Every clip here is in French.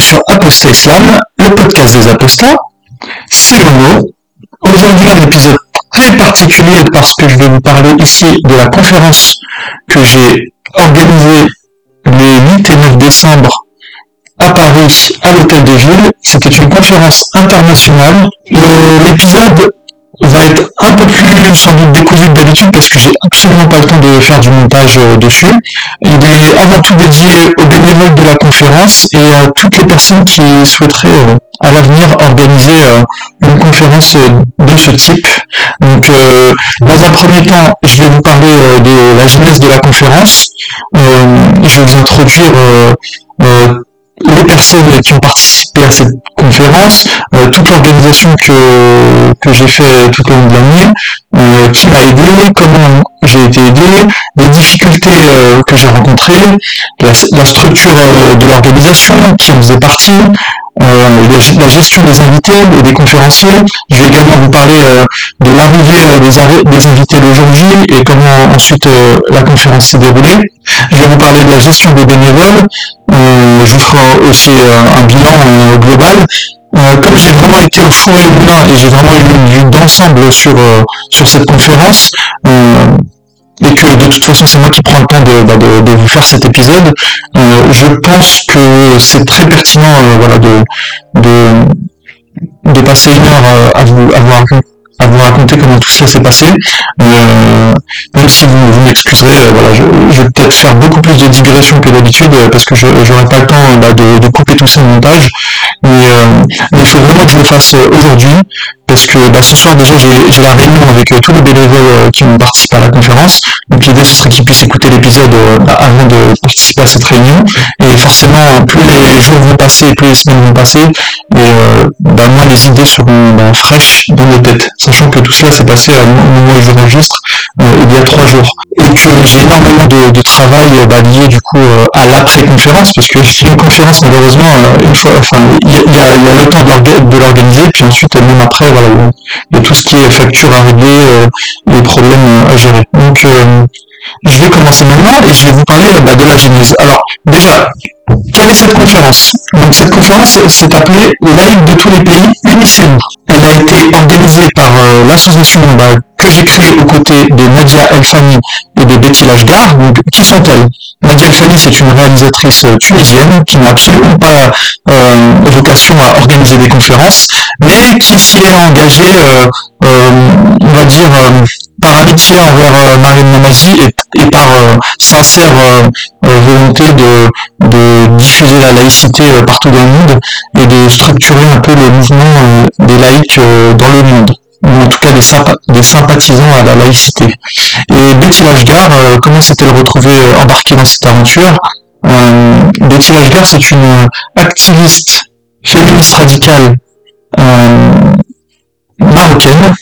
sur Apostat Islam, le podcast des apostats. C'est Momo. Aujourd'hui, un épisode très particulier parce que je vais vous parler ici de la conférence que j'ai organisée les 8 et 9 décembre à Paris, à l'Hôtel de Ville. C'était une conférence internationale. L'épisode va être un peu plus sans doute décousu que d'habitude parce que j'ai absolument pas le temps de faire du montage euh, dessus. Il est avant tout dédié aux bénévoles de la conférence et à toutes les personnes qui souhaiteraient euh, à l'avenir organiser euh, une conférence de ce type. Donc dans un premier temps, je vais vous parler de la jeunesse de la conférence. je vais vous introduire les personnes qui ont participé à cette conférence, euh, toute l'organisation que, que j'ai fait tout au long de l'année, euh, qui m'a aidé, comment j'ai été aidé, les difficultés euh, que j'ai rencontrées, la, structure de l'organisation qui en faisait partie, la gestion des invités et des conférenciers. Je vais également vous parler de l'arrivée des, invités d'aujourd'hui et comment ensuite la conférence s'est déroulée. Je vais vous parler de la gestion des bénévoles, je vous ferai aussi un bilan global euh, comme j'ai vraiment été au fond et au et j'ai vraiment eu une vue d'ensemble sur, euh, sur cette conférence, euh, et que de toute façon c'est moi qui prends le temps de, bah, de, vous faire cet épisode, je pense que c'est très pertinent voilà, de, de, de, passer une heure à vous, à vous à vous raconter comment tout ça s'est passé. Euh, même si vous, m'excuserez, euh, voilà, je, je, vais peut-être faire beaucoup plus de digressions que d'habitude euh, parce que je n'aurai pas le temps bah, de, de, couper tout ça en montage. Mais, euh, mais il faut vraiment que je le fasse aujourd'hui parce que bah, ce soir déjà j'ai la réunion avec tous les bénévoles qui ont participé à la conférence. Donc l'idée ce serait qu'ils puissent écouter l'épisode bah, avant de participer à cette réunion. Et forcément, plus les jours vont passer, plus les semaines vont passer, et bah, moins les idées seront bah, fraîches dans nos têtes sachant que tout cela s'est passé au moment où j'enregistre euh, il y a trois jours. Et que j'ai énormément de, travail euh, bah, lié du coup euh, à l'après-conférence, parce que une conférence malheureusement, une fois, enfin, il y a, le temps de l'organiser, puis ensuite même après, voilà, il tout ce qui est facture à régler, les problèmes à gérer. Donc je vais commencer maintenant et je vais vous parler bah, de la genèse. Alors déjà, quelle est cette conférence Donc cette conférence s'est appelée Laïc de tous les pays, unissez-vous. Elle a été organisée par euh, l'association bah, que j'ai créée aux côtés de Nadia Elfani et de Betty Lashgar. Donc qui sont-elles? Nadia Elfani c'est une réalisatrice euh, tunisienne qui n'a absolument pas euh, vocation à organiser des conférences, mais qui s'y est engagée, on va dire, par amitié envers euh, Marine Namazi et, par euh, sincère euh, volonté de, diffuser la laïcité partout dans le monde et de structurer un peu le mouvement des laïcs dans le monde. Ou en tout cas des, sympathisants à la laïcité. Et Betty Lashgar, comment s'est-elle retrouvée embarquée dans cette aventure? Betty Lashgar, c'est une activiste féministe radicale marocaine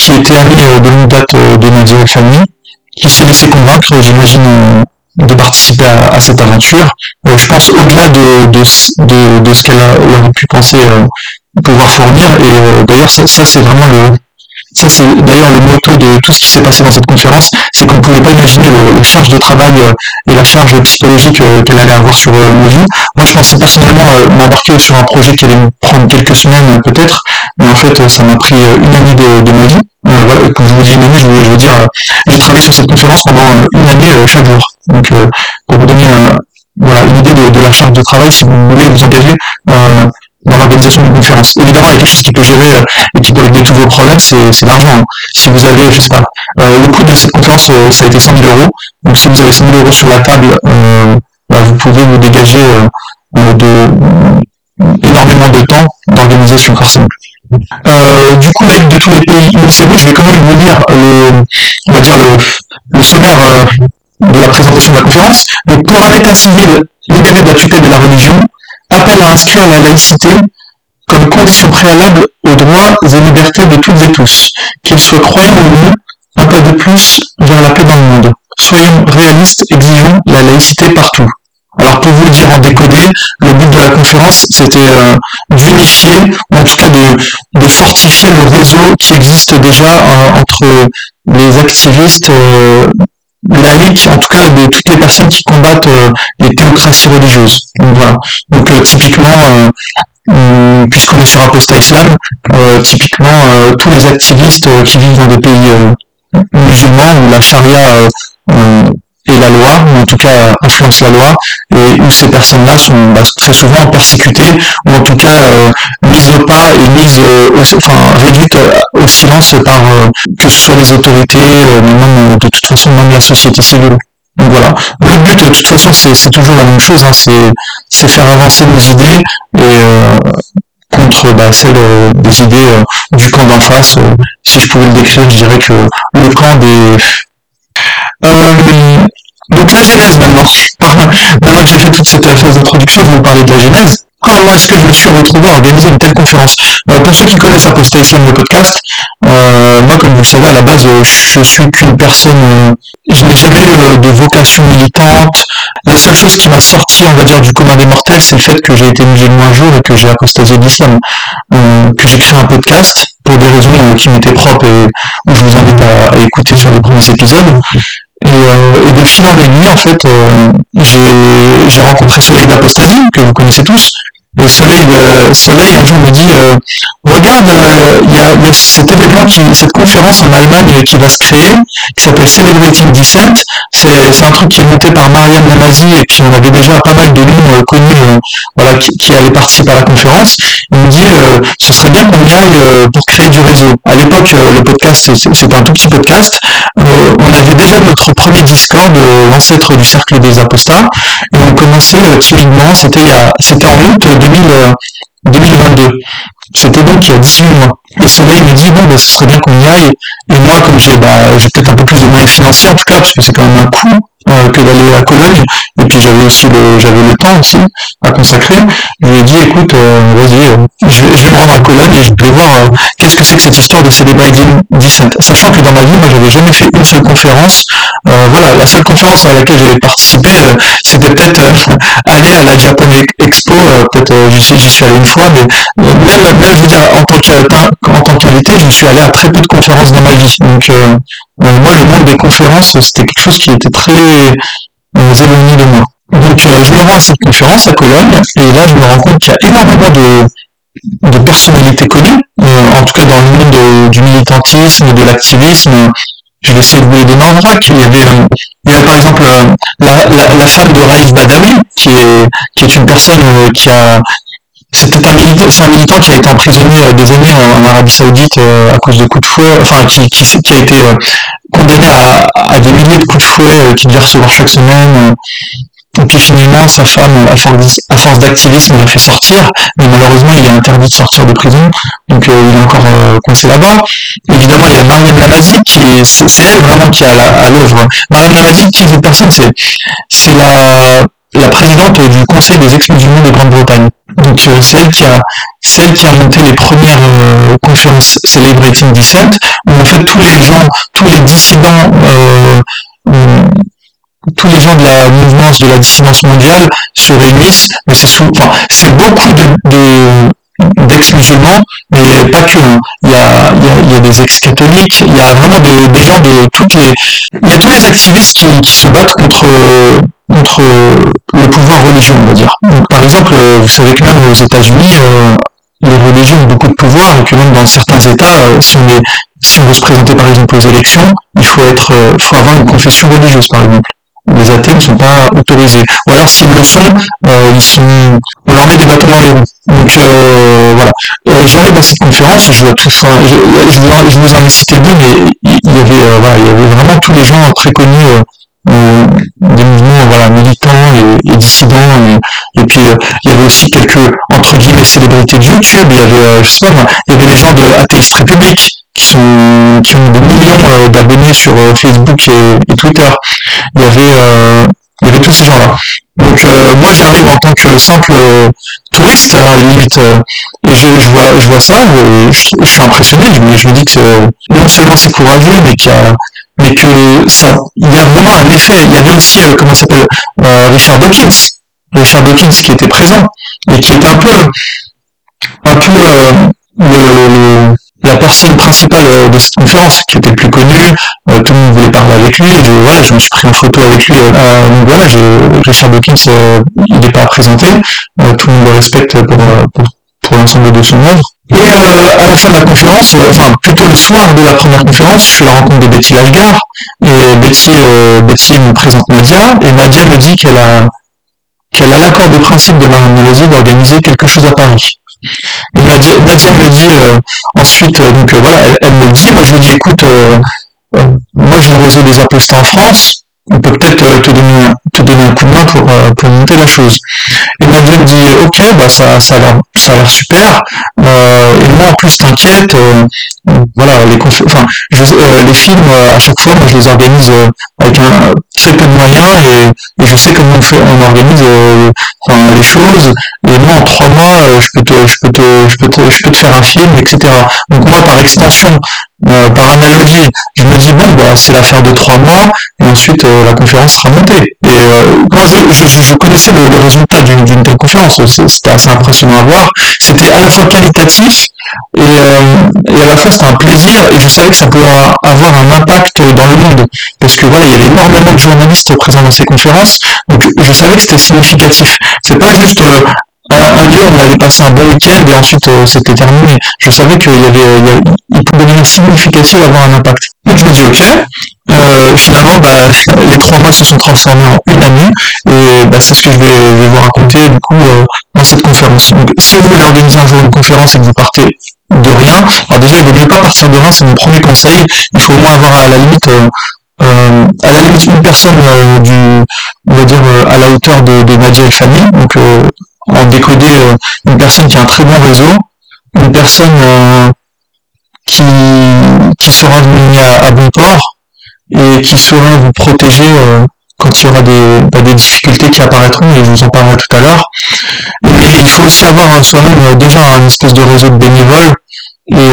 qui était ami de longue date euh, de Nadia famille, qui s'est laissé convaincre, j'imagine, euh, de participer à, cette aventure. Euh, je pense au-delà de, ce qu'elle aurait pu penser pouvoir fournir. Et d'ailleurs, ça c'est vraiment le, ça, c'est d'ailleurs le motto de tout ce qui s'est passé dans cette conférence, c'est qu'on ne pouvait pas imaginer le, charge de travail euh, et la charge psychologique euh, qu'elle allait avoir sur euh, nos vies. Moi, je pensais personnellement m'embarquer sur un projet qui allait me prendre quelques semaines peut-être, mais en fait, ça m'a pris une année de, ma vie. voilà, quand je vous dis une année, je veux, dire, j'ai travaillé sur cette conférence pendant une année chaque jour. Donc, pour vous donner voilà, une idée de, la charge de travail, si vous voulez vous engager, dans l'organisation d'une conférence. Évidemment, il y a quelque chose qui peut gérer euh, et qui peut régler tous vos problèmes, c'est l'argent. Hein. Si vous avez, je sais pas, euh, le coût de cette conférence, euh, ça a été 100 000 euros. Donc si vous avez 100 000 euros sur la table, bah, vous pouvez vous dégager de, énormément de temps d'organisation forcément. du coup, de tous les pays je vais quand même vous lire le, on va dire le, le sommaire de la présentation de la conférence. Donc, pour un état civil libéré de la tutelle de la religion, appelle à inscrire la laïcité comme condition préalable aux droits et libertés de toutes et tous, qu'ils soient croyants ou non, un pas de plus vers la paix dans le monde. Soyons réalistes, exigeons la laïcité partout. Alors pour vous dire en décodé, le but de la conférence, c'était euh, d'unifier, ou en tout cas de, fortifier le réseau qui existe déjà euh, entre les activistes euh, laïque, en tout cas de toutes les personnes qui combattent les théocraties religieuses. Donc, voilà. Donc typiquement, puisqu'on est sur Apostat Islam, typiquement tous les activistes qui vivent dans des pays musulmans où la charia la loi, ou en tout cas influence la loi, et où ces personnes-là sont bah, très souvent persécutées, ou en tout cas euh, mises au pas et mises, euh, enfin réduites euh, au silence par que ce soit les autorités, même de toute façon même la société civile. Donc voilà. Le but de toute façon c'est toujours la même chose, hein, c'est faire avancer nos idées et contre bah, celles des idées du camp d'en face. si je pouvais le décrire, je dirais que le camp des euh, donc la genèse maintenant. maintenant que j'ai fait toute cette phase d'introduction, je vais vous parler de la genèse. Comment est-ce que je me suis retrouvé à organiser une telle conférence? Euh, Pour ceux qui connaissent Apostat Islam, le podcast, euh, moi, comme vous le savez, à la base, euh, je suis qu'une personne, euh, je n'ai jamais de vocation militante. La seule chose qui m'a sorti, on va dire, du commun des mortels, c'est le fait que j'ai été musulman un jour et que j'ai apostasié l'islam, que j'ai créé un podcast pour des raisons qui m'étaient propres et où je vous invite à, écouter sur les premiers épisodes. Et, euh, et de fil en aiguille, en fait, euh, j'ai rencontré Soleil d'Apostasie, que vous connaissez tous. Et Soleil, euh, Soleil un jour me dit, euh, regarde, euh, il y, a, y, a, cet événement, qui, cette conférence en Allemagne qui va se créer, qui s'appelle Celebrating Descent. C'est un truc qui est monté par Marianne Namazi, et puis on avait déjà pas mal de noms connus voilà, qui, allaient participer à la conférence. Il me dit, ce serait bien qu'on y aille pour créer du réseau. À l'époque, le podcast, c'était un tout petit podcast. on avait déjà notre premier Discord, l'ancêtre du cercle des apostats, et on commençait timidement, c'était en août 2022. C'était donc il y a 18 mois. Et Soleil me dit, bon, bah, ce serait bien qu'on y aille. Et moi, comme j'ai bah, peut-être un peu plus de moyens financiers, en tout cas, parce que c'est quand même un coût euh, que d'aller à Cologne, et puis j'avais aussi le, j'avais le temps aussi à consacrer, je lui ai dit, écoute, euh, vas-y, euh, je, vais, je vais me rendre à Cologne et je vais voir qu'est-ce que c'est que cette histoire de Celebrating Descent. Sachant que dans ma vie, moi, j'avais jamais fait une seule conférence. voilà, la seule conférence à laquelle j'avais participé, c'était peut-être aller à la Japan Expo, peut-être j'y suis allé une fois, mais même, même, je veux dire, en tant en tant qu'invité, je suis allé à très peu de conférences dans ma vie. Donc, euh, euh, moi, le monde des conférences, c'était quelque chose qui était très euh, éloigné de moi. Donc, je me rends à cette conférence à Cologne, et là, je me rends compte qu'il y a énormément de, de personnalités connues, en tout cas dans le monde du militantisme, de l'activisme. Je vais essayer de vous donner en vrac. Il y avait, il y par exemple la, la, la, femme de Raif Badawi, qui est, qui est une personne qui a c'était un militant, c'est un militant qui a été emprisonné euh, des années en, Arabie Saoudite euh, à cause de coups de fouet, enfin qui, qui, qui a été euh, condamné à, à, des milliers de coups de fouet qu'il devait recevoir chaque semaine. Et puis finalement, sa femme, à force, d'activisme, l'a fait sortir, mais malheureusement, il est interdit de sortir de prison, donc il est encore coincé là-bas. Évidemment, il y a Mariam Lamazi, qui est, c'est elle vraiment qui est à l'œuvre. Mariam Lamazi, qui est une personne, c'est, c'est la, la présidente du Conseil des ex-musulmans de Grande-Bretagne. Donc euh, c'est elle qui a celle qui a monté les premières euh, conférences Celebrating Dissent, où en fait tous les gens, tous les dissidents, euh, tous les gens de la mouvement de la dissidence mondiale se réunissent, mais c'est enfin, c'est beaucoup de, d'ex-musulmans, mais pas que. Hein. Il, y a, il, y a, des ex-catholiques, il y a vraiment des, gens de toutes les... Il y a tous les activistes qui, se battent contre contre le pouvoir religieux, on va dire. Par exemple, euh, vous savez que même aux États-Unis, euh, les religions ont beaucoup de pouvoir et que même dans certains États, euh, si, on est, si on veut se présenter par exemple aux élections, il faut être, faut avoir une confession religieuse par exemple. Les athées ne sont pas autorisés. Ou alors s'ils le sont, ils sont, on leur met des bâtons dans les roues. Donc voilà. J'arrive à cette conférence, je je, je, vous en ai cité deux, mais il y avait, voilà, il y avait vraiment tous les gens très connus euh, des mouvements voilà, militants et, dissidents. Et, puis euh, il y avait aussi quelques entre guillemets célébrités de YouTube. Il y avait, euh, je sais pas, il y avait des gens de Athéiste République qui sont qui ont des millions d'abonnés sur Facebook et, Twitter. Il y avait il y avait tous ces gens-là. Donc moi j'arrive en tant que simple touriste à la limite et je, vois je vois ça, je, suis impressionné, je, me dis que non seulement c'est courageux mais qu'il y a mais que ça, il y a vraiment un effet. Il y avait aussi, euh, comment s'appelle, euh, Richard Dawkins, Richard Dawkins qui était présent et qui était un peu, un peu euh, le, la personne principale euh, de cette conférence, qui était plus connue, euh, tout le monde voulait parler avec lui, je, voilà, je me suis pris en photo avec lui. Euh, donc voilà, Richard Dawkins, il n'est pas présenté, tout le monde le respecte pour, pour, l'ensemble de son œuvre. Et à la fin de la conférence, enfin plutôt le soir de la première conférence, je suis à la rencontre de Betty Lashgar, et Betty, Betty me présente Nadia, et Nadia me dit qu'elle a qu'elle a l'accord de principe de Mélodie d'organiser quelque chose à Paris. Nadia, me dit euh, ensuite, euh, donc euh, voilà, elle, me dit, moi je lui dis, écoute, moi j'ai le réseau des apostats en France, on peut peut-être te donner, te donner un coup de main pour, pour monter la chose. Et Nadia me dit, ok, bah ça, ça a l'air, super. et moi en plus t'inquiète, voilà, les les films à chaque fois, moi je les organise avec très peu de moyens et, je sais comment on fait, on organise les choses. Et moi, en trois mois, euh, je peux te, je peux te, je peux te, je peux te faire un film, etc. Donc moi, par extension, euh, par analogie, je me dis bon, bah, c'est l'affaire de trois mois, et ensuite euh, la conférence sera montée. Et je, connaissais le, résultat d'une telle conférence, c'était assez impressionnant à voir. C'était à la fois qualitatif et, et à la fois c'était un plaisir, et je savais que ça pouvait avoir un impact dans le monde, parce que voilà, il y avait énormément de journalistes présents dans ces conférences, donc je savais que c'était significatif. C'est pas juste un lieu, on avait passé un bon week-end et ensuite euh, c'était terminé. Je savais qu'il y avait, il, pouvait devenir significatif avoir un impact. Donc je me dis ok. Euh, finalement, bah, les trois mois se sont transformés en une année et bah, c'est ce que je vais, vous raconter du coup euh, dans cette conférence. Donc, si vous voulez organiser un jour une conférence et que vous partez de rien, alors déjà, il ne pas partir de rien, c'est mon premier conseil. Il faut au moins avoir à la limite à la limite une personne du, on va dire à la hauteur de, de Nadia et famille, donc en décoder euh, une personne qui a un très bon réseau, une personne euh, qui, qui saura vous à, à, bon port et qui saura vous protéger euh, quand il y aura des, bah, des difficultés qui apparaîtront, et je vous en parlerai tout à l'heure. Et il faut aussi avoir soi-même déjà un espèce de réseau de bénévoles et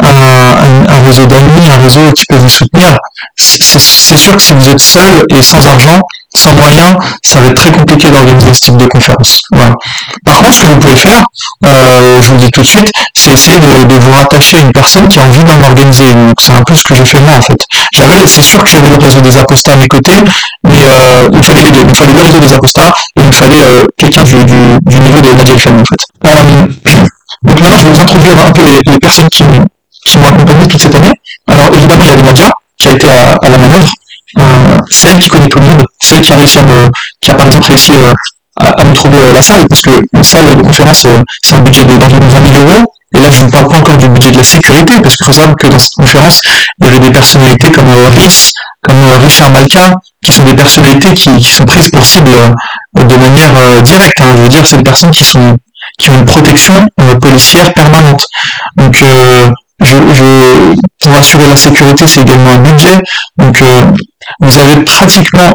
un, un, réseau d'amis, un réseau qui peut vous soutenir. C'est sûr que si vous êtes seul et sans argent, sans moyens, ça va être très compliqué d'organiser ce type de conférence. Par contre, ce que vous pouvez faire, euh, je vous le dis tout de suite, c'est essayer de, vous rattacher à une personne qui a envie d'en organiser Donc c'est un peu ce que j'ai fait moi en fait. J'avais, c'est sûr que j'avais le réseau des apostats à mes côtés, mais euh, il fallait les deux. Il fallait le réseau des apostats et il fallait euh, quelqu'un du, niveau de Nadia en fait. donc maintenant, je vais vous introduire un peu les, personnes qui, qui m'ont accompagné toute cette année. Alors évidemment, il y avait Nadia qui a été à, à la manœuvre euh, celle qui connaît tout le monde, celle qui a réussi à me, qui a par exemple réussi euh, à, me trouver euh, la salle, parce que une salle de conférence, c'est un budget d'environ 20 000 euros, et là je ne parle pas encore du budget de la sécurité, parce qu'il faut savoir que dans cette conférence, il y avait des personnalités comme Rhys, comme Richard Malka, qui sont des personnalités qui, sont prises pour cible de manière directe. Hein. Je veux dire, c'est des personnes qui sont qui ont une protection policière permanente. Donc je, je, pour assurer la sécurité, c'est également un budget. Donc, euh, vous avez pratiquement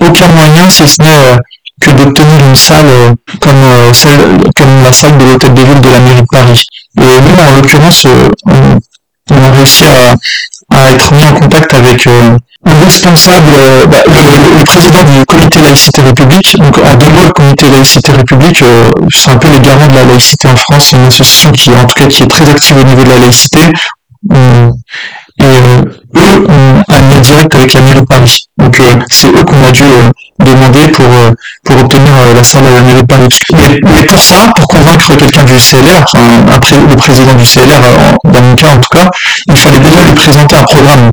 aucun moyen, si ce n'est euh, que d'obtenir une salle euh, comme, celle, comme la salle de l'hôtel de ville de la mairie de Paris. Et nous, en l'occurrence, on, a réussi à, être mis en contact avec le responsable, euh, bah, le, président du comité laïcité république, donc en deux mots, le comité laïcité république, euh, c'est un peu les garants de la laïcité en France, c'est une association qui, en tout cas, qui est très active au niveau de la laïcité. Euh, eux ont un lien direct avec la mairie de Paris. Donc c'est eux qu'on a dû demander pour, pour obtenir la salle à la mairie de Paris. Mais, pour ça, pour convaincre quelqu'un du CLR, enfin le président du CLR, dans mon cas en tout cas, il fallait déjà lui présenter un programme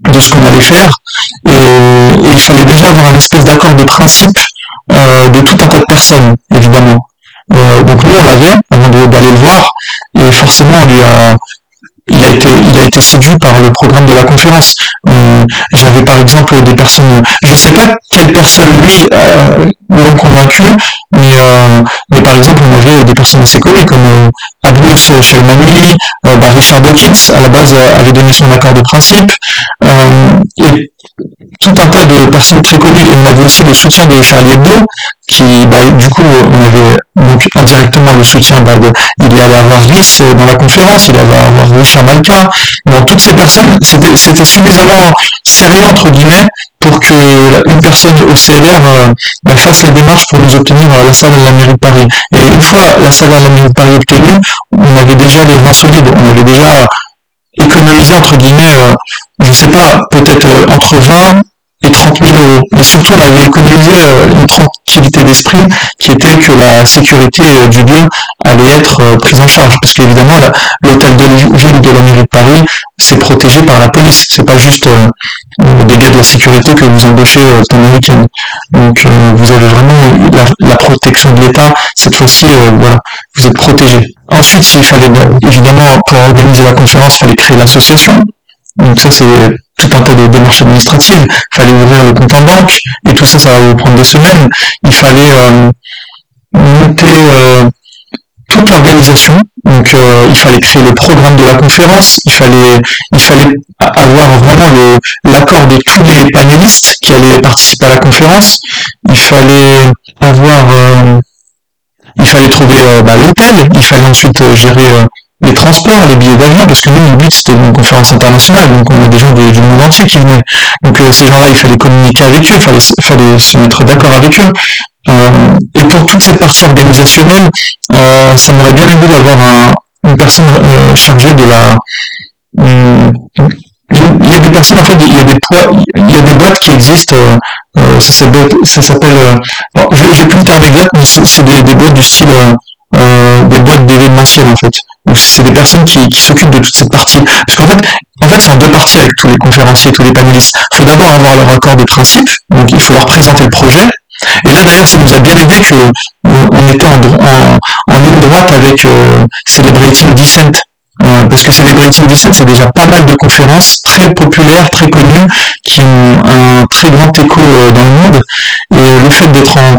de ce qu'on allait faire. Et, il fallait déjà avoir un espèce d'accord de principe euh, de tout un tas de personnes, évidemment. Euh, donc nous, on l'avait avant d'aller le voir, et forcément, on lui a, il a été, il a été séduit par le programme de la conférence. Euh, j'avais par exemple des personnes, je sais pas quelles personnes lui euh, l'ont convaincu, mais, euh, mais par exemple on avait des personnes assez connues comme Shelmani, euh, bah, Richard Dawkins à la base avait donné son accord de principe, et tout un tas de personnes très connues, et on avait aussi le soutien de Charlie Hebdo, qui, bah, du coup, on avait donc indirectement le soutien, bah, de, il y allait avoir Rhys dans la conférence, il allait avoir Richard Malka, bon, toutes ces personnes, c'était suffisamment sérieux, entre guillemets, pour que une personne au CLR bah, fasse les démarches pour nous obtenir la salle à la mairie de Paris. Et une fois la salle à la mairie de Paris obtenue, on avait déjà les reins solides, on avait déjà économisé entre guillemets, je sais pas, peut-être entre 20 et 30 000 euros. Mais surtout, on avait économisé euh, une tranquillité d'esprit qui était que la sécurité euh, du lieu allait être euh, prise en charge. Parce qu'évidemment, l'hôtel de ville de la mairie de Paris, c'est protégé par la police. C'est pas juste des gars de la sécurité que vous embauchez temps week-end. Donc, vous avez vraiment la, protection de l'État. Cette fois-ci, voilà, vous êtes protégé. Ensuite, s'il fallait, évidemment, pour organiser la conférence, il fallait créer l'association. Donc ça, c'est tout un tas de démarches administratives. Il fallait ouvrir le compte en banque, et tout ça, ça va vous prendre des semaines. Il fallait euh, monter euh, toute l'organisation. Donc euh, il fallait créer le programme de la conférence, il fallait, il fallait avoir vraiment l'accord de tous les panélistes qui allaient participer à la conférence. Il fallait avoir il fallait trouver bah, l'hôtel, il fallait ensuite gérer les transports, les billets d'avion, parce que nous, le but c'était une conférence internationale, donc on a des gens du monde entier qui venaient. Donc euh, ces gens-là, il fallait communiquer avec eux, il fallait, fallait se mettre d'accord avec eux. Euh, et pour toute cette partie organisationnelle, euh, ça m'aurait bien aimé d'avoir une personne chargée de la... Hum, il y a des personnes, en fait, il y a des poids, il y a des boîtes qui existent, ça s'appelle, bon, j'ai plus le terme exact, mais c'est des, des boîtes du style euh, des boîtes d'événementiel en fait. C'est des personnes qui, qui s'occupent de toute cette partie. Parce qu'en fait, en fait c'est en deux parties avec tous les conférenciers, tous les panélistes. Il faut d'abord avoir leur accord de principe, donc il faut leur présenter le projet. Et là d'ailleurs ça nous a bien aidé que euh, on était en, en, en ligne droite avec euh, Celebrating Descent. Euh, parce que Celebrating Descent c'est déjà pas mal de conférences très populaires, très connues, qui ont un très grand écho euh, dans le monde. Et le fait d'être en,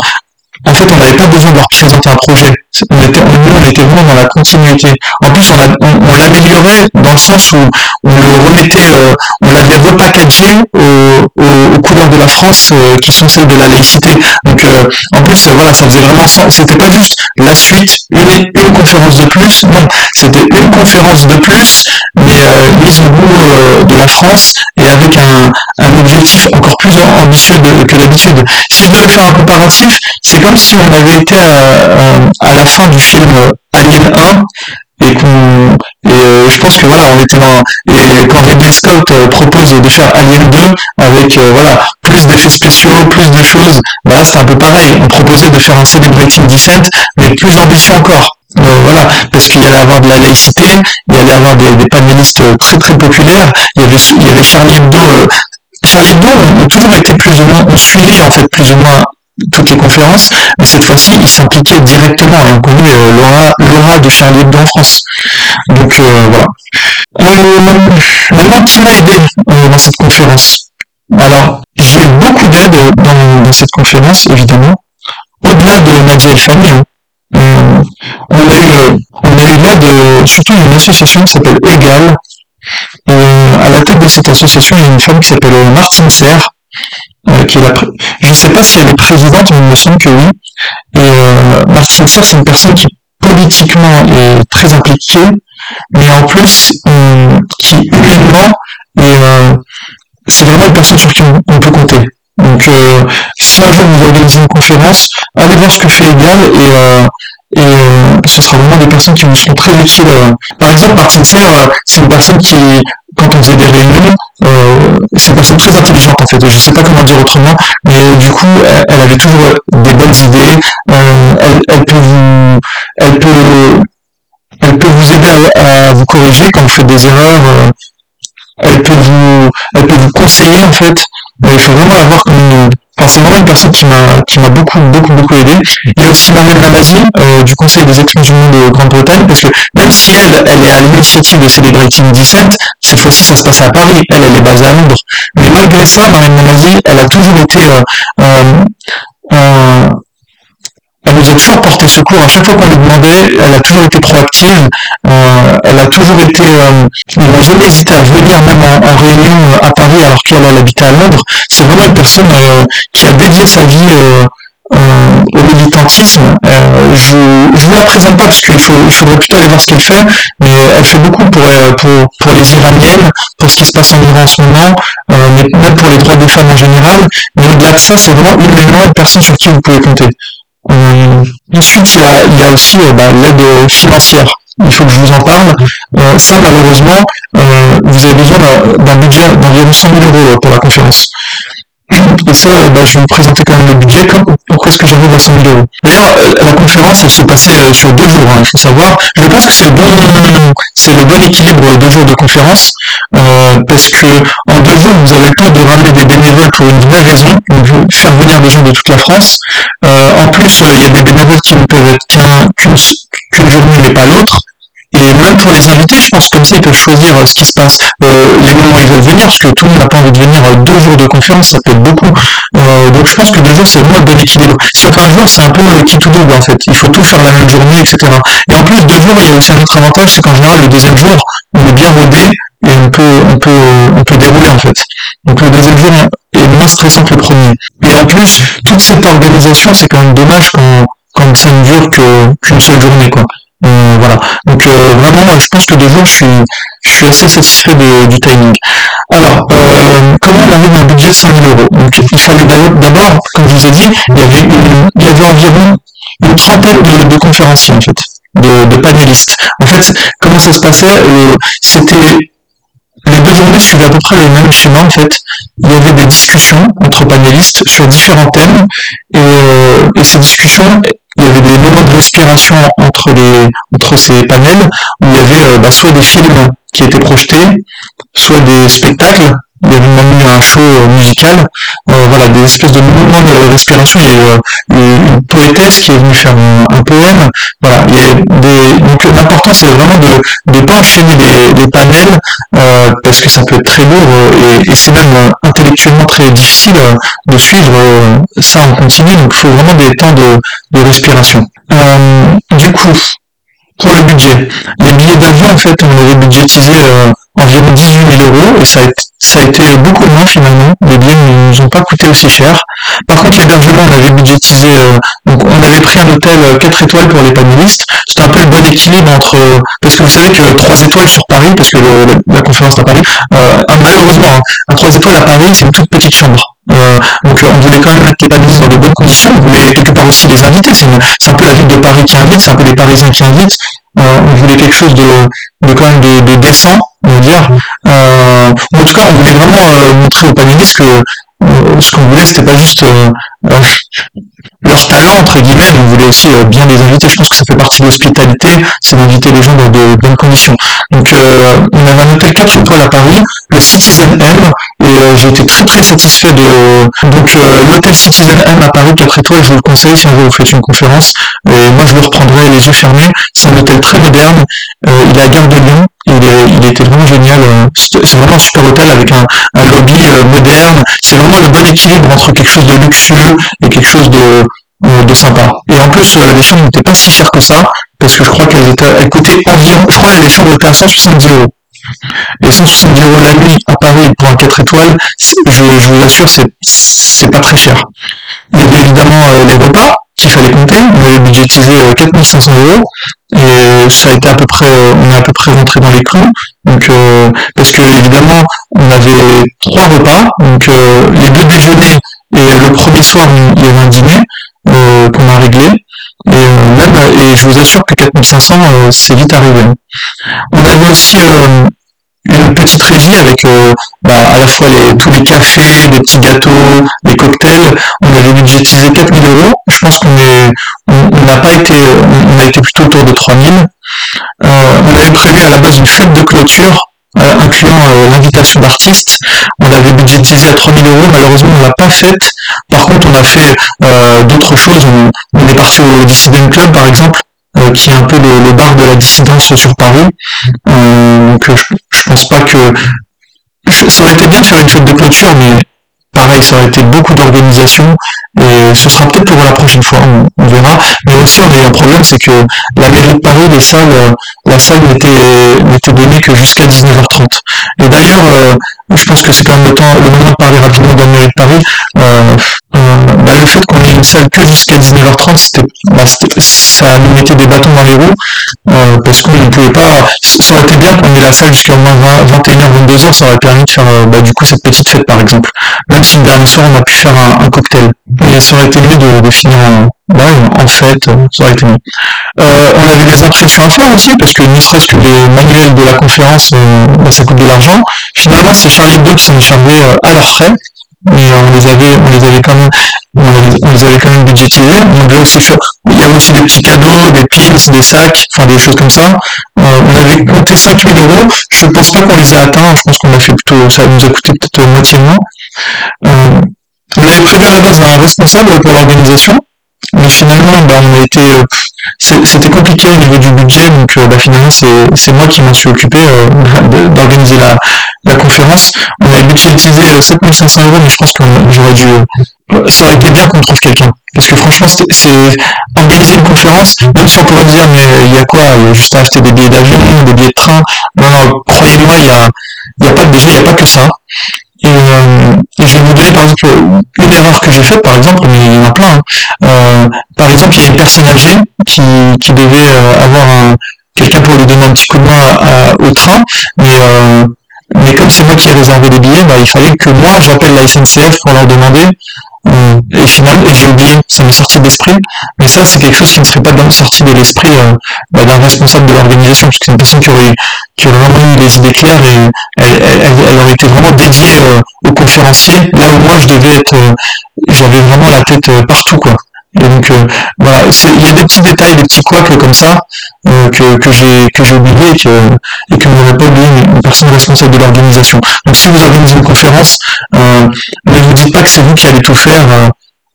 en fait, on n'avait pas besoin de leur présenter un projet. On était, on, était vraiment dans la continuité. En plus, on, l'améliorait dans le sens où on le remettait, euh, on l'avait repackagé aux, couleurs de la France euh, qui sont celles de la laïcité. Donc, euh, en plus, voilà, ça faisait vraiment sens. C'était pas juste la suite, une, une conférence de plus. Non, c'était une conférence de plus, mais mise au bout de la France et avec un, un objectif encore plus ambitieux que d'habitude. Si je devais faire un comparatif, c'est comme si on avait été à, la fin du film Alien 1 et qu'on et euh, je pense que voilà on était dans et quand Ridley Scott euh, propose de faire Alien 2 avec euh, voilà plus d'effets spéciaux plus de choses bah là c'était un peu pareil. On proposait de faire un Celebrating Descent mais plus ambitieux encore. Voilà, parce qu'il y allait avoir de la laïcité, il y allait avoir des, panélistes très très populaires, il y avait, il y avait Charlie Hebdo, Charlie Hebdo on, toujours été plus ou moins, on suivait en fait plus ou moins toutes les conférences, mais cette fois-ci, ils s'impliquaient directement et on connaît euh, l'aura de Charlie Hebdo en France. Donc euh, voilà. Euh, maintenant, qui m'a aidé euh, dans cette conférence Alors, j'ai beaucoup d'aide dans, cette conférence, évidemment. Au-delà de Nadia El Fami, hein. on a eu, on a eu l'aide surtout d'une association qui s'appelle Egal. à la tête de cette association, il y a une femme qui s'appelle Martine Serre, euh, qui est la je sais pas si elle est présidente, mais il me semble que oui. Et euh, Serre, c'est une personne qui politiquement est très impliquée, mais en plus euh, qui humainement euh, c'est vraiment une personne sur qui on, peut compter. Donc euh, si un jour vous organisez une conférence, allez voir ce que fait Egal et, et ce sera vraiment des personnes qui vous seront très utiles. Par exemple, Martine Serre, c'est une personne qui quand on faisait des réunions, euh, c'est une personne très intelligente en fait, je sais pas comment dire autrement, mais du coup, elle, avait toujours des bonnes idées, euh, elle, peut vous, elle peut, elle peut vous aider à, vous corriger quand vous faites des erreurs, euh, elle peut vous, elle peut vous conseiller en fait. il faut vraiment avoir C'est vraiment une personne qui m'a qui m'a beaucoup beaucoup beaucoup aidé. Il y a aussi Manuel Lamazi euh, du Conseil des ex-musulmans de Grande-Bretagne parce que même si elle elle est à l'initiative de Celebrating Descent, cette fois-ci ça se passe à Paris, elle elle est basée à Londres. Mais malgré ça, Manuel Lamazi, elle a toujours été euh, euh, elle nous a toujours porté secours. À chaque fois qu'on lui demandait, elle a toujours été proactive. Euh, elle a toujours été, euh, elle n'a jamais hésité à venir même en, réunion à Paris alors qu'elle habitait à Londres. C'est vraiment une personne euh, qui a dédié sa vie euh, aux militants. l'obscurantisme, euh, je ne vous la présente pas parce qu'il faut, il faudrait plutôt aller voir ce qu'elle fait, mais elle fait beaucoup pour, pour, pour les Iraniennes, pour ce qui se passe en Iran en ce moment, mais même pour les droits des femmes en général. Mais au-delà de ça, c'est vraiment une des personnes sur qui vous pouvez compter. ensuite, il y a, il y a aussi bah, l'aide financière il faut que je vous en parle. Euh, ça, malheureusement, euh, vous avez besoin d'un budget d'environ 100 000 euros pour la conférence. Et ça, bah, je vais vous présenter quand même le budget. pourquoi est-ce que j'arrive à 100 000 euros? D'ailleurs, euh, la conférence, elle se passait sur deux jours, hein, il faut savoir. Je pense que c'est le bon, le bon équilibre deux jours de conférence, parce que en deux jours, vous avez le temps de ramener des bénévoles pour une vraie raison, donc faire venir des gens de toute la France. en plus, il y a des bénévoles qui ne peuvent être qu'une qu'une journée mais pas l'autre. Et même pour les invités, je pense comme ça, ils peuvent choisir euh, ce qui se passe, euh, les moments où ils veulent venir, parce que tout le monde n'a pas envie de venir euh, deux jours de conférence, ça peut être beaucoup. donc je pense que deux jours, c'est vraiment un bon équilibre. Certains jours, c'est un peu qui tout double en fait. Il faut tout faire la même journée, etc. Et en plus, deux jours, il y a aussi un autre avantage, c'est qu'en général, le deuxième jour, on est bien rodé et on peut, on peut, on peut dérouler en fait. Donc le deuxième jour est moins stressant que le premier. Et en plus, toute cette organisation, c'est quand même dommage quand, quand ça ne dure qu'une seule journée, quoi. Euh, voilà. Donc euh, vraiment, je pense que jours, je suis, je suis assez satisfait du timing. Alors, euh, comment on arrive à un budget de 100 000 euros? Donc, il fallait d'abord, comme je vous ai dit, il y avait, il y avait environ une trentaine de, conférenciers en fait, de, panélistes. En fait, comment ça se passait? C'était les deux journées suivaient à peu près le même schéma en fait. Il y avait des discussions entre panélistes sur différents thèmes et, et ces discussions il y avait des moments de respiration entre les entre ces panels où il y avait euh, bah, soit des films qui étaient projetés, soit des spectacles. Il y avait même un show euh, musical, euh, voilà, des espèces de moments de respiration. Il y a eu une poétesse qui est venue faire un, poème. Voilà, il y a des... donc l'important c'est vraiment de ne pas enchaîner des, panels parce que ça peut être très lourd et, et c'est même intellectuellement très difficile de suivre ça en continu. Donc il faut vraiment des temps de, de respiration. Euh, du coup, pour le budget, les billets d'avion, en fait, on avait budgétisé euh, environ 18 000 euros et ça a, été, ça a été beaucoup moins finalement. Les billets ne nous ont pas coûté aussi cher. Par contre, l'hébergement, on avait budgétisé, euh, donc on avait pris un hôtel 4 étoiles pour les panélistes. C'était un peu le bon équilibre entre, parce que vous savez que 3 étoiles sur Paris, parce que la, conférence est à Paris, malheureusement, un 3 étoiles à Paris, c'est une toute petite chambre. Euh, donc on voulait quand même mettre les panélistes dans de bonnes conditions, on voulait quelque part aussi les inviter, c'est un peu la ville de Paris qui invite, c'est un peu les Parisiens qui invitent, euh, on voulait quelque chose de, de quand même de, de décent, on va dire. Euh, en tout cas, on voulait vraiment euh, montrer aux panélistes que euh, ce qu'on voulait, c'était pas juste leur talent, entre guillemets, on voulait aussi bien les inviter. Je pense que ça fait partie de l'hospitalité, c'est d'inviter les gens dans de bonnes conditions. Donc on avait un hôtel 4 étoiles à Paris, le Citizen M, et euh, j'ai été très très satisfait de donc euh, l'hôtel Citizen M à Paris 4 étoiles je vous le conseille si un vous faites une conférence et moi je le reprendrai les yeux fermés c'est un hôtel très moderne euh, il est à Gare de Lyon il, était vraiment génial c'est vraiment un super hôtel avec un, lobby moderne c'est vraiment le bon équilibre entre quelque chose de luxueux et quelque chose de de sympa. Et en plus, les chambres n'étaient pas si chères que ça, parce que je crois qu'elles étaient, elles coûtaient environ, je crois que les chambres étaient à 170 euros. Et 170 euros la nuit à Paris pour un 4 étoiles, je, vous assure, c'est pas très cher. Il y avait évidemment euh, les repas qu'il fallait compter. On avait budgétisé 4500 euh, euros et ça a été à peu près, euh, on est à peu près rentré dans les clous. Donc parce que évidemment, on avait trois repas, donc les deux déjeuners et le premier soir il y avait un dîner qu'on a réglé. Et même, et je vous assure que 4500 c'est vite arrivé. On avait aussi une petite régie avec euh, bah, à la fois les, tous les cafés, les petits gâteaux, les cocktails. On avait budgétisé 4000 euros. Je pense qu'on est, on n'a pas été, on a été plutôt autour de 3000. Euh, on avait prévu à la base une fête de clôture euh, incluant l'invitation d'artistes. On l'avait budgétisé à 3000 euros. Malheureusement, on l'a pas faite. Par contre, on a fait d'autres choses. On, est parti au Dissident Club, par exemple, euh, qui est un peu le, bar de la dissidence sur Paris. Euh, je, je pense pas que ça aurait été bien de faire une fête de clôture, mais pareil, ça aurait été beaucoup d'organisation et ce sera peut-être pour la prochaine fois, on, verra. Mais aussi, on a eu un problème, c'est que la mairie de Paris, les salles, euh, la salle n'était donnée que jusqu'à 19h30. Et d'ailleurs, je pense que c'est quand même le temps, le moment de parler rapidement de la mairie de Paris. Euh, le fait qu'on ait une salle que jusqu'à 19h30, c'était, bah, ça nous mettait des bâtons dans les roues, euh, parce qu'on ne pouvait pas, ça aurait été bien qu'on ait la salle jusqu'à moins 21h, 22h, ça aurait permis de faire euh, bah, du coup cette petite fête par exemple. Même si le dernier soir on a pu faire un, cocktail. Et ça aurait été mieux de, finir en, bah, en fête, ça aurait été mieux. Euh, on avait des impressions à faire aussi, parce que ne serait-ce que les manuels de la conférence, bah, ça coûte de l'argent. Finalement, c'est Charlie Hebdo qui s'en est chargé à leurs frais mais on les avait, on les avait quand même, on les, avait quand même budgétisés. Aussi il y avait aussi des petits cadeaux, des pins, des sacs, enfin des choses comme ça. Euh, on avait compté 5000 euros. Je pense pas qu'on les a atteints. Je pense qu'on a fait plutôt, ça nous a coûté peut-être moitiément. Euh, on avait prévu à la base un responsable pour l'organisation, mais finalement, bah, on a été, euh, c'était compliqué au niveau du budget, donc euh, bah, finalement c'est moi qui m'en suis occupé euh, d'organiser la, la conférence. On avait budgétisé 7500 euros, mais je pense que j'aurais dû, ça aurait été bien qu'on trouve quelqu'un. Parce que franchement, c'est organiser une conférence, même si on pourrait dire, mais il y a quoi juste à acheter des billets d'avion, des billets de train? Non, non, croyez-moi, il y a, il y a pas, déjà, il n'y a pas que ça. Euh, et, je vais vous donner par exemple une erreur que j'ai faite, par exemple, mais il y en a plein. Hein. Euh, par exemple, il y a une personne âgée qui, qui devait euh, avoir un, quelqu'un pour lui donner un petit coup de main au train, mais mais comme c'est moi qui ai réservé les billets, bah, il fallait que moi j'appelle la SNCF pour leur demander euh, et finalement, j'ai oublié, ça m'est sorti de l'esprit, mais ça c'est quelque chose qui ne serait pas sorti de l'esprit euh, bah, d'un responsable de l'organisation, puisque c'est une personne qui aurait, qui aurait vraiment eu les idées claires et elle, aurait été vraiment dédiée euh, aux conférenciers, là où moi je devais être, j'avais vraiment la tête partout quoi. Donc voilà, il y a des petits détails, des petits couacs comme ça que, que j'ai que j'ai oublié et que et que n'aurait pas oublié une personne responsable de l'organisation. Donc si vous organisez une conférence, ne vous dites pas que c'est vous qui allez tout faire, euh,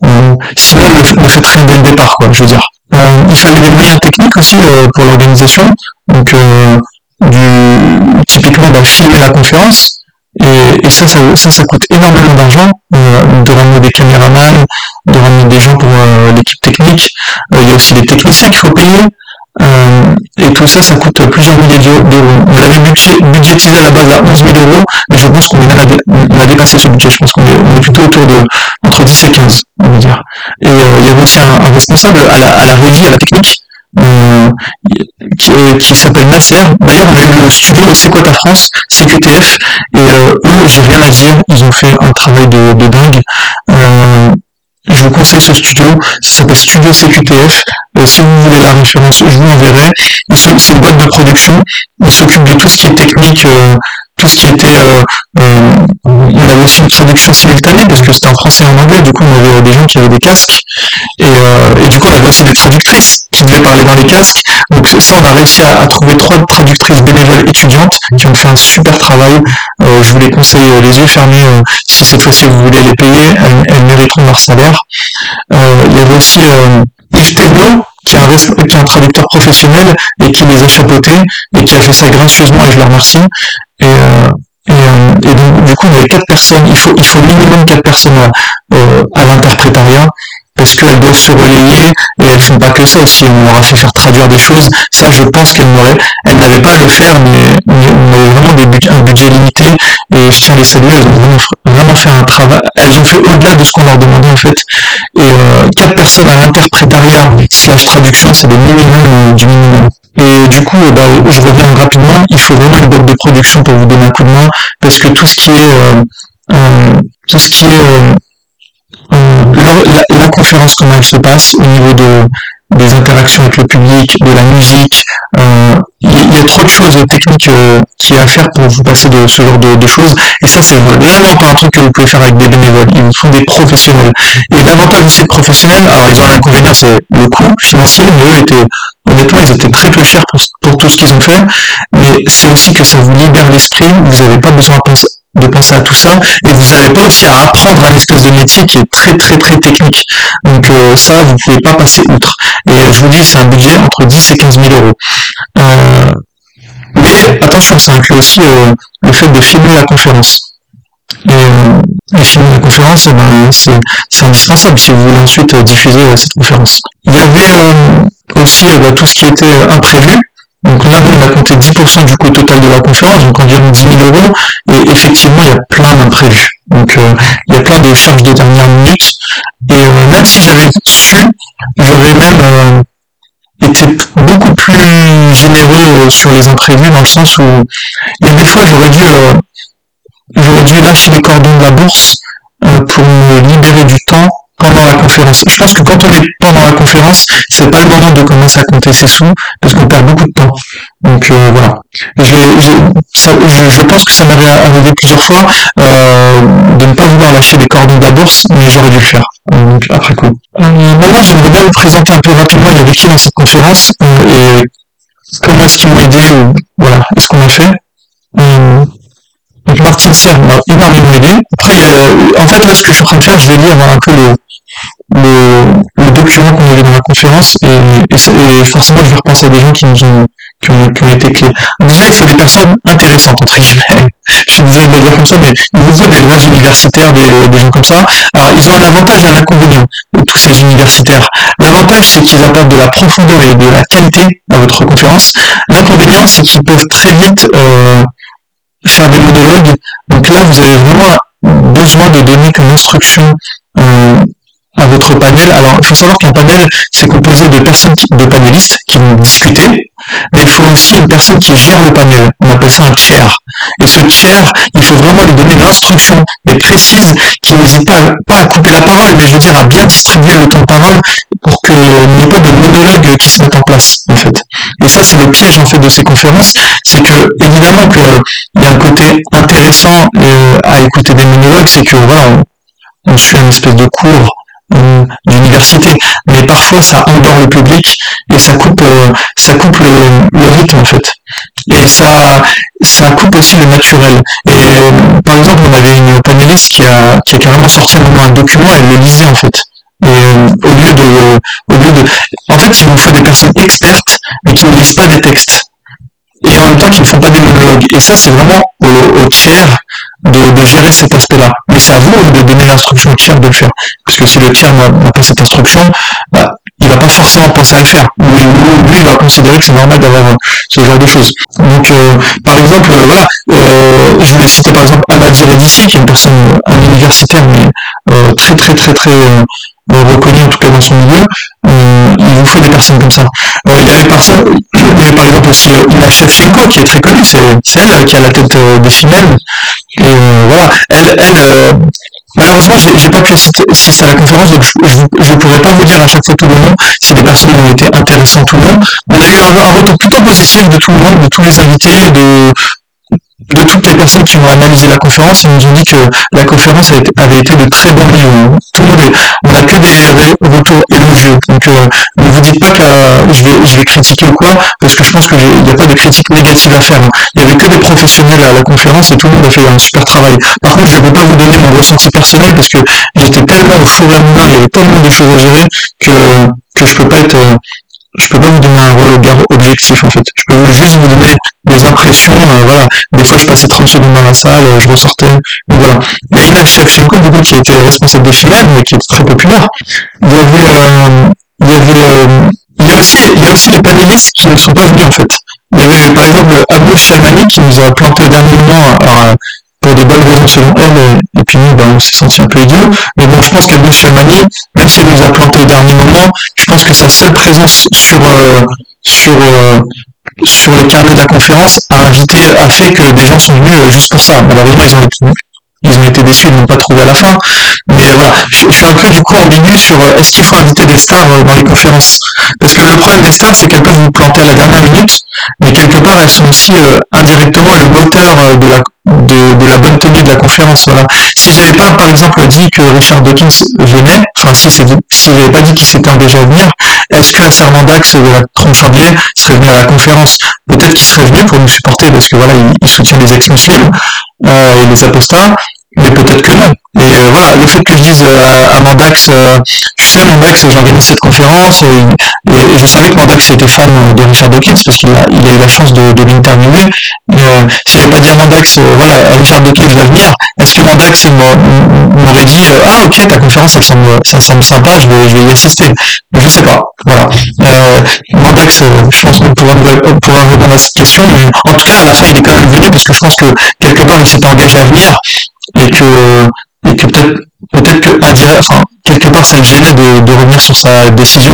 euh, sinon ne, faites rien dès le départ, quoi, je veux dire. Euh, il fallait des moyens techniques aussi pour l'organisation, donc du, typiquement bah, filmer la conférence, et, ça, ça, ça, coûte énormément d'argent, de ramener des caméramans, de ramener des gens pour l'équipe technique. il y a aussi les techniciens qu'il faut payer. Euh, et tout ça, ça coûte plusieurs milliers d'euros. On l'avait budgétisé à la base à 11 000 euros, mais je pense qu'on a, dépassé ce budget. Je pense qu'on est, plutôt autour de entre 10 et 15, on va dire. Et euh, il y avait aussi un, responsable à la, à la régie, à la technique, euh, qui, qui s'appelle Nasser. D'ailleurs, on a eu le studio C'est quoi ta France, CQTF, et eux, j'ai rien à dire, ils ont fait un travail de, de dingue. Je vous conseille ce studio, ça s'appelle Studio CQTF, euh, si vous voulez la référence, je vous enverrai. C'est une boîte de production. Il s'occupe de tout ce qui est technique, euh, tout ce qui était... Euh, euh, il avait aussi une traduction simultanée parce que c'était en français et en anglais. Du coup, on avait des gens qui avaient des casques. Et, et du coup, on avait aussi des traductrices qui devaient parler dans les casques. Donc ça, on a réussi à, trouver trois traductrices bénévoles étudiantes qui ont fait un super travail. je vous les conseille les yeux fermés si cette fois-ci vous voulez les payer. Elles, mériteront leur salaire. il y avait aussi Yves Thébault, qui est, un, un traducteur professionnel et qui les a chapeautés et qui a fait ça gracieusement et je le remercie. Et, euh, et, euh, donc, du coup, on avait quatre personnes, il faut, il faut minimum quatre personnes à, euh, à l'interprétariat parce qu'elles doivent se relayer et elles font pas que ça aussi. On leur a fait faire traduire des choses. Ça, je pense qu'elles elles n'avaient pas à le faire, mais, on vraiment un budget limité et je tiens à les saluer. Elles ont vraiment, fait un travail. Elles ont fait au-delà de ce qu'on leur demandait en fait. Et euh, quatre personnes à l'interprétariat slash traduction, c'est le minimum du minimum. Et du coup, bah, je reviens rapidement. Il faut vraiment une boîte de production pour vous donner un coup de main parce que tout ce qui est euh, euh, tout ce qui est la, conférence, comment elle se passe au niveau de, des interactions avec le public, de la musique. Il y, a trop de choses techniques euh, qui à faire pour vous passer de ce genre de, choses. Et ça, c'est vraiment pas un truc que vous pouvez faire avec des bénévoles. Ils vous font des professionnels. Et l'avantage de ces professionnels, alors ils ont un inconvénient, c'est le coût financier, mais eux étaient, honnêtement, ils étaient très peu chers pour, tout ce qu'ils ont fait. Mais c'est aussi que ça vous libère l'esprit. Vous n'avez pas besoin de penser à tout ça et vous n'avez pas aussi à apprendre un espèce de métier qui est très très très technique donc euh, ça vous pouvez pas passer outre et je vous dis c'est un budget entre 10 et 15 000 euros attention ça inclut aussi euh, le fait de filmer la conférence et, filmer la conférence eh ben, c'est indispensable si vous voulez ensuite diffuser cette conférence il y avait aussi bah, tout ce qui était imprévu donc là, on a compté 10% du coût total de la conférence, donc environ 10 000 euros, et effectivement, il y a plein d'imprévus. Donc euh, il y a plein de charges de dernière minute. Et même si j'avais su, j'aurais même été beaucoup plus généreux sur les imprévus dans le sens où il y des fois j'aurais dû j'aurais dû lâcher les cordons de la bourse pour me libérer du temps pendant la conférence. Je pense que quand on est pendant la conférence, c'est pas le moment de commencer à compter ses sous parce qu'on perd beaucoup de temps. Donc euh, voilà. Je, je, je, pense que ça m'avait arrivé plusieurs fois euh, de ne pas vouloir lâcher les cordons de la bourse, mais j'aurais dû le faire. Donc après coup. Euh, maintenant, j'aimerais bien vous présenter un peu rapidement il y avait qui dans cette conférence et comment est-ce qu'ils m'ont aidé ou voilà, est-ce qu'on a fait. Donc Martin Serre m'a énormément aidé. Après, en fait, là, ce que je suis en train de faire, je vais lire un peu le, le, le document qu'on avait dans la conférence et, et, forcément je vais repenser à des gens qui nous ont qui ont, qui ont été clés. Déjà il faut des personnes intéressantes entre guillemets. Je suis désolé de le dire comme ça, mais il faut des grands universitaires, des, des gens comme ça. Alors ils ont un avantage et un inconvénient, tous ces universitaires. L'avantage c'est qu'ils apportent de la profondeur et de la qualité à votre conférence. L'inconvénient c'est qu'ils peuvent très vite euh, faire des monologues. Donc là vous avez vraiment besoin de donner comme instruction euh, à votre panel. Alors, il faut savoir qu'un panel, c'est composé de personnes, de panélistes qui vont discuter, mais il faut aussi une personne qui gère le panel. On appelle ça un tiers. Et ce tiers, il faut vraiment lui donner l'instruction, mais précise, qui n'hésite pas, pas à couper la parole, mais je veux dire à bien distribuer le temps de parole pour qu'il n'y ait pas de monologue qui se mette en place, en fait. Et ça, c'est le piège, en fait, de ces conférences, c'est que, évidemment, qu'il y a un côté intéressant euh, à écouter des monologues, c'est que, voilà, on, on suit une espèce de cours d'université, mais parfois ça endort le public et ça coupe, euh, ça coupe le, rythme en fait. Et ça, ça coupe aussi le naturel. Et euh, par exemple, on avait une panéliste qui a, qui a carrément sorti un document, elle le lisait en fait. Et euh, au lieu de, au lieu de, en fait, il nous faut des personnes expertes, mais qui ne lisent pas des textes. Et en même temps, qui ne font pas des monologues. Et ça, c'est vraiment au, au tiers de, gérer cet aspect-là. Mais c'est à vous de donner l'instruction au tiers de le faire. Parce que si le tiers n'a pas cette instruction, bah, il va pas forcément penser à le faire. Ou, lui, il va considérer que c'est normal d'avoir euh, ce genre de choses. Donc, euh, par exemple, euh, voilà, je vais citer par exemple Amadi Redici, qui est une personne, un universitaire, mais très très très très reconnu en tout cas dans son milieu, il vous faut des personnes comme ça. il y avait par, il y avait par exemple aussi Shevchenko qui est très connue, c'est elle qui a la tête des femelles, euh, voilà, elle, elle malheureusement, j'ai pas pu assister à la conférence, donc je ne pourrais pas vous dire à chaque fois tout le nom si des personnes ont été intéressantes ou non. On a eu un, retour plutôt positif de tout le monde, de tous les invités, de toutes les personnes qui ont analysé la conférence, ils nous ont dit que la conférence avait été de très bon niveau. Tout le monde on n'a que des retours élogieux. Donc euh, ne vous dites pas que euh, je, vais, je vais critiquer ou quoi, parce que je pense qu'il n'y a pas de critique négative à faire. Il n'y avait que des professionnels à la conférence et tout le monde a fait un super travail. Par contre, je ne peux pas vous donner mon ressenti personnel parce que j'étais tellement au four et il y avait tellement de choses à gérer que, que je peux pas être euh, je peux pas vous donner un regard objectif en fait. Je peux juste vous donner des impressions, euh, voilà. Des fois je passais 30 secondes dans la salle, euh, je ressortais, voilà. Il y a Ina Shevchenko du coup qui était responsable des finales, mais qui était très populaire. Il y avait, euh, il y avait, il y a aussi, il y a aussi les panélistes qui ne sont pas venus en fait. Il y avait par exemple Abou Shamani qui nous a planté au dernier moment, alors, des bonnes raisons selon elle, et, puis nous, ben, on s'est senti un peu idiot. Mais bon, je pense qu'Abou Shamani, même s'il nous a planté au dernier moment, je pense que sa seule présence sur, euh, sur, euh, sur le carnet de la conférence a invité, a fait que des gens sont venus euh, juste pour ça. Malheureusement, ils ont été, ils ont été déçus, ils n'ont pas trouvé à la fin. Mais voilà, je, suis un peu du coup ambigu sur est-ce qu'il faut inviter des stars dans les conférences? Parce que le problème des stars, c'est qu'elles peuvent vous planter à la dernière minute, mais quelque part, elles sont aussi indirectement le moteur de la de, la bonne tenue de la conférence. Voilà. Si j'avais pas, par exemple, dit que Richard Dawkins venait, enfin si, si j'avais pas dit qu'il s'était engagé à venir, est-ce que Serment d'Axe de la Trompe-Chambier serait venu à la conférence? Peut-être qu'il serait venu pour nous supporter parce que voilà, il, soutient les ex-muslims euh, et les apostats, mais peut-être que non. Et euh, voilà, le fait que je dise euh, à Mandax, euh, tu sais Mandax, j'organise cette conférence, et, je savais que Mandax était fan de Richard Dawkins parce qu'il a, il a eu la chance de, de l'interviewer. Euh, j'avais pas dit à Mandax, voilà, Richard Dawkins va venir, est-ce que Mandax m'aurait dit, ah ok, ta conférence, ça semble, ça semble sympa, je vais, je vais y assister. Je sais pas, voilà. Mandax, je pense qu'on pourra, pourra répondre à cette question, mais en tout cas, à la fin, il est quand même venu parce que je pense que quelque part, il s'est engagé à venir et que et que peut-être peut-être que enfin, quelque part ça le gênait de, revenir sur sa décision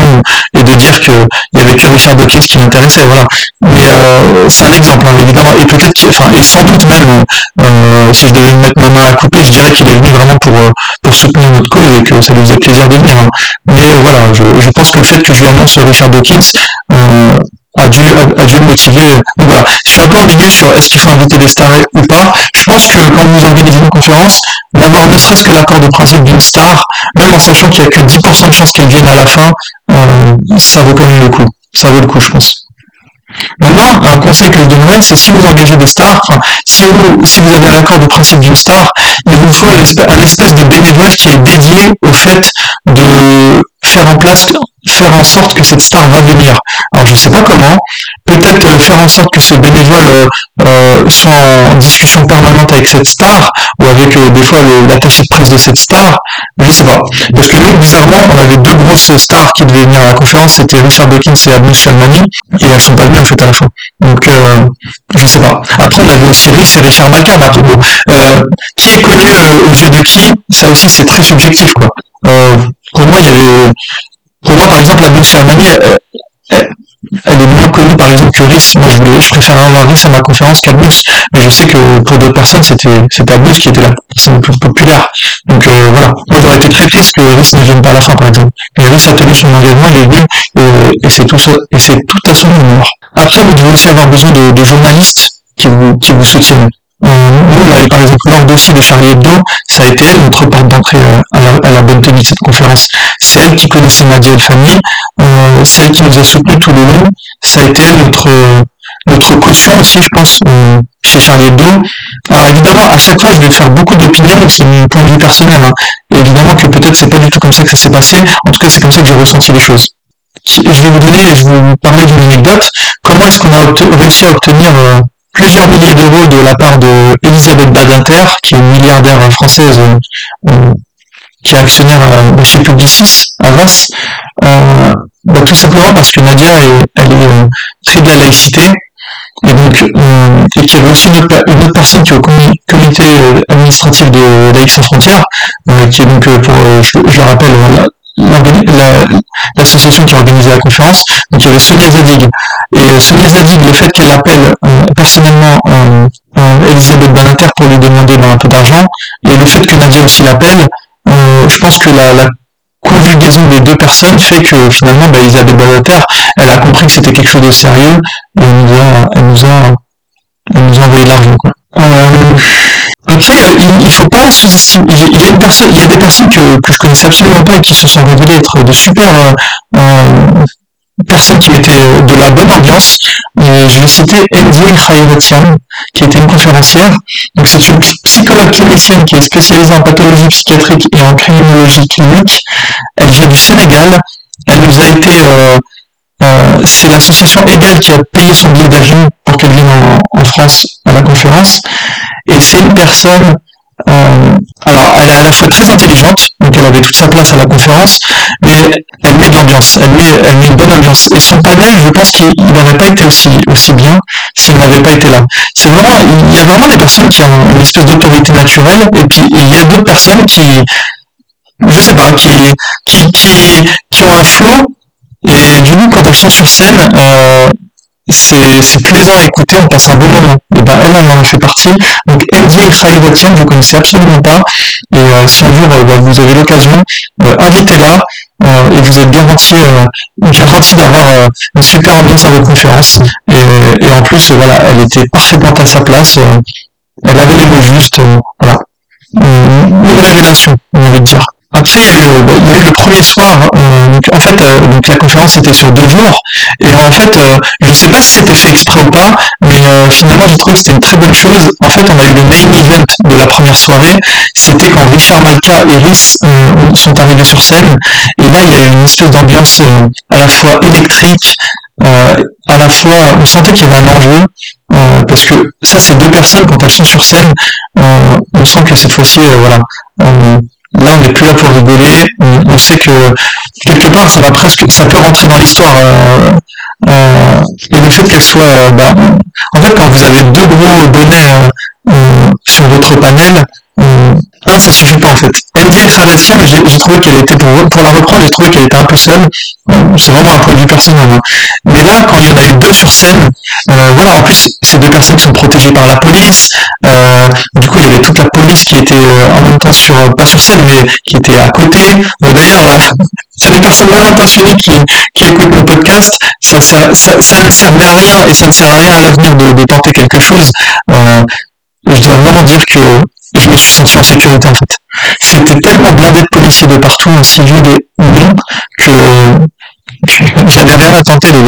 et de dire qu'il y avait que Richard Dawkins qui l'intéressait, voilà. Mais euh, c'est un exemple, hein, évidemment, et peut-être, enfin, et sans doute même, euh, si je devais me mettre ma main à couper, je dirais qu'il est venu vraiment pour, euh, pour soutenir notre cause et que ça lui faisait plaisir de venir. Hein. Mais voilà, je, pense que le fait que je lui annonce Richard Dawkins, a dû, a, dû motiver. voilà, je suis un peu ambigu sur est-ce qu'il faut inviter des stars ou pas. Je pense que quand vous organisez une conférence, d'avoir ne serait-ce que l'accord de principe d'une star, même en sachant qu'il n'y a que 10% de chances qu'elle vienne à la fin, euh, ça vaut quand même le coup. Ça vaut le coup, je pense. Maintenant, un conseil que je donnerais, c'est si vous engagez des stars, si vous, si vous avez un accord de principe d'une star, il vous faut un espèce de bénévole qui est dédié au fait de faire en place, faire en sorte que cette star va venir. Alors je sais pas comment, peut-être euh, faire en sorte que ce bénévole euh, euh, soit en discussion permanente avec cette star, ou avec des fois l'attaché de presse de cette star, je sais pas. Parce que nous, bizarrement, on avait deux grosses stars qui devaient venir à la conférence, c'était Richard Dawkins et Abnous Shalmani, et elles sont pas venues en fait à la fin. Donc je sais pas. Après on avait aussi Rhys et Richard McCann, qui est connu aux yeux de qui, ça aussi c'est très subjectif quoi. pour moi, il y avait pour moi, par exemple, la Blue Ceremony, elle, elle, est moins connue, par exemple, que RIS. Moi, je, voulais, préférais avoir RIS à ma conférence qu'Abus. Mais je sais que pour d'autres personnes, c'était, c'était qui était la personne plus populaire. Donc, euh, voilà. Moi, j'aurais été très triste que RIS ne vienne pas à la fin, par exemple. Mais RIS a tenu son engagement, il est venu, et, et c'est tout, et c'est tout à son honneur. Après, vous devez aussi avoir besoin de, de journalistes qui vous, qui vous soutiennent. Euh, nous, par exemple, dossier de Charlie Hebdo, ça a été elle, notre porte d'entrée euh, à, la, bonne tenue de cette conférence. C'est elle qui connaissait Nadia El Fani, euh, c'est elle qui nous a soutenus tout le long, ça a été notre, notre caution aussi, je pense, chez Charlie Hebdo. Alors évidemment, à chaque fois, je vais faire beaucoup d'opinions, c'est mon point de vue personnel. Hein. Évidemment que peut-être c'est pas du tout comme ça que ça s'est passé, en tout cas c'est comme ça que j'ai ressenti les choses. Je vais vous donner, je vais vous parler d'une anecdote. Comment est-ce qu'on a réussi à obtenir plusieurs milliers d'euros de la part de Elisabeth Badinter, qui est une milliardaire française, euh, qui est actionnaire euh, chez Publicis à Reims, euh, bah, tout simplement parce que Nadia est, elle est très de la laïcité, et donc et qu'il y avait aussi une autre, personne qui est au comité administratif de Laïcs sans frontières, qui est donc pour, je, je le rappelle, l'association qui a organisé la conférence. Donc il y avait Sonia Zadig. Et euh, Sonia Zadig, le fait qu'elle appelle euh, personnellement euh, Elisabeth Banater pour lui demander ben, un peu d'argent, et le fait que Nadia aussi l'appelle, je pense que la, la, conjugaison des deux personnes fait que finalement ben, Elisabeth Banater, elle a compris que c'était quelque chose de sérieux, et elle nous a, elle nous a, elle nous a envoyé de l'argent. Après, il, il faut pas sous-estimer. Il y a il y a des personnes que, je connaissais absolument pas et qui se sont révélées être de super euh, euh personnes qui étaient euh, de la bonne ambiance. Je vais citer Enzil Khayvatian, qui était une conférencière. Donc c'est une psychologue clinicienne qui est spécialisée en pathologie psychiatrique et en criminologie clinique. Elle vient du Sénégal. Elle nous a été euh, euh, c'est l'association Egal qui a payé son billet d'avion pour qu'elle vienne en, France à la conférence. Et c'est une personne, euh, alors elle est à la fois très intelligente, donc elle avait toute sa place à la conférence, mais elle met de l'ambiance, elle met, elle met une bonne ambiance. Et son panel, je pense qu'il n'aurait pas été aussi, aussi bien s'il n'avait pas été là. C'est vraiment, il y a vraiment des personnes qui ont une espèce d'autorité naturelle, et puis il y a d'autres personnes qui, je sais pas, qui, qui, qui, ont un flow et du coup, quand elles sont sur scène, euh, c'est plaisant à écouter, on passe un bon moment. Et ben elle, elle en fait partie. Donc Elvie Khaïvatian, vous connaissez absolument pas. Et euh, si un euh, bah, vous avez l'occasion, euh, invitez-la. Euh, et vous êtes garanti, garanti d'avoir une super ambiance à votre conférence. Et, et en plus, voilà, elle était parfaitement à sa place. elle avait les mots justes. voilà. Une révélation, on envie de dire. Après, il y, a eu, le premier soir, euh, en fait, euh, donc la conférence était sur deux jours, et en fait, euh, je ne sais pas si c'était fait exprès ou pas, mais finalement, j'ai trouvé que c'était une très bonne chose. En fait, on a eu le main event de la première soirée, c'était quand Richard Malka et Rhys sont arrivés sur scène, et là, il y a eu une espèce d'ambiance à la fois électrique, à la fois, on sentait qu'il y avait un enjeu, parce que ça, c'est deux personnes, quand elles sont sur scène, on sent que cette fois-ci, voilà, Là, on n'est plus là pour rigoler. On, sait que quelque part, ça va presque, ça peut rentrer dans l'histoire. Euh, euh, et le fait qu'elle soit, euh, bah, en fait, quand vous avez deux gros bonnets sur votre panel, un, ça suffit pas en fait. Elle l'action, mais j'ai trouvé qu'elle était, pour, pour la reprendre, j'ai trouvé qu'elle était un peu seule. C'est vraiment un point de vue personnel. Hein. Mais là, quand il y en a eu deux sur scène, euh, voilà, en plus, ces deux personnes sont protégées par la police. Euh, du coup, il y avait toute la police qui était euh, en même temps sur, pas sur scène, mais qui était à côté. D'ailleurs, c'est des personnes mal intentionnées qui, qui écoutent le podcast, ça, ça, ça, ça, ne servait à rien et ça ne sert à rien à l'avenir de, de, tenter quelque chose. Euh, je dois vraiment dire que je me suis senti en sécurité en fait. C'était tellement blindé de policiers de partout, en civil et non, que j'avais rien à tenter de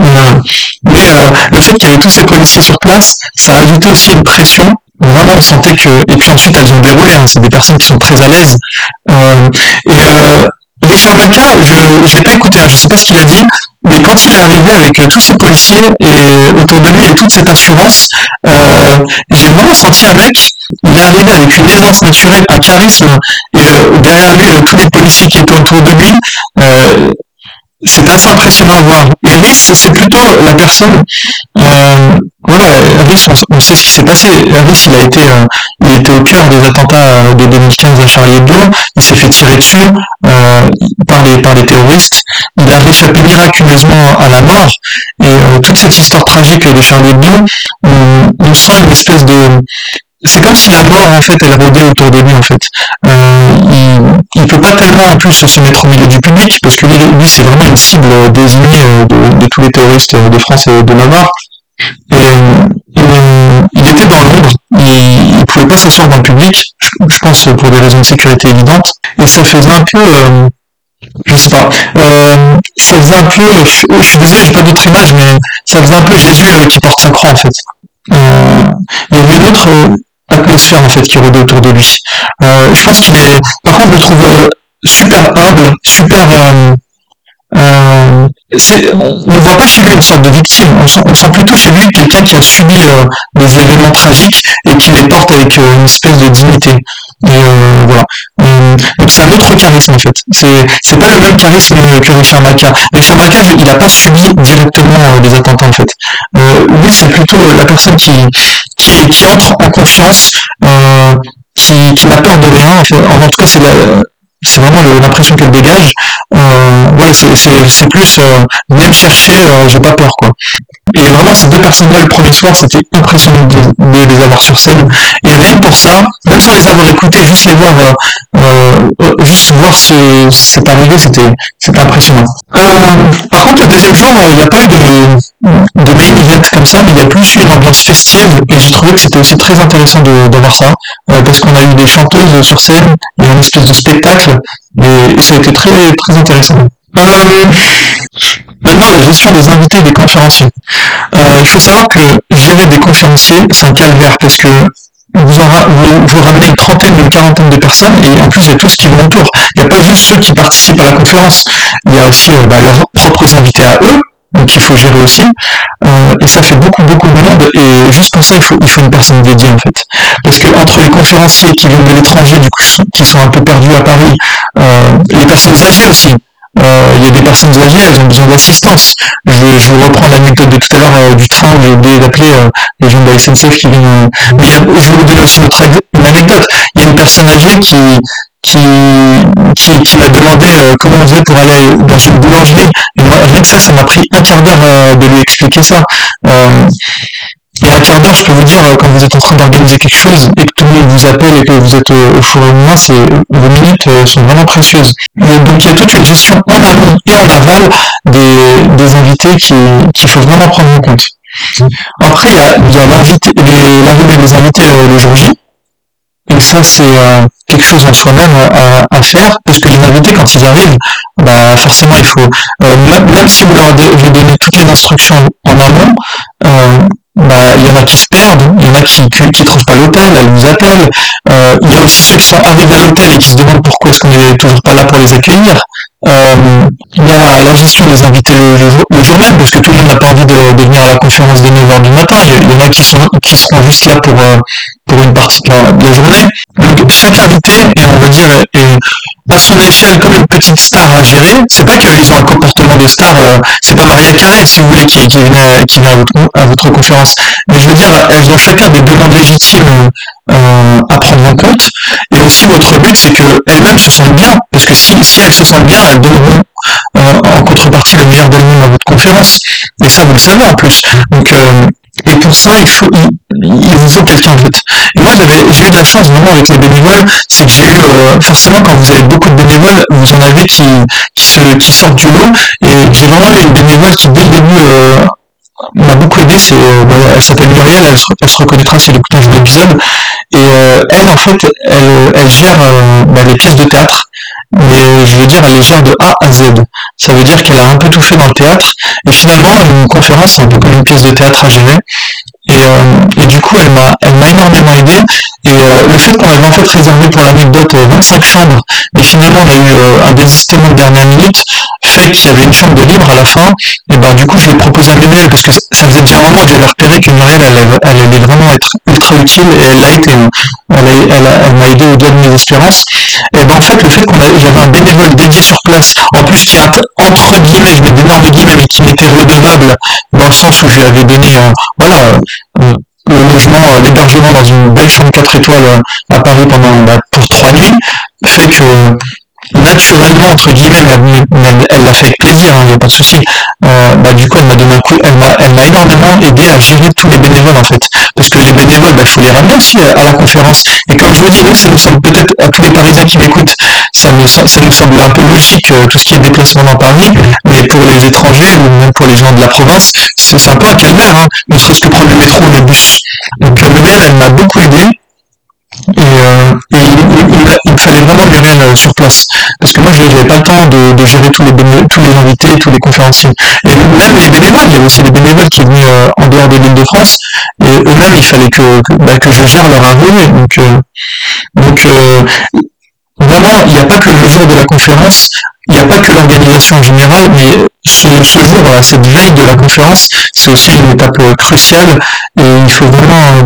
euh, mais euh, le fait qu'il y avait tous ces policiers sur place, ça a ajouté aussi une pression. Vraiment, on sentait que... Et puis ensuite, elles ont déroulé. Hein. C'est des personnes qui sont très à l'aise. Euh, et euh, Maca, je ne l'ai pas écouté, hein, je ne sais pas ce qu'il a dit, mais quand il est arrivé avec euh, tous ces policiers et autour de lui et toute cette assurance, euh, j'ai vraiment senti un mec, il est arrivé avec une aisance naturelle, un charisme, et euh, derrière lui, tous les policiers qui étaient autour de lui, c'est assez impressionnant à voir. Et Rhys, c'est plutôt la personne, euh, voilà, Rhys, on, sait ce qui s'est passé. Rhys, il a été, euh, il était au cœur des attentats euh, de 2015 à Charlie Hebdo. Il s'est fait tirer dessus euh, par les par les terroristes. Il a réchappé miraculeusement à la mort. Et toute cette histoire tragique de Charlie Hebdo, on, on sent une espèce de c'est comme si la mort en fait elle rôdait autour de lui en fait. Euh, il, il peut pas tellement en plus se mettre au milieu du public parce que lui, c'est vraiment une cible désignée euh, de, de, tous les terroristes de France et de Navarre. Et, euh, il était dans l'ombre, il, il pouvait pas s'asseoir dans le public, je, pense pour des raisons de sécurité évidentes, et ça faisait un peu euh, je sais pas, euh, ça faisait un peu, je, suis désolé, j'ai pas d'autre image, mais ça faisait un peu Jésus qui porte sa croix en fait. Euh, il y avait une autre, atmosphère en fait qui rôdait autour de lui. Euh, je pense qu'il est, par contre, je le trouve euh, super humble, super. Euh, on ne voit pas chez lui une sorte de victime, on sent, on sent plutôt chez lui quelqu'un qui a subi des événements tragiques et qui les porte avec une espèce de dignité. Voilà. donc c'est un autre charisme en fait. C'est pas le même charisme que Richard Maca. Richard Maca, il n'a pas subi directement des attentats en fait. lui, c'est plutôt la personne qui qui, entre en confiance, qui, qui n'a peur de rien. En, tout cas, c'est c'est vraiment l'impression qu'elle dégage. Euh, voilà, c'est plus euh, même chercher, euh, j'ai pas peur quoi. Et vraiment ces deux personnes-là le premier soir, c'était impressionnant de, les avoir sur scène. Et rien pour ça, même sans les avoir écoutés, juste les voir, euh, euh, voir ce, cette arrivée, c'était c'était impressionnant. par contre, le deuxième jour, il n'y a pas eu de, de event comme ça, mais il y a plus eu une ambiance festive. Et j'ai trouvé que c'était aussi très intéressant de, de voir ça, parce qu'on a eu des chanteuses sur scène, il y a une espèce de spectacle et, ça a été très, très intéressant. Euh, maintenant, la gestion des invités et des conférenciers. Euh, il faut savoir que gérer des conférenciers, c'est un calvaire parce que vous, vous, vous, ramenez une trentaine, une quarantaine de personnes et en plus il y a tout ce qui vont autour. Il n'y a pas juste ceux qui participent à la conférence, il y a aussi euh, bah, leurs propres invités à eux, donc il faut gérer aussi. Euh, et ça fait beaucoup beaucoup de monde et juste pour ça il faut il faut une personne dédiée en fait. Parce que entre les conférenciers qui viennent de l'étranger, du coup qui sont un peu perdus à Paris, euh, les personnes âgées aussi. Euh, il y a des personnes âgées, elles ont besoin d'assistance. Je, je reprends l'anecdote de tout à l'heure du train, d'appeler les gens de la SNCF qui viennent. Mais je vais vous donner aussi une anecdote. Il y a une personne âgée qui m'a demandé euh, comment on faisait pour aller dans une boulangerie. Et rien que ça, ça m'a pris un quart d'heure euh, de lui expliquer ça. Euh, et un quart d'heure, je peux vous dire, quand vous êtes en train d'organiser quelque chose et que tout le monde vous appelle et que vous êtes au four et au c'est, vos minutes sont vraiment précieuses. donc il y a toute une gestion en amont et en aval des, des invités qui, qu'il faut vraiment prendre en compte. Après, il y a, il y a l'invité, l'arrivée des invités le jour J. Et ça, c'est euh, quelque chose en soi-même euh, à, faire, parce que les invités, quand ils arrivent, bah, forcément, il faut, euh, même, si vous leur donné toutes les instructions en amont, bah, il y en a qui se perdent, il y en a qui qui, trouvent pas l'hôtel, elles nous appellent. il y a aussi ceux qui sont arrivés à l'hôtel et qui se demandent pourquoi est-ce qu'on n'est toujours pas là pour les accueillir. Euh, il y a la gestion des invités le, jour même, parce que tout le monde n'a pas envie de, venir à la conférence de 9h du matin. Il y, en a qui, sont, qui seront juste là pour, euh, pour une partie de la, journée. Donc chaque invité, et on va dire, est à son échelle comme une petite star à gérer. C'est pas qu'ils ont un comportement de star, euh, c'est pas Maria Carré, si vous voulez, qui, qui vient, qui à, votre, à, votre, conférence. Mais je veux dire, elles ont chacun des demandes légitimes euh, à prendre en compte. Et aussi, votre but, c'est qu'elles-mêmes se sentent bien. Parce que si, si elles se sentent bien, elles donneront euh, en contrepartie le meilleur d'elles-mêmes à votre conférence. Et ça, vous le savez en plus. Donc, euh, et pour ça, il faut, il, vous faut quelqu'un en fait. Et moi, j'avais, j'ai eu de la chance vraiment avec les bénévoles, c'est que j'ai eu, euh, forcément, quand vous avez beaucoup de bénévoles, vous en avez qui, qui, se, qui sortent du lot. Et j'ai vraiment eu une bénévole qui, dès le début, euh, m'a beaucoup aidé. C'est, euh, bah, elle s'appelle Muriel, elle se, elle se reconnaîtra si elle écoute un l'épisode. Et euh, elle, en fait, elle, elle gère euh, bah, les pièces de théâtre mais je veux dire, elle les gère de A à Z. Ça veut dire qu'elle a un peu tout fait dans le théâtre, et finalement, une conférence, un peu une pièce de théâtre à gérer. Et, euh, et du coup, elle m'a, elle m'a énormément aidé. Et euh, le fait qu'on avait en fait réservé pour l'anecdote 25 chambres, et finalement on a eu euh, un désistement de dernière minute, fait qu'il y avait une chambre libre à la fin, et ben du coup je lui ai proposé un Muriel parce que ça faisait déjà un moment que j'avais repéré que Muriel elle, allait vraiment être ultra utile et elle l'a été. Hein. Elle, elle, elle m'a aidé au-delà de mes espérances. Et ben en fait le fait qu'on j'avais un bénévole dédié sur place, en plus qui entre guillemets, je mets d'énormes guillemets, mais qui m'était redevable dans le sens où je lui avais donné, euh, voilà, euh, le logement, euh, l'hébergement dans une belle chambre 4 étoiles à Paris pendant bah, pour trois nuits, fait que naturellement entre guillemets elle l'a fait avec plaisir il hein, n'y a pas de souci. Euh, bah, du coup elle m'a donné un coup elle m'a elle m'a énormément aidé à gérer tous les bénévoles en fait. Parce que les bénévoles bah, il faut les ramener aussi à, la conférence. Et comme je vous dis nous ça nous semble peut-être à tous les parisiens qui m'écoutent ça me ça nous semble un peu logique euh, tout ce qui est déplacement dans Paris. Mais pour les étrangers ou même pour les gens de la province c'est un peu un hein, ne serait-ce que prendre le métro ou le bus. Donc euh, Muriel elle m'a beaucoup aidé et, euh, et il, il, fallait vraiment Muriel euh, sur place. Parce que moi je n'avais pas le temps de, de gérer tous les tous les invités, tous les conférenciers. Et même les bénévoles, il y avait aussi des bénévoles qui venaient euh, en dehors de l'île de France et eux-mêmes il fallait que, bah, que je gère leur arrivée. Donc euh, donc euh, vraiment il n'y a pas que le jour de la conférence il n'y a pas que l'organisation en général, mais ce, ce jour, cette veille de la conférence, c'est aussi une étape cruciale. Et il faut vraiment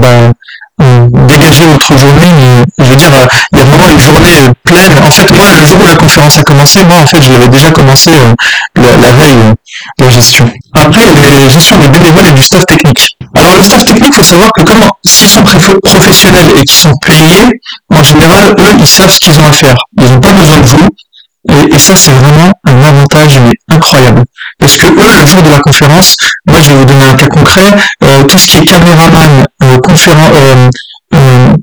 dégager votre journée, mais je veux dire, il y a vraiment une journée pleine. En fait, moi, le jour où la conférence a commencé, moi, en fait, je l'avais déjà commencé euh, la, veille de la gestion. Après, les gestions des bénévoles et du staff technique. Alors, le staff technique, il faut savoir que comme s'ils sont professionnels et qu'ils sont payés, en général, eux, ils savent ce qu'ils ont à faire. Ils n'ont pas besoin de vous. Et, ça, c'est vraiment un avantage mais incroyable. Parce que eux, le jour de la conférence, moi, je vais vous donner un cas concret. Euh, tout ce qui est caméraman, euh, conférence, euh, euh,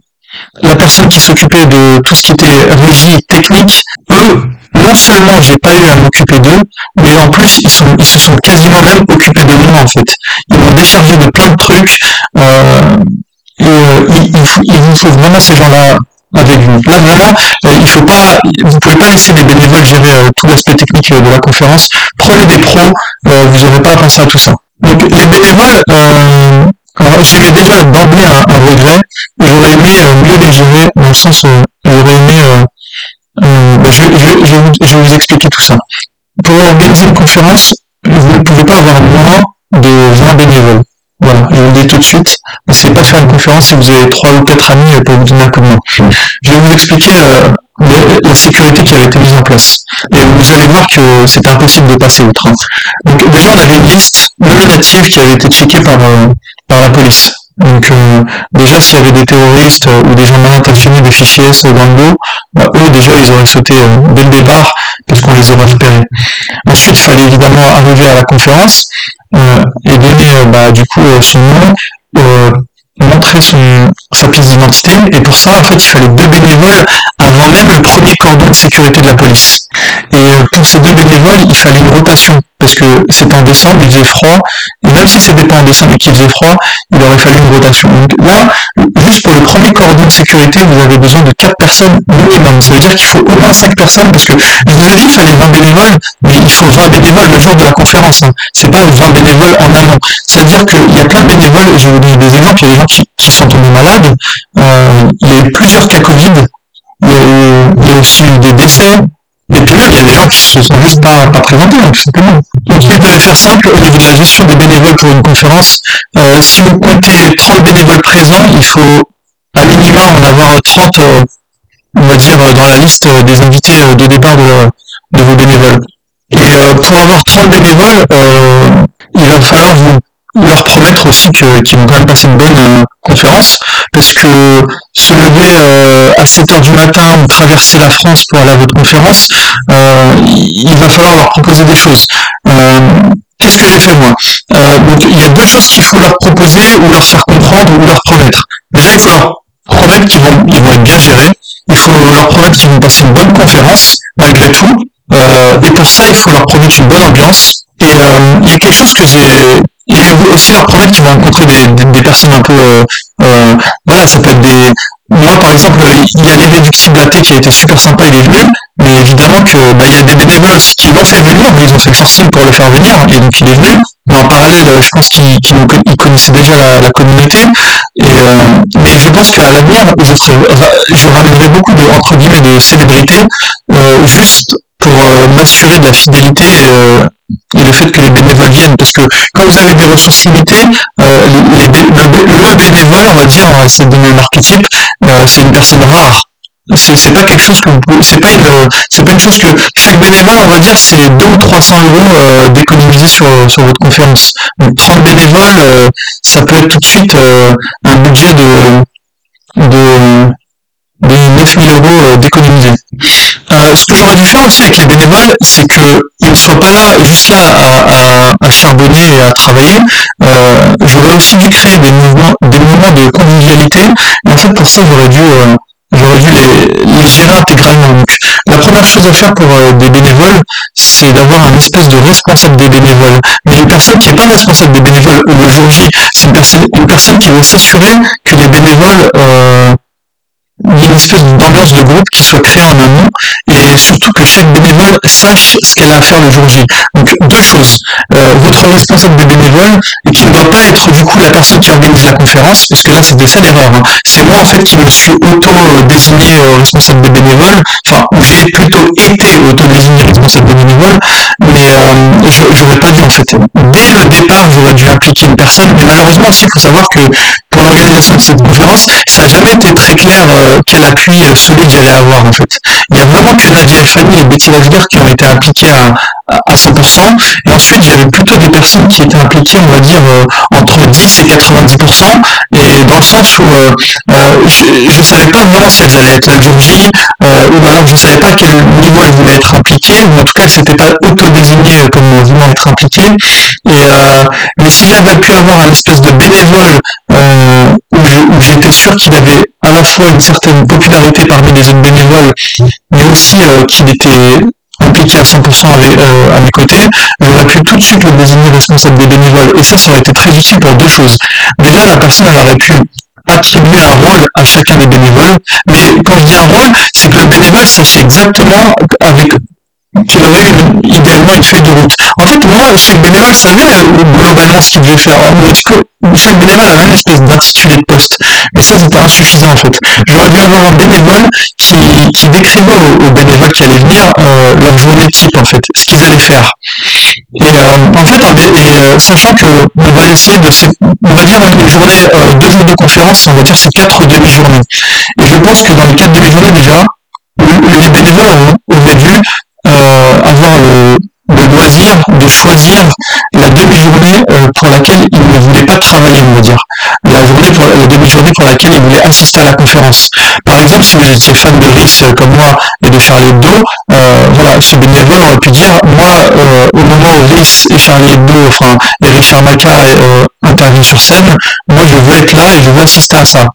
la personne qui s'occupait de tout ce qui était régie technique, eux, non seulement j'ai pas eu à m'occuper d'eux, mais en plus ils, sont, ils se sont quasiment même occupés de moi en fait. Ils m'ont déchargé de plein de trucs. Euh, et euh, il, il, faut vraiment ces gens-là avec vous. Là vraiment, euh, il faut pas, vous pouvez pas laisser les bénévoles gérer euh, tout l'aspect technique euh, de la conférence. Prenez des pros, vous n'aurez pas à penser à tout ça. Donc les bénévoles, alors j'ai déjà d'emblée un, un, regret. J'aurais aimé mieux les gérer dans le sens où j'aurais aimé. Ben, je, je, je, vais vous expliquer tout ça. Pour organiser une conférence, vous ne pouvez pas avoir moins de 20 bénévoles. Voilà, je vous le dis tout de suite. N'essayez pas de faire une conférence si vous avez trois ou quatre amis pour vous donner un coup de main. Je vais vous expliquer euh, la sécurité qui avait été mise en place. Et vous allez voir que c'était impossible de passer outre. Hein. Donc déjà, on avait une liste nominative qui avait été checkée par, euh, par la police. Donc euh, déjà s'il y avait des terroristes euh, ou des gens mal intentionnés des fichiers S dans le bah, eux déjà ils auraient sauté euh, dès le départ parce qu'on les aurait repérés. Ensuite il fallait évidemment arriver à la conférence euh, et donner bah, du coup son nom, montrer son, sa pièce d'identité et pour ça en fait il fallait deux bénévoles avant même le premier cordon de sécurité de la police. Et pour ces deux bénévoles il fallait une rotation parce que c'était en décembre, il faisait froid, et même si c'était pas en décembre et qu'il faisait froid, il aurait fallu une rotation. Donc là, juste pour le premier cordon de sécurité, vous avez besoin de 4 personnes minimum. Ça veut dire qu'il faut au moins 5 personnes, parce que je vous avais dit qu'il fallait 20 bénévoles, mais il faut 20 bénévoles le jour de la conférence. Hein. C'est pas 20 bénévoles en amont. C'est-à-dire qu'il y a plein de bénévoles, je vous donner des exemples, il y a des gens qui, qui sont tombés malades, euh, il y a eu plusieurs cas Covid, il y a, eu, il y a aussi eu des décès, et puis même, il y a des gens qui se sont juste pas, pas présentés, tout simplement. Donc, fallait faire simple au niveau de la gestion des bénévoles pour une conférence. Euh, si vous comptez 30 bénévoles présents, il faut à minima en avoir 30, euh, on va dire, dans la liste des invités de départ de, vos bénévoles. Et pour avoir 30 bénévoles, il va falloir vous leur promettre aussi qu'ils vont quand même passer une bonne conférence, parce que se lever à 7 heures du matin ou traverser la France pour aller à votre conférence, il va falloir leur proposer des choses. Qu'est-ce que j'ai fait moi? Donc il y a deux choses qu'il faut leur proposer ou leur faire comprendre ou leur promettre. Déjà, il faut leur promettre qu'ils vont, ils vont être bien gérés. Il faut leur promettre qu'ils vont passer une bonne conférence, malgré tout. Euh, et pour ça, il faut leur promettre une bonne ambiance. Et euh, il y a quelque chose que j'ai... Il aussi leur promettre qu'ils vont rencontrer des, des, personnes un peu... Euh, euh, voilà, ça peut être des... Moi, par exemple, il y a l'événement qui a été super sympa, il est venu. Mais évidemment que bah, il y a des bénévoles qui l'ont fait venir, mais ils ont fait le forcing pour le faire venir, et donc il est venu. Mais en parallèle, je pense qu'ils connaissaient déjà la, communauté. Et, euh, mais je pense qu'à l'avenir, je, je ramènerai beaucoup de entre guillemets de célébrités euh, juste pour euh, m'assurer de la fidélité et le fait que les bénévoles viennent. Parce que quand vous avez des ressources limitées, le, bénévole, on va dire, c'est le archétype, c'est une personne rare c'est pas quelque chose que vous c'est pas une c'est pas une chose que chaque bénévole on va dire c'est 2 ou 300 euros euh, d'économiser sur, sur votre conférence donc 30 bénévoles euh, ça peut être tout de suite euh, un budget de de de 9000 euros d'économiser. ce que j'aurais dû faire aussi avec les bénévoles, c'est qu'ils ne soient pas là, juste là à, charbonner et à travailler. j'aurais aussi dû créer des mouvements, des moments de convivialité. Et en fait, pour ça, j'aurais dû j'aurais dû les, gérer intégralement. Donc, la première chose à faire pour euh, des bénévoles, c'est d'avoir un espèce de responsable des bénévoles. Mais une personne qui n'est pas responsable des bénévoles le jour J, c'est une personne, une personne qui va s'assurer que les bénévoles euh, il y a une espèce d'ambiance de groupe qui soit créée en amont et surtout que chaque bénévole sache ce qu'elle a à faire le jour J. Donc deux choses. Euh, votre responsable de bénévole et qui ne doit pas être du coup la personne qui organise la conférence parce que là c'était ça l'erreur. Hein. C'est moi en fait qui me suis auto-désigné euh, responsable des bénévoles, enfin j'ai plutôt été auto-désigné responsable des bénévoles, mais euh, j'aurais pas dû en fait. Dès le départ j'aurais dû impliquer une personne, mais malheureusement aussi il faut savoir que pour l'organisation de cette conférence, ça n'a jamais été très clair euh, quel appui euh, solide j'allais avoir en fait. Il y a vraiment que Nadia Fanny et Betty Laviller qui ont été impliquées à, à 100%. Et ensuite, j'avais plutôt des personnes qui étaient impliquées, on va dire, euh, entre 10 et 90%, et dans le sens où euh, euh, je ne savais pas vraiment si elles allaient être la jour J, ou alors je ne savais pas à quel niveau elles voulaient être impliquées, ou en tout cas, elles s'étaient pas auto-désignées comme voulant être impliquées. Et, mais si j'avais pu avoir un espèce de bénévole où j'étais sûr qu'il avait à la fois une certaine popularité parmi les autres bénévoles, mais aussi qu'il était impliqué à 100% euh, à mes côtés, j'aurais pu tout de suite le désigner responsable des bénévoles. Et ça, ça aurait été très utile pour deux choses. Déjà, la personne, elle aurait pu attribuer un rôle à chacun des bénévoles. Mais quand je dis un rôle, c'est que le bénévole sache exactement avec qu'il aurait idéalement une feuille de route. En fait, moi, chaque bénévole savait euh, globalement ce qu'il devait faire. Chaque bénévole avait une espèce d'intitulé de poste. Mais ça, c'était insuffisant, en fait. J'aurais dû avoir un bénévole qui, qui décrivait aux, bénévoles qui allaient venir euh, leur journée type, en fait, ce qu'ils allaient faire. Et euh, en fait, et, sachant que on va essayer de, on va dire une journée, deux jours de conférence, on va dire c'est quatre demi-journées. Et je pense que dans les quatre demi-journées déjà, les bénévoles auraient dû euh, avoir le, de choisir la demi-journée euh, pour laquelle il ne voulait pas travailler, on va dire. La journée pour la demi-journée pour laquelle il voulait assister à la conférence. Par exemple, si vous étiez fan de euh, comme moi et de Charlie Hebdo, euh, voilà, ce bénévole aurait pu dire, moi, au moment où Rhys et Charlie Hebdo, enfin, et Richard Maca interviennent sur scène, moi je veux être là et je veux assister à ça.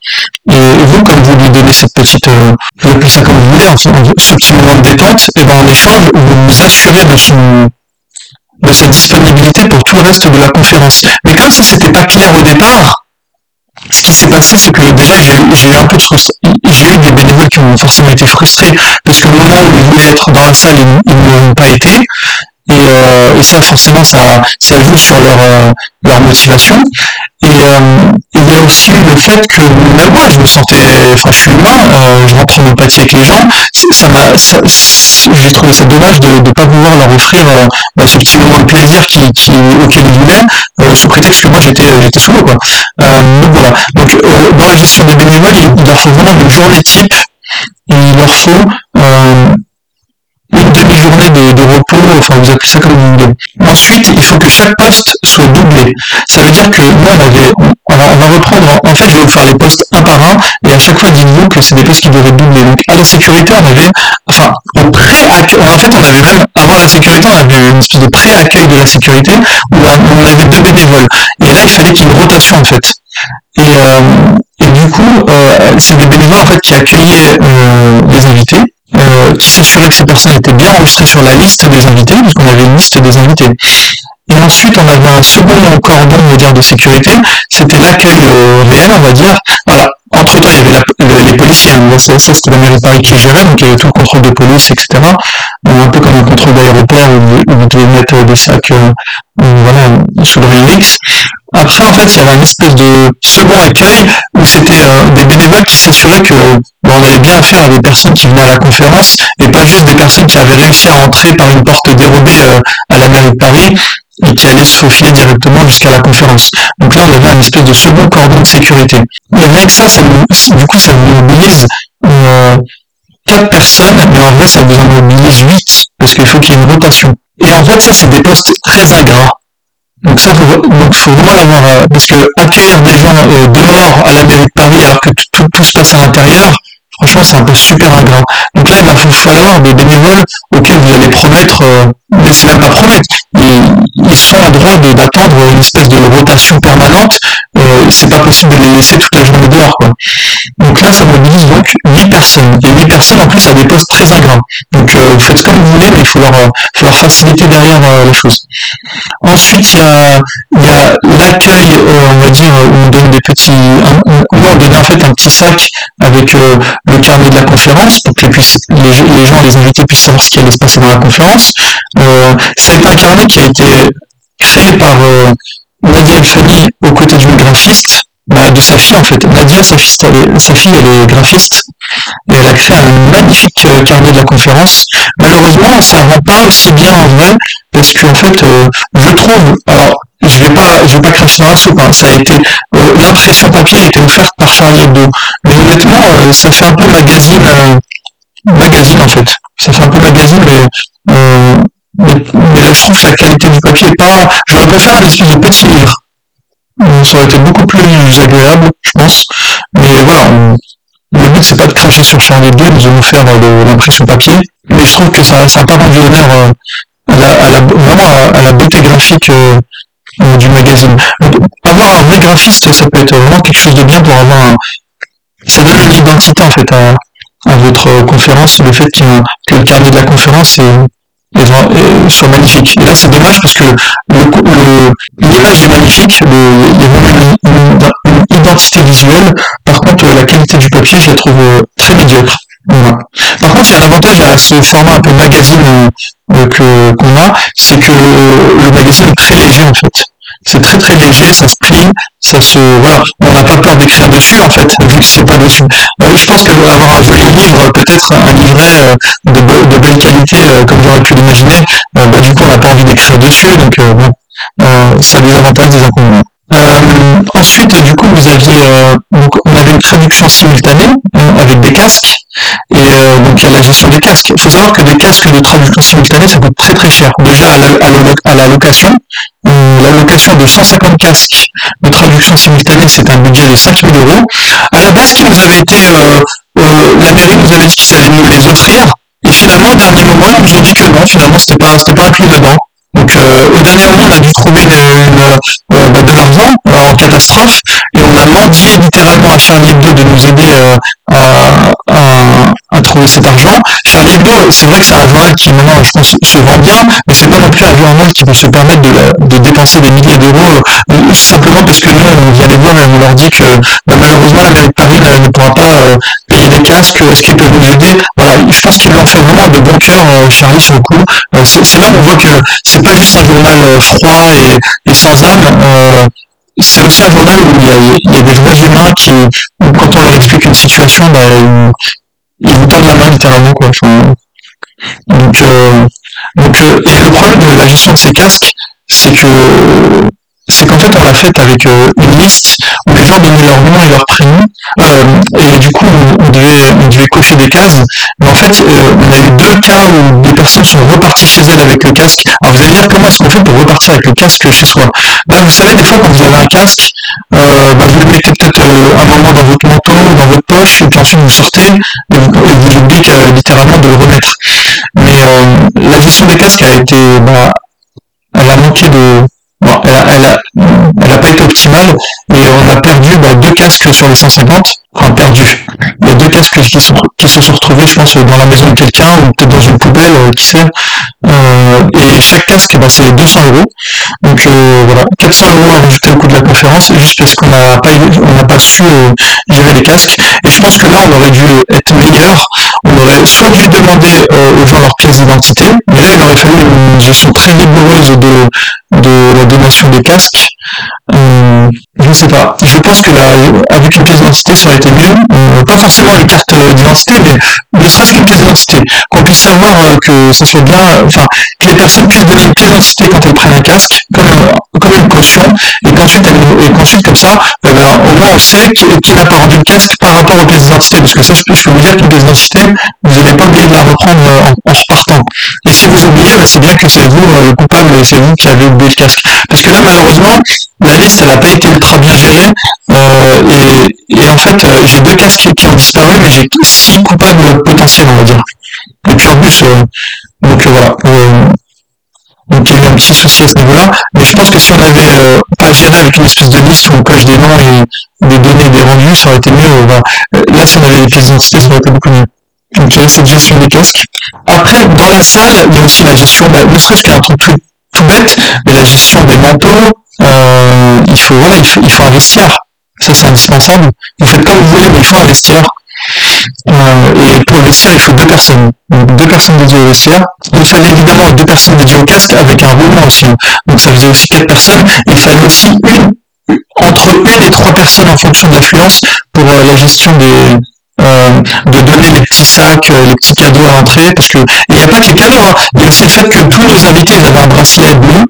Et vous, comme vous lui donnez cette petite, vous appelez ça comme vous voulez, ce petit moment de détente, et ben en échange, vous vous assurez de son de cette disponibilité pour tout le reste de la conférence. Mais comme ça c'était pas clair au départ, ce qui s'est passé, c'est que déjà j'ai eu un peu j'ai eu des bénévoles qui ont forcément été frustrés parce que le moment où ils voulaient être dans la salle, ils, ne l'ont pas été. Euh, et, ça forcément ça, ça joue sur leur, euh, leur motivation. Et euh, aussi le fait que même moi je me sentais, enfin je suis humain, je rentre en empathie avec les gens, ça m'a, j'ai trouvé ça dommage de ne pas pouvoir leur offrir bah, ce petit moment de plaisir qui, qui, auquel ils voulaient, sous prétexte que moi j'étais j'étais sous l'eau quoi. donc voilà. Donc dans la gestion des bénévoles, il, il leur faut vraiment une journée type et il leur faut une demi-journée de, repos, enfin vous appelez ça comme vous voulez. Ensuite, il faut que chaque poste soit doublé. Ça veut dire que moi, on avait, on va, reprendre, en fait, je vais vous faire les postes un par un, et à chaque fois, dites-vous que c'est des postes qui doivent être doublés. Donc, à la sécurité, on avait, enfin, au pré en fait, on avait même, avant la sécurité, on avait une espèce de pré-accueil de la sécurité, où on avait deux bénévoles. Et là, il fallait qu'il y ait une rotation, en fait. Et, euh, et du coup, euh, c'est des bénévoles, en fait, qui accueillaient euh, les invités, euh, qui s'assurait que ces personnes étaient bien enregistrées sur la liste des invités, puisqu'on avait une liste des invités. Et ensuite, on avait un second cordon, on va dire, de sécurité, c'était l'accueil euh, réel, on va dire. Voilà. Entre temps, il y avait les policiers, hein. ça, ça c'était la mairie de Paris qui gérait, donc il y avait tout le contrôle de police, etc. un peu comme un contrôle d'aéroport où, vous devez mettre des sacs euh, voilà, sous le X. Après, en fait, il y avait une espèce de second accueil où c'était euh, des bénévoles qui s'assuraient que on avait bien affaire à des personnes qui venaient à la conférence et pas juste des personnes qui avaient réussi à entrer par une porte dérobée euh, à la mairie de Paris et qui allaient se faufiler directement jusqu'à la conférence. Donc là, on avait une espèce de second cordon de sécurité. Et avec ça, ça du coup, ça nous mobilise euh, quatre personnes, mais en vrai, ça vous en mobilise huit parce qu'il faut qu'il y ait une rotation. Et en fait, ça, c'est des postes très ingrats donc ça, faut, donc faut vraiment l'avoir, euh, parce que accueillir des gens euh, dehors à la mairie de Paris alors que tout, se passe à l'intérieur, franchement c'est un peu super ingrat. Donc là il va falloir des bénévoles auxquels vous allez promettre, euh, mais c'est même pas promettre, ils, sont en droit d'attendre une espèce de rotation permanente, c'est pas possible de les laisser toute la journée dehors quoi. Là ça mobilise donc 8 personnes, et 8 personnes en plus à des postes très ingrats. Donc euh, vous faites comme vous voulez, mais il faut leur, leur faciliter derrière les choses. Ensuite il y a, a l'accueil, on va dire, où on donne des petits, on, on donne en fait un petit sac avec le carnet de la conférence pour que les, gens, les invités puissent savoir ce qui allait se passer dans la conférence. Euh, c'est un carnet qui a été créé par euh, Nadia El aux côtés d'une graphiste, bah, de sa fille en fait. Nadia, sa fille, elle est graphiste et elle a créé un magnifique euh, carnet de la conférence. Malheureusement, ça ne rend pas aussi bien en vrai parce qu'en fait, euh, je trouve, alors je vais pas, je vais pas cracher dans la soupe. Ça a été euh, l'impression papier a été offerte par Charlie Hebdo. Mais honnêtement, euh, ça fait un peu magazine, magazine en fait. Ça fait un peu magazine, mais, mais, je trouve que la qualité du papier est pas. J'aurais préféré un espèce de petit livre. Ça aurait été beaucoup plus agréable, je pense. Mais voilà, le but c'est pas de cracher sur Charlie Hebdo, nous allons faire l'impression papier. Mais je trouve que ça, n'a pas rendu honneur à la, à la, vraiment à, la beauté graphique euh, du magazine. avoir un vrai graphiste, ça peut être vraiment quelque chose de bien pour avoir un... Ça donne une identité en fait à, votre conférence, le fait que le carnet de la conférence est, soit magnifique. Et là, c'est dommage parce que l'image est magnifique, il y a une, identité visuelle. Par contre, la qualité du papier, je la trouve euh, très médiocre. Par contre, il y a un avantage à ce format un peu magazine euh, que qu'on a, c'est que le magazine est très léger en fait. C'est très très léger, ça se plie, ça se voilà, on n'a pas peur d'écrire dessus en fait, vu que c'est pas dessus. Euh, je pense qu'avoir un joli livre, peut-être un livret euh, de, belle qualité, comme j'aurais pu l'imaginer, bah, du coup on n'a pas envie d'écrire dessus, donc bon, ça a des avantages, des inconvénients. Ensuite, du coup, vous aviez, donc, on avait une traduction simultanée avec des casques et euh, donc il y a la gestion des casques. Il faut savoir que des casques de traduction simultanée, ça coûte très très cher. Déjà à la, location, euh, la location de 150 casques de traduction simultanée, c'est un budget de 5000 euros. À la base, qui nous avait été, euh, la mairie nous avait dit qu'ils allaient nous les offrir. Et finalement, au dernier moment, ils nous ont dit que non, finalement, c'était pas, pas inclus dedans. Donc euh, au dernier moment, on a dû trouver une, euh, bah, en catastrophe et on a menti littéralement à Charlie Hebdo de nous aider euh, à, à, trouver cet argent. Charlie Hebdo, c'est vrai que c'est un journal qui maintenant, je pense, se vend bien, mais c'est pas non plus un journal qui peut se permettre de, dépenser des milliers d'euros euh, simplement parce que nous, on vient les voir et on leur dit que bah, malheureusement la mairie de Paris ne pourra pas payer des casques, est-ce qu'ils peuvent nous aider? Voilà, je pense qu'ils l'ont fait vraiment de bon cœur, Charlie, sur le coup. c'est là où on voit que c'est pas juste un journal euh, froid et, sans âme. Euh, c'est aussi un journal où il y, a, des vrais humains qui, quand on leur explique une situation, bah, ils, vous tendent la main littéralement. Quoi. donc, euh, donc et le problème de la gestion de ces casques, c'est que c'est qu'en fait on l'a fait avec une liste où les gens donnaient leur nom et leur prénom et du coup, on, devait, on cocher des cases. Mais en fait, on a eu deux cas où des personnes sont reparties chez elles avec le casque. Alors vous allez dire comment est-ce qu'on fait pour repartir avec le casque chez soi? Bah, Vous savez, des fois, quand vous avez un casque, bah, vous le mettez peut-être un moment dans votre manteau, dans votre poche, et puis ensuite vous sortez, et vous, vous oubliez littéralement de le remettre. Mais la gestion des casques a été... Bah, elle a manqué de bon, elle a, elle a, elle a pas été optimale et on a perdu bah, deux casques sur les 150 enfin perdu. Il y a deux casques qui, sont, qui se sont retrouvés je pense dans la maison de quelqu'un ou peut-être dans une poubelle euh, qui sait euh, et chaque casque bah, c'est 200 euros. Donc euh, voilà. 400 euros à rajouter au coût de la conférence juste parce qu'on n'a pas on n'a pas su euh, gérer les casques. Et je pense que là on aurait dû être meilleur. On aurait soit dû demander euh, aux gens leur pièce d'identité mais là il aurait fallu une gestion très rigoureuse de de la donation des casques. Euh, je ne sais pas. Je pense que avec une pièce d'identité, ça aurait été mieux. Euh, pas forcément une carte d'identité, mais ne serait-ce qu'une pièce d'identité. Qu'on puisse savoir euh, que ça soit bien, que les personnes puissent donner une pièce d'identité quand elles prennent un casque, comme, comme une caution, et qu'ensuite, et qu'ensuite comme ça, eh ben, au moins on sait qui, n'a pas rendu le casque par rapport aux pièces d'identité. Parce que ça, je peux, vous dire qu'une pièce d'identité, vous n'allez pas oublier de la reprendre en, repartant. Et si vous oubliez, bah, c'est bien que c'est vous le coupable et c'est vous qui avez oublié le casque. Parce que là, malheureusement, la liste, elle n'a pas été ultra bien gérée. Euh, et, en fait, euh, j'ai deux casques qui ont disparu, mais j'ai six coupables potentiels, on va dire. Et puis en plus, euh, donc voilà. Donc il y a eu un petit souci à ce niveau-là. Mais je pense que si on avait pas géré avec une espèce de liste où on coche des noms et des données, des rendus, ça aurait été mieux. là, si on avait les pièces d'identité, ça aurait été beaucoup mieux. Donc il y cette gestion des casques. Après, dans la salle, il y a aussi la gestion, bah, ne serait-ce qu'un truc tout, tout bête, mais la gestion des manteaux, euh, il faut voilà, il faut, il faut investir. Ça c'est indispensable. Vous faites comme vous voulez, mais il faut investir. Euh, et pour le il faut deux personnes. Donc deux personnes dédiées au. Il fallait évidemment deux personnes dédiées au casque avec un roulement aussi. Donc ça faisait aussi quatre personnes. Il fallait aussi une, entre une et trois personnes en fonction de l'affluence pour euh, la gestion des, euh, de donner les petits sacs, euh, les petits cadeaux à l'entrée, parce que il n'y a pas que les cadeaux, hein. il y a aussi le fait que tous nos invités avaient un bracelet bleu,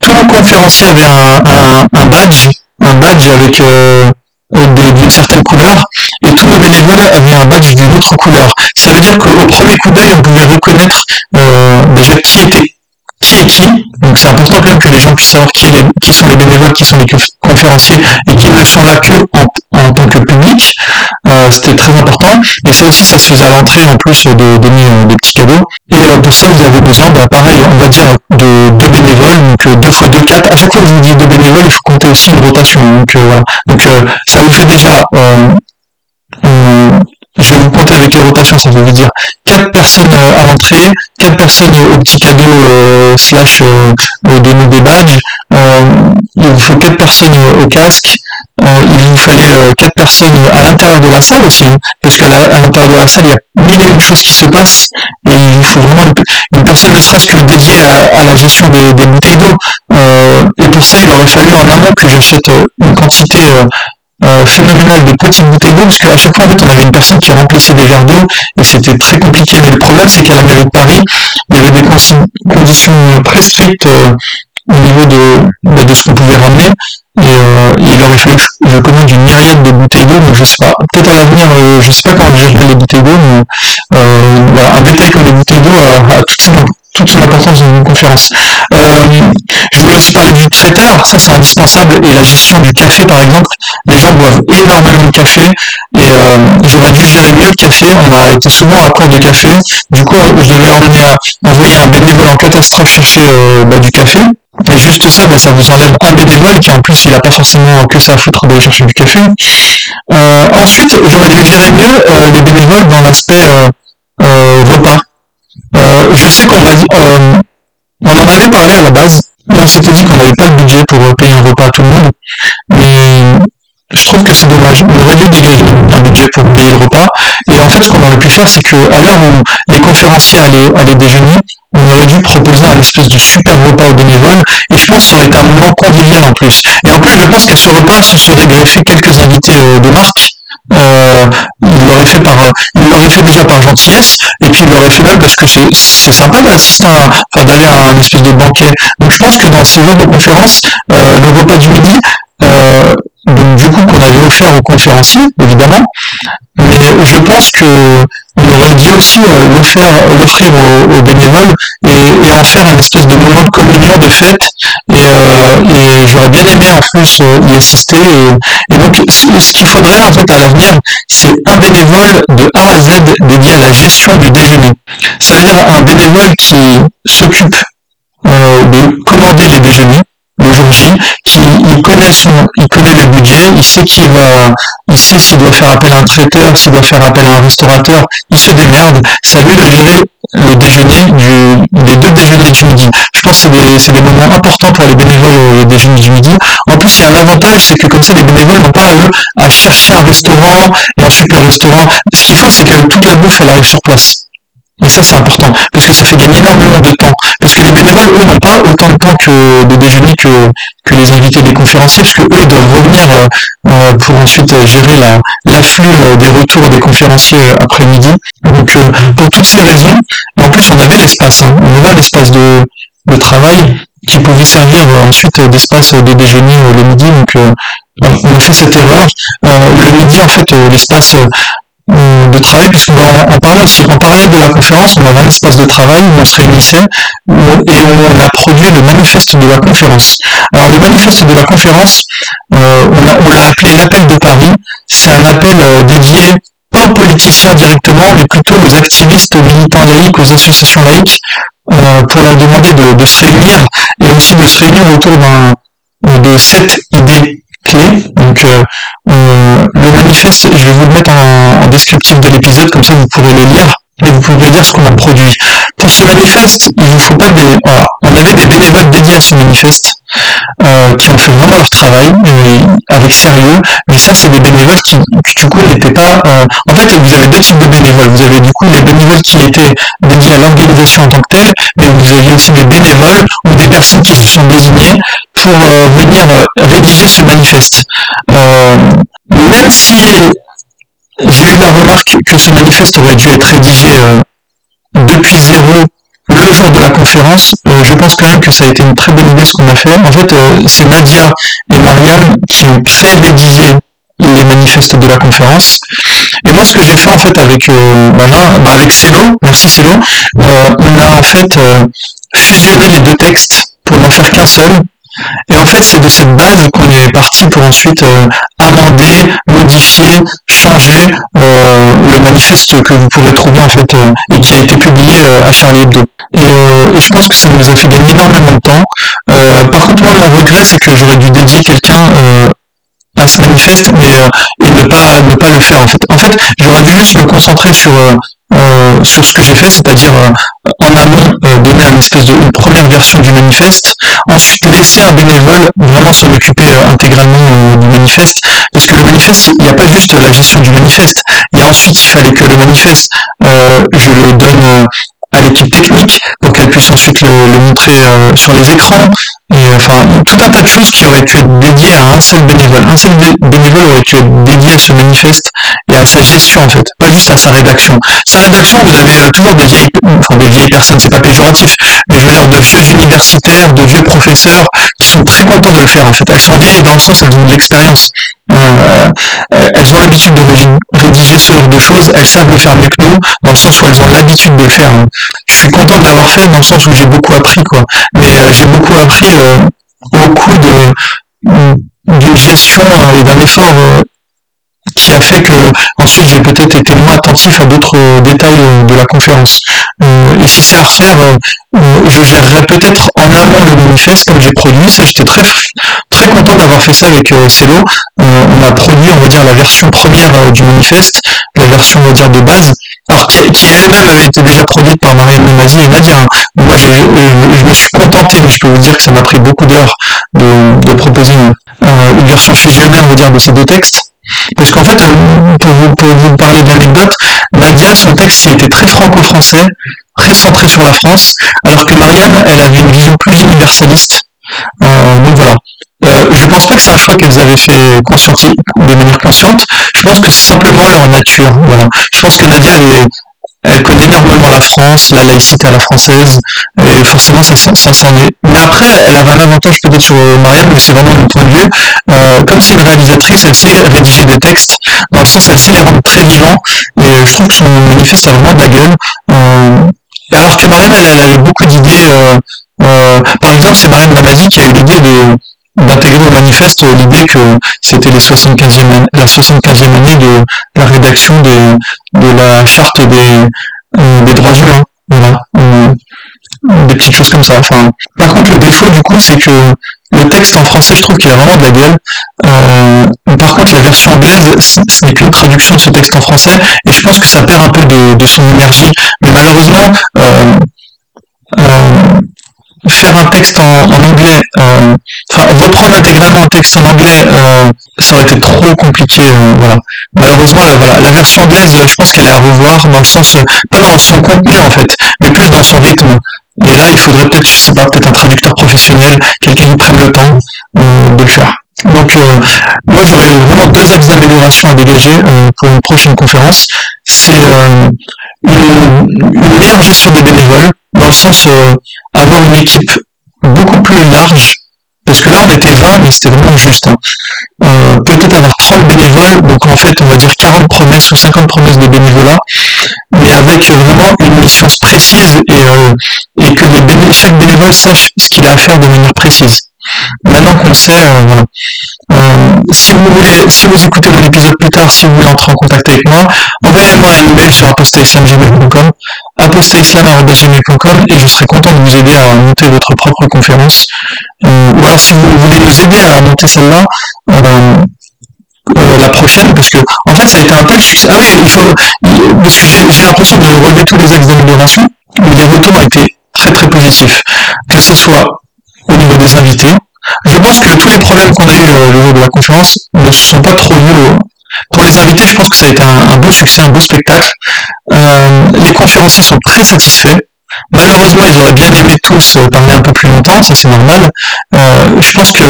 tous nos conférenciers avaient un, un, badge, un badge avec euh, d'une certaine couleur, et tous nos bénévoles avaient un badge d'une autre couleur. Ça veut dire qu'au premier coup d'œil, on pouvait reconnaître euh, déjà qui était qui est qui. Donc c'est important quand même que les gens puissent savoir qui, qui sont les bénévoles, qui sont les conférenciers et qui ne sont là que en, en tant que public. Euh, C'était très important. Et ça aussi, ça se faisait à l'entrée en plus de donner euh, des petits cadeaux. Et euh, pour ça, vous avez besoin, bah, pareil, on va dire de deux bénévoles, donc euh, deux fois deux, quatre. À chaque fois que vous dites deux bénévoles, il faut compter aussi une rotation. Donc voilà. Donc ça vous fait déjà je vais vous compter avec les rotations, ça veut dire 4 personnes euh, à l'entrée, 4 personnes au petit cadeau euh, slash euh, donner des badges, il vous faut 4 personnes au casque, il vous fallait 4 personnes à l'intérieur de la salle aussi, hein, parce qu'à l'intérieur de la salle, il y a mille et une choses qui se passent, et il faut vraiment une personne ne serait-ce que dédiée à, la gestion des, des bouteilles d'eau. et pour ça, il aurait fallu en amont que j'achète une quantité euh, phénoménal de petites bouteilles d'eau, parce qu'à chaque fois, en fait, on avait une personne qui remplissait des verres d'eau, et c'était très compliqué. Mais le problème, c'est qu'à la mairie de Paris, il y avait des conditions très strictes euh, au niveau de, bah, de ce qu'on pouvait ramener. Et euh, il aurait fallu que je commande une myriade de bouteilles d'eau, mais je sais pas. Peut-être à l'avenir, euh, je sais pas comment gérer les bouteilles d'eau, mais euh, voilà, un détail comme les bouteilles d'eau a, a toute son toute son importance dans une conférence. Euh, je voulais aussi parler du traiteur, ça c'est indispensable, et la gestion du café par exemple. Les gens boivent énormément de café, et euh, j'aurais dû gérer mieux le café, on a été souvent à court de café, du coup je devais emmener envoyer un bénévole en catastrophe chercher euh, bah, du café, et juste ça, bah, ça vous enlève un bénévole qui en plus il n'a pas forcément que ça à foutre d'aller chercher du café. Euh, ensuite, j'aurais dû gérer mieux euh, les bénévoles dans l'aspect repas. Euh, je sais qu'on a dit, euh, on en avait parlé à la base, on s'était dit qu'on n'avait pas le budget pour payer un repas à tout le monde, mais je trouve que c'est dommage. On aurait dû dégager un budget pour payer le repas, et en fait, ce qu'on aurait pu faire, c'est qu'à l'heure où les conférenciers allaient, déjeuner, on aurait dû proposer un espèce de super repas aux bénévoles, et je pense que ça aurait été un moment convivial en plus. Et en plus, je pense qu'à ce repas se seraient greffés quelques invités euh, de marque, euh, il l'aurait fait par, il l'aurait fait déjà par gentillesse, et puis il l'aurait fait même parce que c'est, sympa d'assister à, enfin, d'aller à un espèce de banquet. Donc je pense que dans ce genre de conférence, euh, le repas du midi, euh, donc du coup qu'on avait offert aux conférenciers, évidemment. Mais je pense que on aurait dû aussi euh, l'offrir, l'offrir aux, bénévoles et, en faire un espèce de moment de communion, de fête. Et, euh, j'aurais bien aimé en plus euh, y assister. Et, donc ce qu'il faudrait en fait à l'avenir, c'est un bénévole de A à Z dédié à la gestion du déjeuner. Ça veut dire un bénévole qui s'occupe de commander les déjeuners, le jour J, qui il connaît son, il connaît le budget, il sait va, il sait s'il doit faire appel à un traiteur, s'il doit faire appel à un restaurateur, il se démerde, ça lui de le déjeuner du, les deux déjeuners du midi. Je pense que c'est des, moments importants pour les bénévoles au déjeuner du midi. En plus, il y a un avantage, c'est que comme ça, les bénévoles n'ont pas à eux à chercher un restaurant et un super restaurant. Ce qu'il faut, c'est que toute la bouffe, elle arrive sur place. Et ça, c'est important, parce que ça fait gagner énormément de temps. Parce que les bénévoles, eux, n'ont pas autant de temps que de déjeuner que, que les invités des conférenciers, parce que eux doivent revenir euh, euh, pour ensuite euh, gérer la, l'afflux des retours des conférenciers après-midi. Donc, pour toutes ces raisons, en plus, on avait l'espace, hein, on avait l'espace de, de travail qui pouvait servir ensuite d'espace de déjeuner le midi. Donc, on a fait cette erreur. le midi, en fait, l'espace euh, de travail, puisqu'on en parlait aussi, en parallèle de la conférence, on avait un espace de travail où on se réunissait et on a produit le manifeste de la conférence. Alors le manifeste de la conférence, euh, on l'a appelé l'appel de Paris. C'est un appel euh, dédié pas aux politiciens directement, mais plutôt aux activistes, aux militants laïcs, aux associations laïques, pour leur demander de, se réunir et aussi de se réunir autour d'un de sept idées Donc euh, euh, le manifeste, je vais vous le mettre en, descriptif de l'épisode, comme ça vous pourrez le lire et vous pourrez lire ce qu'on a produit. Pour ce manifeste, il ne faut pas des... Voilà, on avait des bénévoles dédiés à ce manifeste euh, qui ont fait vraiment leur travail avec sérieux, mais ça c'est des bénévoles qui, du coup n'étaient pas... en fait, vous avez deux types de bénévoles. Vous avez du coup les bénévoles qui étaient dédiés à l'organisation en tant que telle, mais vous avez aussi des bénévoles ou des personnes qui se sont désignées pour euh, venir euh, rédiger ce manifeste. Euh, même si j'ai eu la remarque que ce manifeste aurait dû être rédigé depuis zéro le jour de la conférence, je pense quand même que ça a été une très bonne idée ce qu'on a fait. En fait, c'est Nadia et Marianne qui ont fait rédiger les manifestes de la conférence. Et moi, ce que j'ai fait en fait avec euh, bah, avec Célo, merci Célo, on a en fait fusionné les deux textes pour n'en faire qu'un seul et en fait, c'est de cette base qu'on est parti pour ensuite euh, amender, modifier, changer euh, le manifeste que vous pourrez trouver en fait euh, et qui a été publié à Charlie Hebdo. Et, je pense que ça nous a fait gagner énormément de temps. par contre, moi, mon regret, c'est que j'aurais dû dédier quelqu'un à ce manifeste, mais et ne pas ne pas le faire en fait. En fait, j'aurais dû juste me concentrer sur euh, sur ce que j'ai fait, c'est-à-dire euh, en amont euh, donner une espèce de première version du manifeste, ensuite laisser un bénévole vraiment s'en occuper intégralement du manifeste, parce que le manifeste, il n'y a pas juste la gestion du manifeste, il y a ensuite il fallait que le manifeste, je le donne à l'équipe technique pour qu'elle puisse ensuite le, montrer euh, sur les écrans. Et enfin, tout un tas de choses qui auraient pu être dédiées à un seul bénévole. Un seul bénévole aurait pu être dédié à ce manifeste et à sa gestion en fait, pas juste à sa rédaction. Sa rédaction, vous avez euh, toujours des vieilles, enfin des vieilles personnes, c'est pas péjoratif, mais je veux dire de vieux universitaires, de vieux professeurs qui sont très contents de le faire en fait. Elles sont vieilles dans le sens elles ont de l'expérience. Euh, elles ont l'habitude de rédiger ce genre de choses, elles savent le faire mieux que nous, dans le sens où elles ont l'habitude de le faire. Je suis content de l'avoir fait dans le sens où j'ai beaucoup appris, quoi. Mais euh, j'ai beaucoup appris euh, au coup de d'une gestion et d'un effort qui a fait que ensuite j'ai peut-être été moins attentif à d'autres détails de la conférence. et si c'est à refaire, je gérerai peut-être en amont le manifeste comme j'ai produit. Ça, j'étais très très content d'avoir fait ça avec euh, Celo. on a produit, on va dire, la version première euh, du manifeste, la version, on va dire, de base, alors qui, elle-même était déjà produite par Marianne Mazi et Nadia. Moi, je, me suis contenté, mais je peux vous dire que ça m'a pris beaucoup d'heures de, proposer une, version fusionnée, on va dire, de ces deux textes. Parce qu'en fait, euh, pour vous, parler d'anecdote, Nadia, son texte, il était très franco-français, très centré sur la France, alors que Marianne, elle avait une vision plus universaliste. Euh, donc voilà. Euh, je pense pas que c'est un choix qu'elles avaient fait de manière consciente. Je pense que c'est simplement leur nature. Voilà. Je pense que Nadia, elle connaît énormément la France, la laïcité à la française, et forcément ça, s'en est. Mais après, elle avait un avantage peut-être sur Marianne, mais c'est vraiment mon point de vue. Euh, comme c'est une réalisatrice, elle sait rédiger des textes, dans le sens elle sait les rendre très vivants, et je trouve que son manifeste a vraiment de la gueule. Euh, alors que Marianne, elle, elle avait beaucoup d'idées. Euh, euh, par exemple, c'est Marianne Namazi qui a eu l'idée de d'intégrer au manifeste l'idée que c'était les 75e, la 75e année de la rédaction de, de la charte des, euh, des droits humains. Euh, des petites choses comme ça. Enfin, par contre, le défaut du coup, c'est que le texte en français, je trouve qu'il a vraiment de la gueule. Euh, par contre, la version anglaise, ce n'est qu'une traduction de ce texte en français, et je pense que ça perd un peu de, de son énergie. Mais malheureusement, euh, faire un texte en, anglais, euh, enfin reprendre intégralement un texte en anglais, euh, ça aurait été trop compliqué. Euh, voilà. Malheureusement, la, voilà, la version anglaise, je pense qu'elle est à revoir dans le sens, pas dans son contenu en fait, mais plus dans son rythme. Et là, il faudrait peut-être, je sais pas, peut-être un traducteur professionnel, quelqu'un qui prenne le temps de le faire. Donc, moi, j'aurais vraiment deux axes d'amélioration à dégager pour une prochaine conférence. C'est une, une meilleure gestion des bénévoles, dans le sens euh, avoir une équipe beaucoup plus large, parce que là on était 20, mais c'était vraiment juste. Hein. Euh, peut-être avoir 30 bénévoles, donc en fait on va dire 40 promesses ou 50 promesses de bénévolat, mais avec vraiment une mission précise et, euh, que chaque bénévole sache ce qu'il a à faire de manière précise. Maintenant qu'on sait, euh. Euh, si vous voulez, si vous écoutez mon épisode plus tard, si vous voulez entrer en contact avec moi, envoyez-moi un email sur apostaislamgmail.com, apostaislam.gmail.com et je serai content de vous aider à monter votre propre conférence. Euh, ou alors si vous voulez nous aider à monter celle-là, euh, la prochaine, parce que en fait ça a été un tel succès. Ah oui, il faut parce que j'ai l'impression de relever tous les axes d'amélioration, mais les retours ont été très très positifs. Que ce soit des invités. Je pense que tous les problèmes qu'on a eu euh, le jour de la conférence ne sont pas trop liés pour les invités, je pense que ça a été un, beau succès, un beau spectacle. Euh, les conférenciers sont très satisfaits. Malheureusement, ils auraient bien aimé tous euh, parler un peu plus longtemps, ça c'est normal. je pense que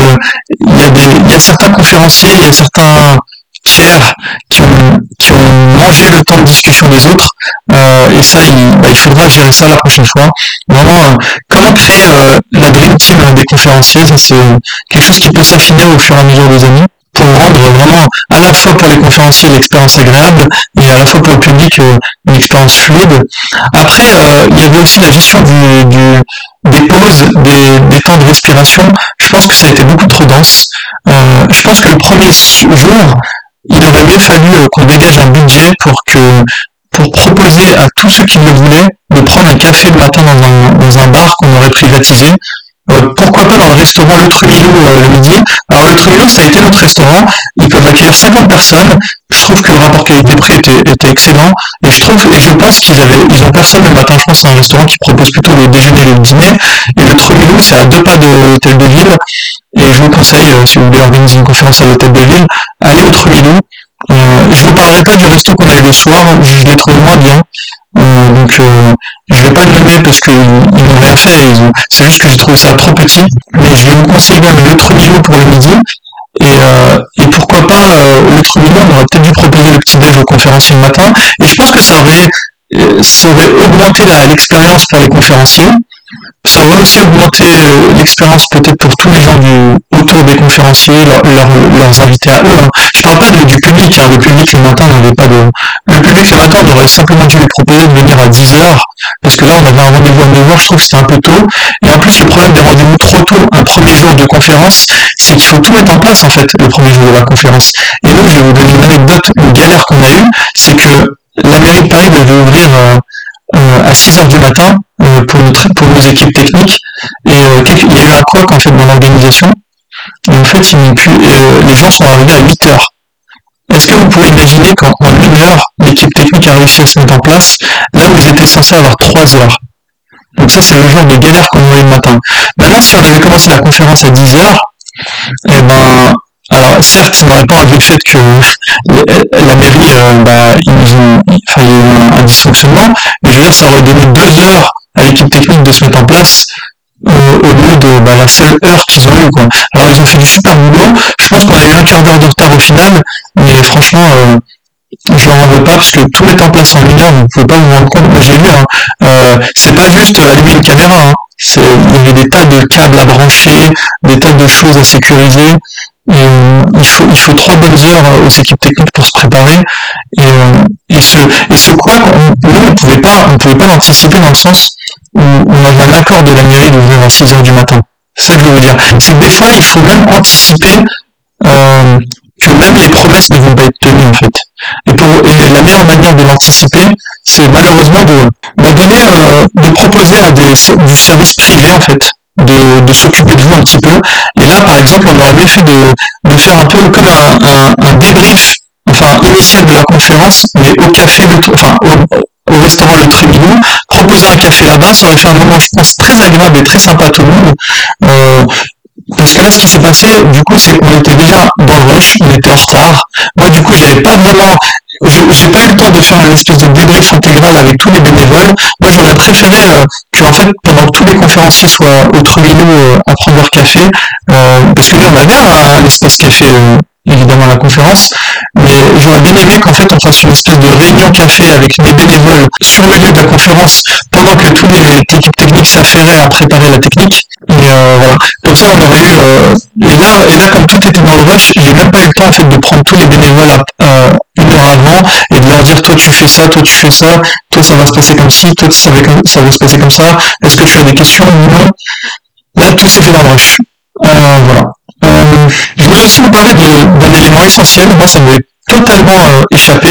il y a certains conférenciers, il y a certains tiers qui ont, qui ont mangé le temps de discussion des autres. Euh, et ça, il, bah, il, faudra gérer ça la prochaine fois. Vraiment, euh, comment créer euh, la Dream Team des conférenciers, ça c'est quelque chose qui peut s'affiner au fur et à mesure des années pour rendre vraiment à la fois pour les conférenciers l'expérience agréable et à la fois pour le public une expérience fluide. Après, il y avait aussi la gestion du, du des pauses, des, des, temps de respiration. Je pense que ça a été beaucoup trop dense. je pense que le premier jour, il aurait mieux fallu euh, qu'on dégage un budget pour que pour proposer à tous ceux qui le voulaient de prendre un café le matin dans un, dans un bar qu'on aurait privatisé. Euh, pourquoi pas dans le restaurant Le Trujillo euh, le midi Alors le Trujillo, ça a été notre restaurant. Ils peuvent accueillir 50 personnes. Je trouve que le rapport qualité-prix était, était, excellent. Et je trouve, et je pense qu'ils avaient, ils ont personne le matin. Je pense c'est un restaurant qui propose plutôt le déjeuner et le dîner. Et le Trujillo, c'est à deux pas de l'hôtel de ville. Et je vous conseille, euh, si vous voulez organiser une conférence à l'hôtel de ville, allez au Trujillo. Euh, je vous parlerai pas du resto qu'on a eu le soir, je l'ai trouvé moins bien. Donc vais pas le nommer parce qu'ils rien fait, c'est juste que j'ai trouvé ça trop petit. Mais je vais vous conseiller même le Trujillo pour le midi. Et, euh, et pourquoi pas euh, le Trujillo, on aurait peut-être dû proposer le petit déj aux conférenciers le matin. Et je pense que ça aurait, ça aurait augmenté l'expérience pour les conférenciers ça va aussi augmenter euh, l'expérience peut-être pour tous les gens du, autour des conférenciers, leurs invités à eux. Hein. Je parle pas du public, hein. le public le matin n'avait pas de... Le public le matin, on aurait simplement dû lui proposer de venir à 10h, parce que là on avait un rendez-vous à 9h, je trouve que c'était un peu tôt. Et en plus le problème des rendez-vous trop tôt, un premier jour de conférence, c'est qu'il faut tout mettre en place en fait, le premier jour de la conférence. Et nous, je vais vous donner une anecdote, une galère qu'on a eue, c'est que la mairie de Paris devait ouvrir... Euh, à 6 heures du matin euh, pour, notre, pour nos équipes techniques. Et euh, il y a eu un quoi en fait dans l'organisation. En fait, les gens sont arrivés à 8 heures. Est-ce que vous pouvez imaginer qu'en une heure, l'équipe technique a réussi à se mettre en place, là où ils étaient censés avoir 3 heures Donc ça, c'est le genre de galère qu'on aurait le matin. Maintenant, si on avait commencé la conférence à 10 heures, eh ben, alors certes, ils n'auraient pas enlevé le fait que la mairie, euh, bah, ils ont, eu un, dysfonctionnement, mais je veux dire, ça aurait donné deux heures à l'équipe technique de se mettre en place euh, au lieu de bah, la seule heure qu'ils ont eu. Quoi. Alors ils ont fait du super boulot. Je pense qu'on a eu un quart d'heure de retard au final, mais franchement, euh, je leur en veux pas parce que tout est en place en ligne, vous ne pouvez pas vous rendre compte. Moi j'ai vu, hein, euh, c'est pas juste allumer une caméra, hein. il y avait des tas de câbles à brancher, des tas de choses à sécuriser. Euh, il, faut, il faut trois bonnes heures aux équipes techniques pour se préparer. Et, euh, et ce, et ce quoi, on, nous, on pouvait pas, on pouvait pas l'anticiper dans le sens où on avait un accord de la mairie d'ouvrir à 6 heures du matin. C'est ça que je veux dire. C'est que des fois, il faut même anticiper euh, que même les promesses ne vont pas être tenues en fait. Et, pour, et la meilleure manière de l'anticiper, c'est malheureusement de, de donner, euh, de proposer à des, du service privé en fait, de, s'occuper de vous un petit peu. Et là, par exemple, on aurait fait de, faire un peu comme un, un, un débrief, enfin initial de la conférence, mais au café, de, enfin au, au restaurant Le Tribunal, proposer un café là-bas, ça aurait fait un moment, je pense, très agréable et très sympa à tout le monde. Euh, parce que là, ce qui s'est passé, du coup, c'est qu'on était déjà dans le rush, on était en retard. Moi, du coup, j'avais pas vraiment, j'ai pas eu le temps de faire une espèce de débrief intégral avec tous les bénévoles. Moi, j'aurais préféré euh, que, en fait, pendant que tous les conférenciers soient au Trevino euh, à prendre leur café, euh, parce que nous, on avait un, un café euh, évidemment la conférence, mais j'aurais bien aimé qu'en fait on fasse une espèce de réunion café avec des bénévoles sur le lieu de la conférence pendant que tous les équipes techniques s'affairaient à préparer la technique. Et euh, voilà, comme ça on aurait eu. Euh, et là, et là comme tout était dans le rush, j'ai même pas eu le temps en fait de prendre tous les bénévoles à, heure et de leur dire toi tu fais ça, toi tu fais ça, toi ça va se passer comme ci, toi ça va, ça va se passer comme ça. Est-ce que tu as des questions Non. Là tout s'est fait dans le rush. Euh, voilà. Euh, je voulais aussi vous parler d'un élément essentiel, moi ça m'est totalement euh, échappé,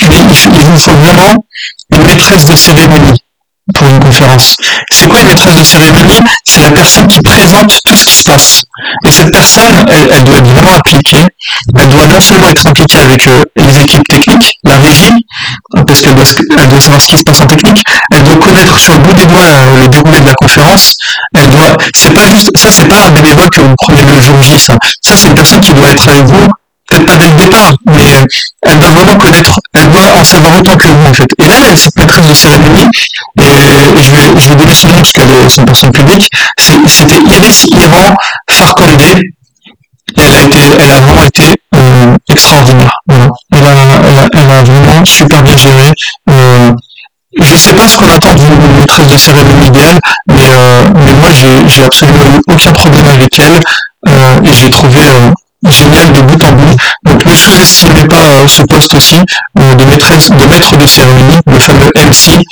il, il, vous vraiment une maîtresse de cérémonie pour une conférence. C'est quoi une maîtresse de cérémonie C'est la personne qui présente tout ce qui se passe. Et cette personne, elle, elle doit être vraiment impliquée. Elle doit non seulement être impliquée avec euh, les équipes techniques, la régie, parce qu'elle doit, elle doit savoir ce qui se passe en technique. Elle doit connaître sur le bout des doigts euh, le déroulé de la conférence. Elle doit, c'est pas juste, ça c'est pas un bénévole que vous prenez le jour J, ça. Ça c'est une personne qui doit être avec vous pas dès le départ, mais euh, elle doit vraiment connaître, elle doit en savoir autant que vous en fait. Et là, a cette maîtresse de cérémonie, et, et je, vais, je vais donner son nom parce qu'elle est, une personne publique, c'était Iris Iran Farkondé, elle a été, elle a vraiment été euh, extraordinaire. Elle, a, elle, a, elle, a, vraiment super bien géré. Euh, je sais pas ce qu'on attend d'une maîtresse de cérémonie idéale, mais, mais moi j'ai absolument eu aucun problème avec elle et j'ai trouvé génial de bout en bout. Donc ne sous-estimez pas euh, ce poste aussi euh, de maîtresse, de maître de cérémonie, le fameux MC.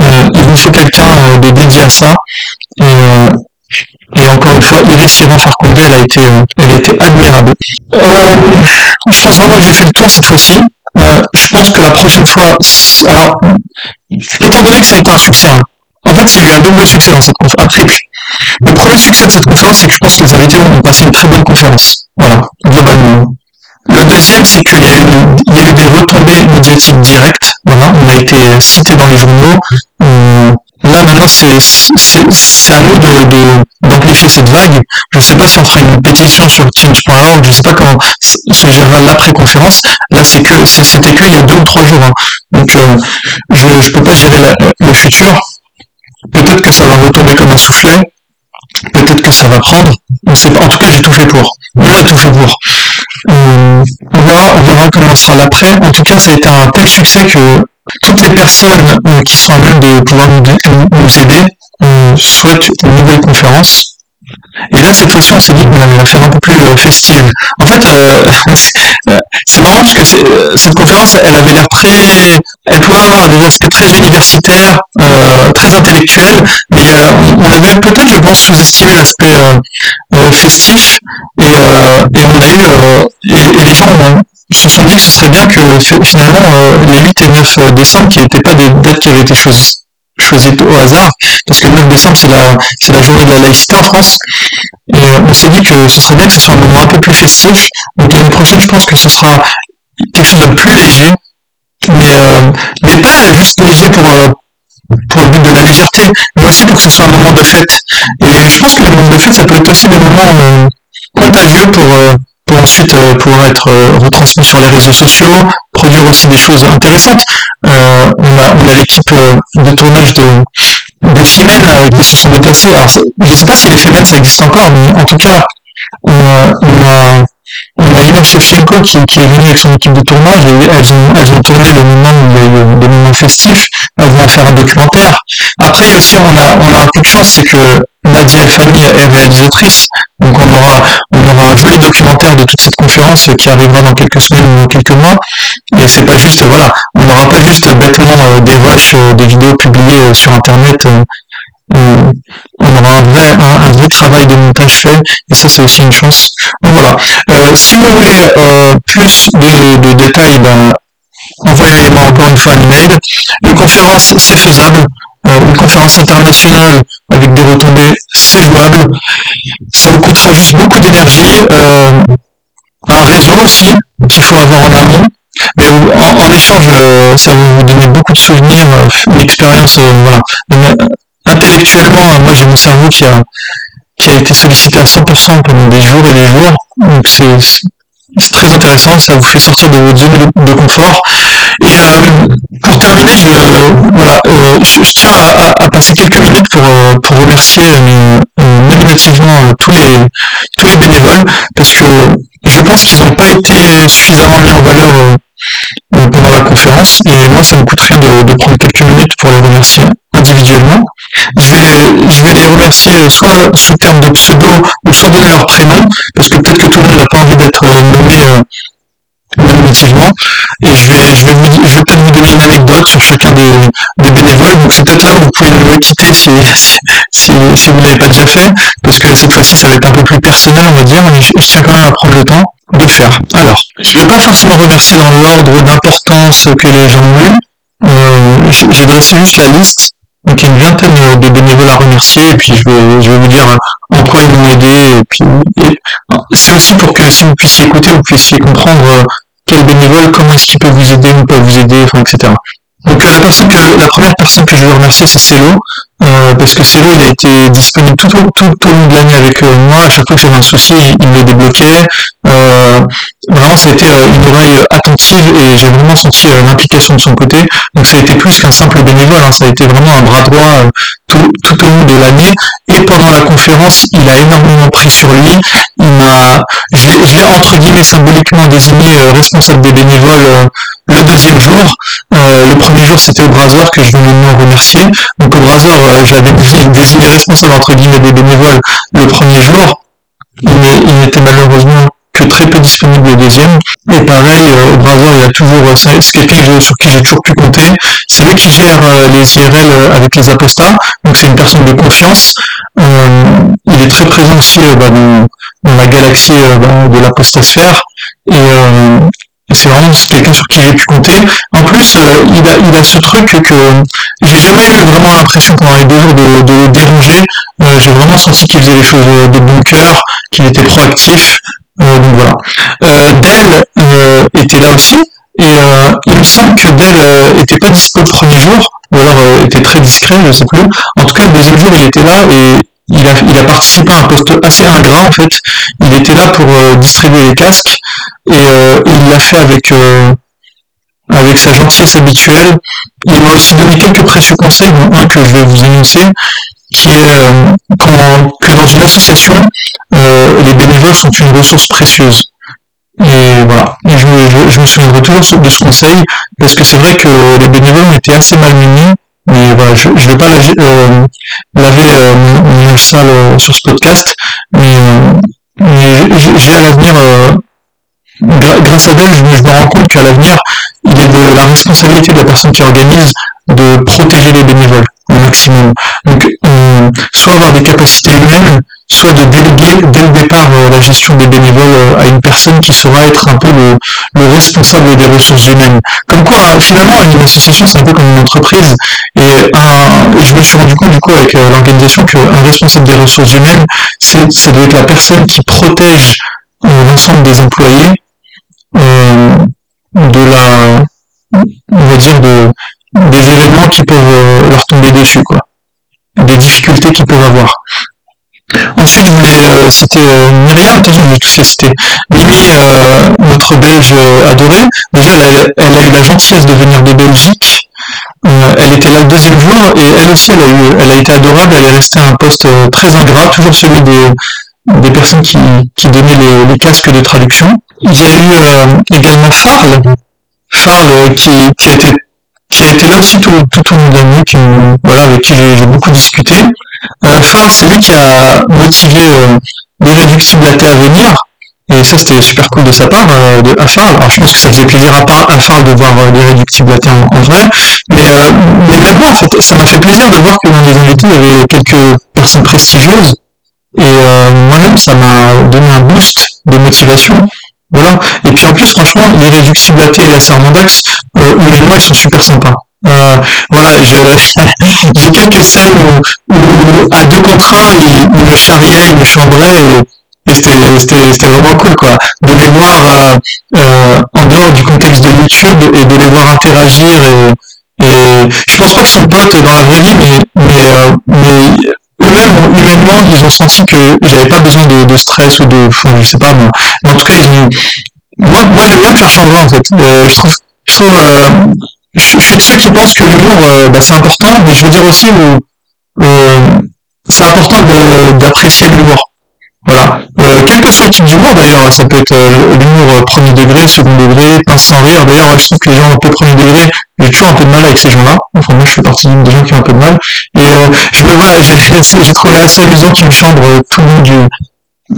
Euh, il vous faut quelqu'un euh, de dédié à ça. Et, euh, et encore une fois, Iris Ivan Farcondé, elle a été, elle a été admirable. je pense vraiment que j'ai fait le tour cette fois-ci. je pense que la prochaine fois, alors, étant donné que ça a été un succès, hein, en fait, il y eu un double succès dans cette conférence. Après, le premier succès de cette conférence, c'est que je pense que les invités ont passé une très bonne conférence. Voilà, globalement. Le deuxième, c'est qu'il y, il y a eu des retombées médiatiques directes. Voilà, on a été cité dans les journaux. Euh, là, maintenant, c'est à nous d'amplifier cette vague. Je ne sais pas si on fera une pétition sur change.org, je ne sais pas comment se gérera l'après-conférence. Là, c'est que, c'était qu'il y a deux ou trois jours. Hein. Donc, euh, je ne peux pas gérer la, le futur. Peut-être que ça va retomber comme un soufflet. Peut-être que ça va prendre. On sait pas. En tout cas, j'ai tout fait pour. J'ai tout fait pour. Euh, on, verra, on verra sera l'après. En tout cas, ça a été un tel succès que toutes les personnes euh, qui sont à même de pouvoir nous, nous aider euh, souhaitent une nouvelle conférence. Et là, cette fois-ci, on s'est dit qu'on allait la faire un peu plus euh, festive. En fait, euh, c'est marrant parce que euh, cette conférence, elle avait l'air très, elle pouvait avoir des aspects très universitaires, euh, très intellectuels, mais on avait peut-être, je pense, sous-estimé l'aspect festif, et, et, on a eu, et, et les gens se sont dit que ce serait bien que finalement les 8 et 9 décembre, qui n'étaient pas des dates qui avaient été choisies choisi au hasard, parce que le 9 décembre, c'est la, c'est la journée de la laïcité en France. Et euh, on s'est dit que ce serait bien que ce soit un moment un peu plus festif. Donc l'année prochaine, je pense que ce sera quelque chose de plus léger, mais, euh, mais pas juste léger pour, euh, pour le but de la légèreté, mais aussi pour que ce soit un moment de fête. Et je pense que les moments de fête, ça peut être aussi des moments contagieux pour, pour ensuite euh, pouvoir être euh, retransmis sur les réseaux sociaux, produire aussi des choses intéressantes. Euh, on a, on a l'équipe de tournage de, Femen qui se sont déplacés. Alors, je ne sais pas si les Femen ça existe encore, mais en tout cas, on a, on a, Shevchenko qui, qui, est venue avec son équipe de tournage et elles ont, elles ont tourné le moment où des moments festifs. Elles vont faire un documentaire. Après aussi, on a, on a un peu de chance, c'est que Nadia Fanny est réalisatrice. Donc on aura, on aura un joli documentaire de toute cette conférence qui arrivera dans quelques semaines ou quelques mois. Et c'est pas juste, voilà, on n'aura pas juste bêtement euh, des rushs, euh, des vidéos publiées euh, sur Internet on aura un vrai, un, travail de montage fait, et ça c'est aussi une chance. Donc voilà. Si vous voulez plus de, détails, ben, envoyez-moi encore une fois un email. Une conférence, c'est faisable. Une conférence internationale avec des retombées, jouable. Ça vous coûtera juste beaucoup d'énergie. un réseau aussi qu'il faut avoir en amont. Mais en, échange, ça va vous donner beaucoup de souvenirs, une expérience, voilà, intellectuellement, moi j'ai mon cerveau qui a, qui a été sollicité à 100% pendant des jours et des jours. Donc c'est, c'est très intéressant, ça vous fait sortir de votre zone de, confort. Et euh, pour terminer, je, voilà, euh, je, tiens à, à, passer quelques minutes pour, euh, pour remercier nominativement tous les tous les bénévoles parce que je pense qu'ils n'ont pas été suffisamment mis en valeur pendant la conférence et moi ça me coûte rien de, de prendre quelques minutes pour les remercier individuellement. Je vais, je vais les remercier euh, soit sous terme de pseudo ou soit donner leur prénom, parce que peut-être que tout le monde n'a pas envie d'être euh, nommé euh, nominativement. Et je vais, je vais, je vais peut-être vous donner une anecdote sur chacun des, des bénévoles. Donc c'est peut-être là où vous pouvez me quitter si, si, si, vous ne l'avez pas déjà fait, parce que cette fois-ci ça va être un peu plus personnel, on va dire, mais je, tiens quand même à prendre le temps de le faire. Alors, je ne vais pas forcément remercier dans l'ordre d'importance que les gens ont eu. Euh, j'ai dressé juste la liste donc une vingtaine de bénévoles à remercier et puis je vais, je vais vous dire en quoi ils m'ont aidé et puis c'est aussi pour que si vous puissiez écouter, vous puissiez comprendre euh, quel bénévole, comment est-ce qu'il peut vous aider ou pas vous aider, enfin, etc. Donc euh, la personne que la première personne que je veux remercier c'est Célo, euh, parce que Célo il a été disponible tout au, tout, au long de l'année avec euh, moi, à chaque fois que j'avais un souci, il, me débloquait. Euh, vraiment ça a été une oreille attentive et j'ai vraiment senti l'implication de son côté. Donc ça a été plus qu'un simple bénévole, hein. ça a été vraiment un bras droit tout, tout au long de l'année. Et pendant la conférence, il a énormément pris sur lui. Il m'a, je l'ai entre guillemets symboliquement désigné responsable des bénévoles le deuxième jour. le premier jour c'était au Brasor que je voulais nous remercier. Donc au Brasor, euh, j'avais désigné responsable entre guillemets des bénévoles le premier jour. Il n'était malheureusement que très peu disponible le deuxième. Et pareil, euh, au Brasor, il y a toujours, euh, c'est quelqu'un sur qui j'ai toujours pu compter. C'est lui qui gère les IRL avec les apostats. Donc c'est une personne de confiance. il est très présent aussi bah, dans, la galaxie bah, de l'apostasphère. Et, c'est vraiment quelqu'un sur qui j'ai pu compter. En plus, euh, il, a, il a ce truc que j'ai jamais eu vraiment l'impression pendant les deux jours de, déranger. Euh, j'ai vraiment senti qu'il faisait les choses de bon cœur, qu'il était proactif. Euh, donc voilà. Dell était là aussi. Et il me semble que Dell était pas dispo le premier jour, ou alors était très discret, je sais plus. En tout cas, le deuxième jour, il était là et il a, participé à un poste assez ingrat en fait. Il était là pour distribuer les casques euh, et, il l'a fait avec euh, avec sa gentillesse habituelle. Il m'a aussi donné quelques précieux conseils, dont un que je vais vous énoncer, qui est euh, que dans une association, les bénévoles sont une ressource précieuse. Et voilà, et je, je, me souviendrai toujours de ce conseil, parce que c'est vrai que les bénévoles ont été assez malmenés, mais voilà, je ne vais pas euh, laver euh, mon sale sur ce podcast, mais, mais j'ai à l'avenir grâce à elle, je, me rends compte qu'à l'avenir, il est de la responsabilité de la personne qui organise de protéger les bénévoles au maximum. Donc, soit avoir des capacités humaines, soit de déléguer dès le départ euh, la gestion des bénévoles euh, à une personne qui saura être un peu le, responsable des ressources humaines. Comme quoi, finalement, une association, c'est un peu comme une entreprise. Et, je me suis rendu compte du coup avec euh, l'organisation qu'un responsable des ressources humaines, c'est, ça doit la personne qui protège l'ensemble des employés euh, de la, on va dire de, des événements qui peuvent euh, leur tomber dessus, quoi, des difficultés qu'ils peuvent avoir. Ensuite, je voulais euh, citer euh, Myriam, attention, je vais tous citer? Mimi, euh, notre Belge adorée, déjà, elle a, elle a, eu la gentillesse de venir de Belgique. elle était là le deuxième jour et elle aussi, elle a, eu, elle a été adorable. Elle est restée à un poste très ingrat, toujours celui des, des personnes qui, qui donnaient les, casques de traduction. Il y a eu également Farl, Farl qui, qui, a été, qui a été là aussi tout, tout au long de l'année, qui, voilà, avec qui j'ai beaucoup discuté. Farl, c'est lui qui a motivé l'irréductible athée à venir. Et ça, c'était super cool de sa part, euh, de Afar. Alors, je pense que ça faisait plaisir à part Afar de voir euh, l'irréductible athée en, en, vrai. Mais, euh, mais en fait, ça m'a fait plaisir de voir que dans les invités, il y avait quelques personnes prestigieuses. Et euh, moi-même, ça m'a donné un boost de motivation. Voilà. Et puis en plus, franchement, l'irréductible athée et la Sermondax, euh, les lois, ils sont super sympas. Euh, voilà, j'ai quelques scènes où, où, à deux contre un, ils, me charriaient, ils me chambraient, et, et c'était vraiment cool, quoi. De les voir euh, euh, en dehors du contexte de YouTube et de les voir interagir. Et, et je pense pas qu'ils sont potes dans la vraie vie, mais, mais, euh, mais eux-mêmes, humainement, ils ont senti que j'avais pas besoin de, stress ou de, enfin, je sais pas, mais, en tout cas, ils moi, moi j'aime bien me faire chambrer, en fait. Euh, je trouve, euh, je, suis de ceux qui pensent que l'humour, euh, bah, c'est important, mais je veux dire aussi, c'est important d'apprécier l'humour. Voilà. Euh, quel que soit le type d'humour d'ailleurs, ça peut être euh, l'humour premier degré, second degré, pince sans rire. D'ailleurs, je trouve que les gens un peu premier degré, j'ai toujours un peu de mal avec ces gens-là. Enfin, moi, je fais partie des gens qui ont un peu de mal. Et euh, je me voilà, j'ai trouvé assez amusant qu'ils me chambre tout le monde du.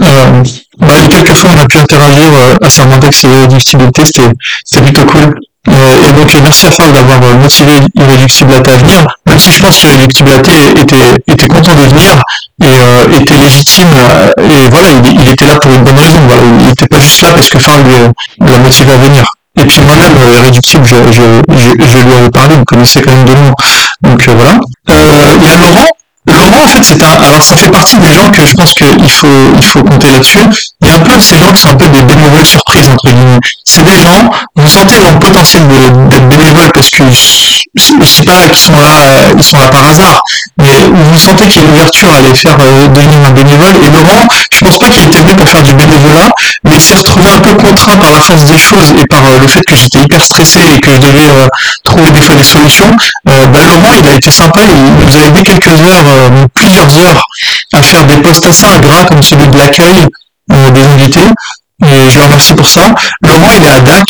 Euh, bah, quelques fois, on a pu interagir à Sermentex et Difficulté, c'était plutôt cool. Euh, et donc merci à Fab d'avoir euh, motivé Irréductible à venir, même si je pense qu'Irréductible était, était content de venir et euh, était légitime, et voilà, il, était là pour une bonne raison, il n'était pas juste là parce que Fab l'a motivé à venir. Et puis moi-même, Irréductible, je, je, je, je, lui avais parlé, vous connaissez quand même de nom. Donc voilà. il y a Laurent, Laurent, en fait, c'est un, alors ça fait partie des gens que je pense qu'il faut, il faut compter là-dessus. Il y a un peu ces gens qui sont un peu des bénévoles surprises, entre guillemets. C'est des gens, vous sentez dans le potentiel d'être bénévole parce que, je sais pas qu'ils sont là, euh, ils sont là par hasard, mais vous sentez qu'il y a une ouverture à aller faire euh, devenir un bénévole. Et Laurent, je pense pas qu'il était venu pour faire du bénévolat, mais il s'est retrouvé un peu contraint par la force des choses et par euh, le fait que j'étais hyper stressé et que je devais trouver des fois des solutions. Bah, Laurent, il a été sympa, il nous a aidé quelques heures euh, plusieurs heures à faire des postes assez ingrats comme celui de l'accueil euh, des invités. Et je le remercie pour ça. Laurent, il est à DAC.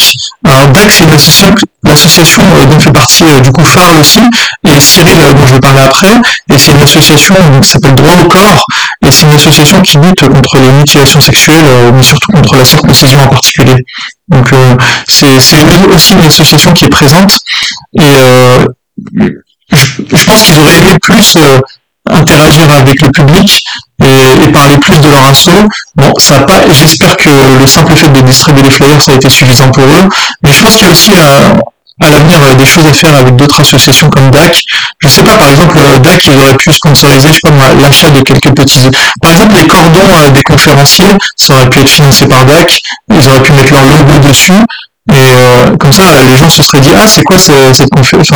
Alors DAC, c'est une association, l'association euh, dont fait partie du coup Farl aussi, et Cyril, dont je vais parler après. Et c'est une association qui s'appelle Droit au corps, et c'est une association qui lutte contre les mutilations sexuelles, mais surtout contre la circoncision en particulier. Donc c'est aussi une association qui est présente. Et je, pense qu'ils auraient aimé plus interagir avec le public et, parler plus de leur assaut. Bon, ça pas, j'espère que le simple fait de distribuer les flyers, ça a été suffisant pour eux. Mais je pense qu'il y a aussi à, l'avenir euh, des choses à faire avec d'autres associations comme DAC. Je sais pas, par exemple, euh, DAC, ils auraient pu sponsoriser, je sais pas l'achat de quelques petits... Par exemple, les cordons euh, des conférenciers, ça aurait pu être financé par DAC, ils auraient pu mettre leur logo dessus, et comme ça, les gens se seraient dit, ah, c'est quoi cette conférence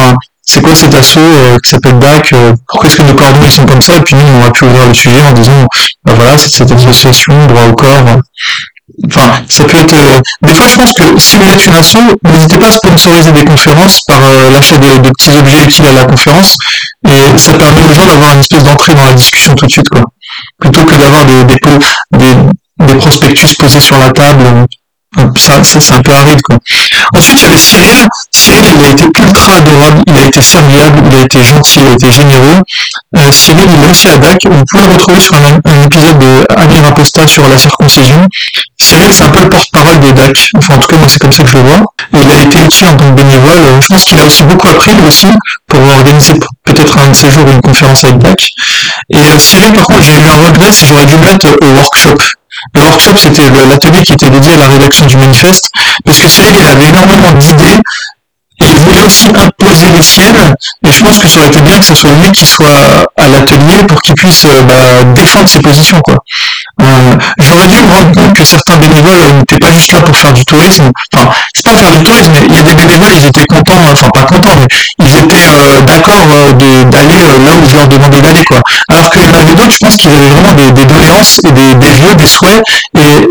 c'est quoi cet assaut euh, qui s'appelle DAC, euh, pourquoi est-ce que nos coordonnées sont comme ça, et puis nous on aurait pu ouvrir le sujet en disant, bah voilà, c'est cette association, droit au corps, enfin, ça peut être, euh, des fois je pense que si vous êtes une asso, n'hésitez pas à sponsoriser des conférences par l'achat de, petits objets utiles à la conférence, et ça permet aux gens d'avoir une espèce d'entrée dans la discussion tout de suite, quoi. Plutôt que d'avoir des, prospectus posés sur la table, ça, ça c'est un peu aride quoi. Ensuite il y avait Cyril. Cyril il a été ultra adorable, il a été serviable, il a été gentil, il a été généreux. Euh, Cyril il est aussi à DAC, vous pouvez le retrouver sur un, épisode de Amir Aposta sur la circoncision. Cyril c'est un peu le porte-parole des DAC, enfin en tout cas moi c'est comme ça que je le vois. il a été utile en tant que bénévole, je pense qu'il a aussi beaucoup appris lui aussi pour organiser peut-être un de ces jours une conférence avec DAC. Et euh, Cyril par contre j'ai eu un regret, c'est j'aurais dû mettre au workshop. Le workshop, c'était l'atelier qui était dédié à la rédaction du manifeste, parce que Cyril, il avait énormément d'idées, et il voulait aussi imposer les siennes, et je pense que ça aurait été bien que ce soit lui qui soit à l'atelier pour qu'il puisse euh, bah, défendre ses positions, quoi. Euh, j'aurais dû me rendre compte que certains bénévoles n'étaient pas juste là pour faire du tourisme. Enfin, c'est pas faire du tourisme, mais il y a des bénévoles, ils étaient contents, enfin pas contents, mais ils étaient euh, d'accord d'aller là où je leur demandais d'aller, quoi. Alors qu'il y en avait d'autres, je pense qu'ils avaient vraiment des, des doléances et des, des des souhaits, et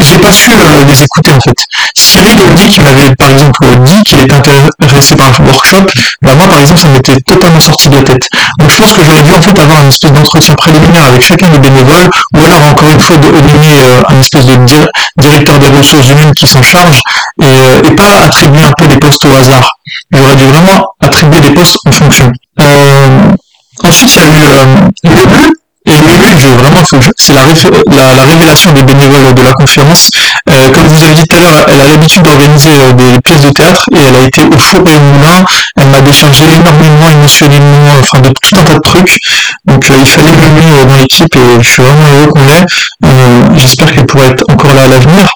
j'ai pas su les écouter en fait. Cyril dit qu'il m'avait par exemple dit qu'il était intéressé par le workshop, bah moi par exemple ça m'était totalement sorti de la tête. Donc je pense que j'aurais dû en fait avoir une espèce d'entretien préliminaire avec chacun des bénévoles ou alors encore une fois de nommer un espèce de directeur des ressources humaines qui s'en charge et, pas attribuer un peu des postes au hasard. J'aurais dû vraiment attribuer des postes en fonction. ensuite, il y a eu le but et oui, vraiment, c'est la, la, révélation des bénévoles de la conférence. Euh, comme vous avez dit tout à l'heure, elle a l'habitude d'organiser euh, des pièces de théâtre et elle a été au four et au moulin. Elle m'a déchargé énormément émotionnellement, enfin de tout un tas de trucs. Donc euh, il fallait l'aimer dans l'équipe et je suis vraiment heureux qu'on l'ait. J'espère qu'elle pourra être encore là à l'avenir.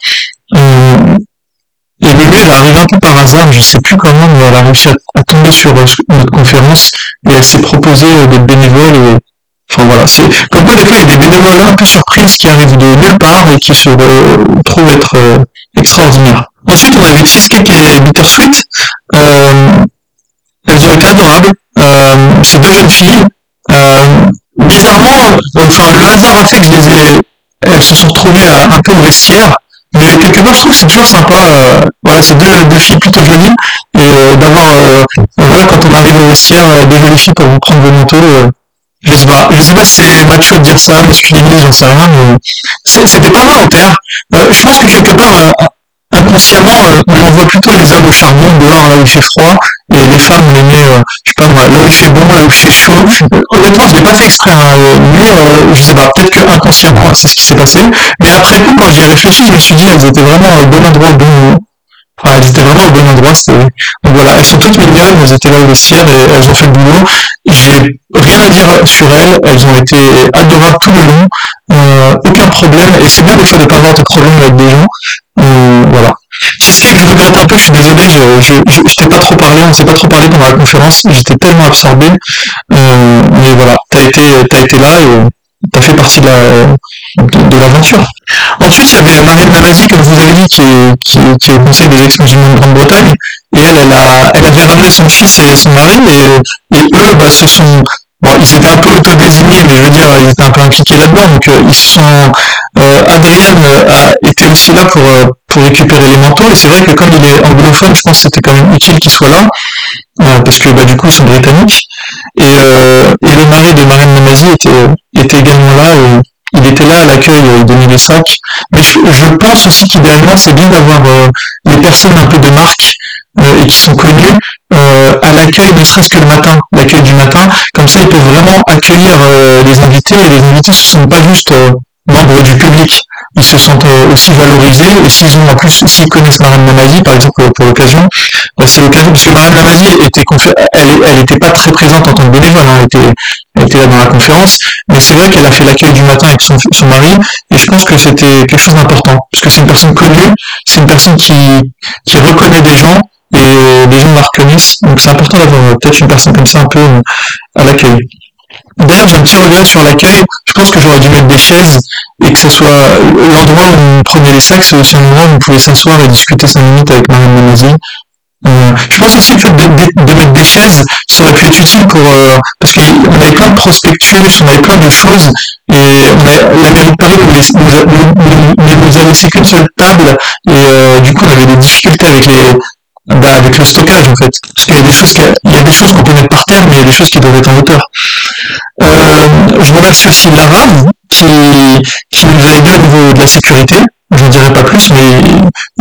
Et Lulu, elle arrive un peu par hasard, je sais plus comment, mais elle a réussi à, tomber sur notre conférence et elle s'est proposée d'être bénévole Enfin voilà, c'est comme quoi des fois il y a des bénévoles un peu surprises qui arrivent de nulle part et qui se trouvent être euh, extraordinaires. Ensuite on a vu Cheesecake et Bittersweet. Euh, elles ont adorables. Euh, c'est deux jeunes filles. Euh, bizarrement, enfin le hasard a fait que je les ai, elles se sont retrouvées un peu au vestiaire. Mais quelque part, je trouve que c'est toujours sympa. Euh, voilà, c'est deux, deux, filles plutôt jolies. Et d'avoir, voilà, quand on arrive au vestiaire, des jolies filles pour vous prendre vos manteaux, je sais pas, je sais pas si c'est macho de dire ça, masculinité, j'en sais rien, mais c'était pas volontaire. Euh, je pense que quelque part, euh, inconsciemment, euh, on envoie plutôt les hommes au charbon dehors là où il fait froid, et les femmes les met, je sais pas moi, là où il fait bon, là où il fait chaud. Honnêtement, je l'ai pas fait exprès, hein, mais je sais pas, peut-être que inconsciemment c'est ce qui s'est passé. Mais après coup, quand j'y ai réfléchi, je me suis dit, elles étaient vraiment au bon endroit, au bon, Enfin, elles étaient vraiment au bon endroit. Donc voilà, elles sont toutes mignonnes, elles étaient là au vestiaire et elles ont fait le boulot. J'ai rien à dire sur elles, elles ont été adorables tout le long, euh, aucun problème, et c'est bien des fois de pas avoir de problème avec des gens. Euh, voilà. Cheesecake, je regrette un peu, je suis désolé, je, je, je, t'ai pas trop parlé, on s'est pas trop parlé pendant la conférence, j'étais tellement absorbé, euh, mais voilà, t'as été, t'as été là et t'as fait partie de la de, l'aventure. Ensuite, il y avait Marine Namazi, comme vous avez dit, qui est, qui, est au Conseil des du monde Grande-Bretagne, et elle, elle, a, elle avait ramené son fils et son mari, et, et eux, bah, se sont Bon, ils étaient un peu auto-désignés, mais je veux dire, ils étaient un peu impliqués là-dedans, donc euh, ils sont. Euh, euh, a été aussi là pour euh, pour récupérer les manteaux, et c'est vrai que comme il est anglophone, je pense que c'était quand même utile qu'il soit là, parce que bah, du coup ils sont britanniques. Et, et le mari de Marine Namazi était était également là. Il était là à l'accueil, il donnait. Mais je, pense aussi qu'idéalement, c'est bien d'avoir des personnes un peu de marque et qui sont connues euh, à l'accueil, ne serait-ce que le matin, l'accueil du matin. Comme ça, ils peuvent vraiment accueillir euh, les invités. Et les invités ne sont pas juste euh, membres du public. Ils se sentent aussi valorisés. Et s'ils ont en plus, s'ils connaissent Marine Namazi, par exemple pour l'occasion, c'est l'occasion parce que Marine Namazi était elle, elle était pas très présente en tant que bénévole, hein, elle était, elle était là dans la conférence, mais c'est vrai qu'elle a fait l'accueil du matin avec son, son mari. Et je pense que c'était quelque chose d'important. Parce que c'est une personne connue, c'est une personne qui qui reconnaît des gens et les gens la reconnaissent. Donc c'est important d'avoir euh, peut-être une personne comme ça un peu euh, à l'accueil. D'ailleurs, j'ai un petit regret sur l'accueil. Je pense que j'aurais dû mettre des chaises et que ce soit euh, l'endroit où on prenait les sacs, c'est aussi un endroit où on pouvait s'asseoir et discuter cinq minutes avec Marianne. Euh, je pense aussi que de, mettre des chaises, ça aurait pu être utile pour parce qu'on avait plein de prospectus, on avait plein de choses et la mairie de Paris nous, nous, a laissé qu'une seule table et du coup on avait des difficultés avec les bah, avec le stockage en fait. Parce qu'il y a des choses il y a des choses qu'on peut mettre par terre, mais il y a des choses qui doivent être en hauteur. Euh, je remercie aussi Lara qui, qui nous a aidé au niveau de la sécurité. Je ne dirai pas plus, mais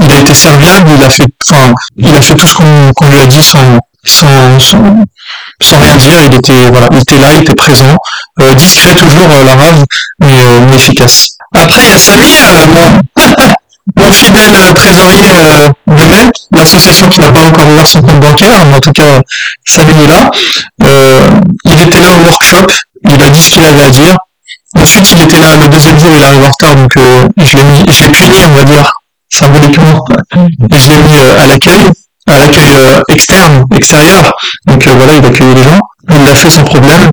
il a été serviable, il a fait, enfin, il a fait tout ce qu'on lui a dit sans, sans, sans, rien dire. Il était, voilà, il était là, il était présent, euh, discret toujours, euh, mais, euh, mais efficace. Après, il y a Samy, euh, mon fidèle euh, trésorier euh, de MEC, l'association qui n'a pas encore ouvert son compte bancaire, mais en tout cas, ça est là. Euh, il était là au workshop, il a dit ce qu'il avait à dire. Ensuite, il était là le deuxième jour, il arrive en retard, donc je l'ai mis, je l'ai puni, on va dire, symboliquement, et je l'ai mis à l'accueil, à l'accueil externe, extérieur. Donc voilà, il accueillait les gens. Il l'a fait sans problème.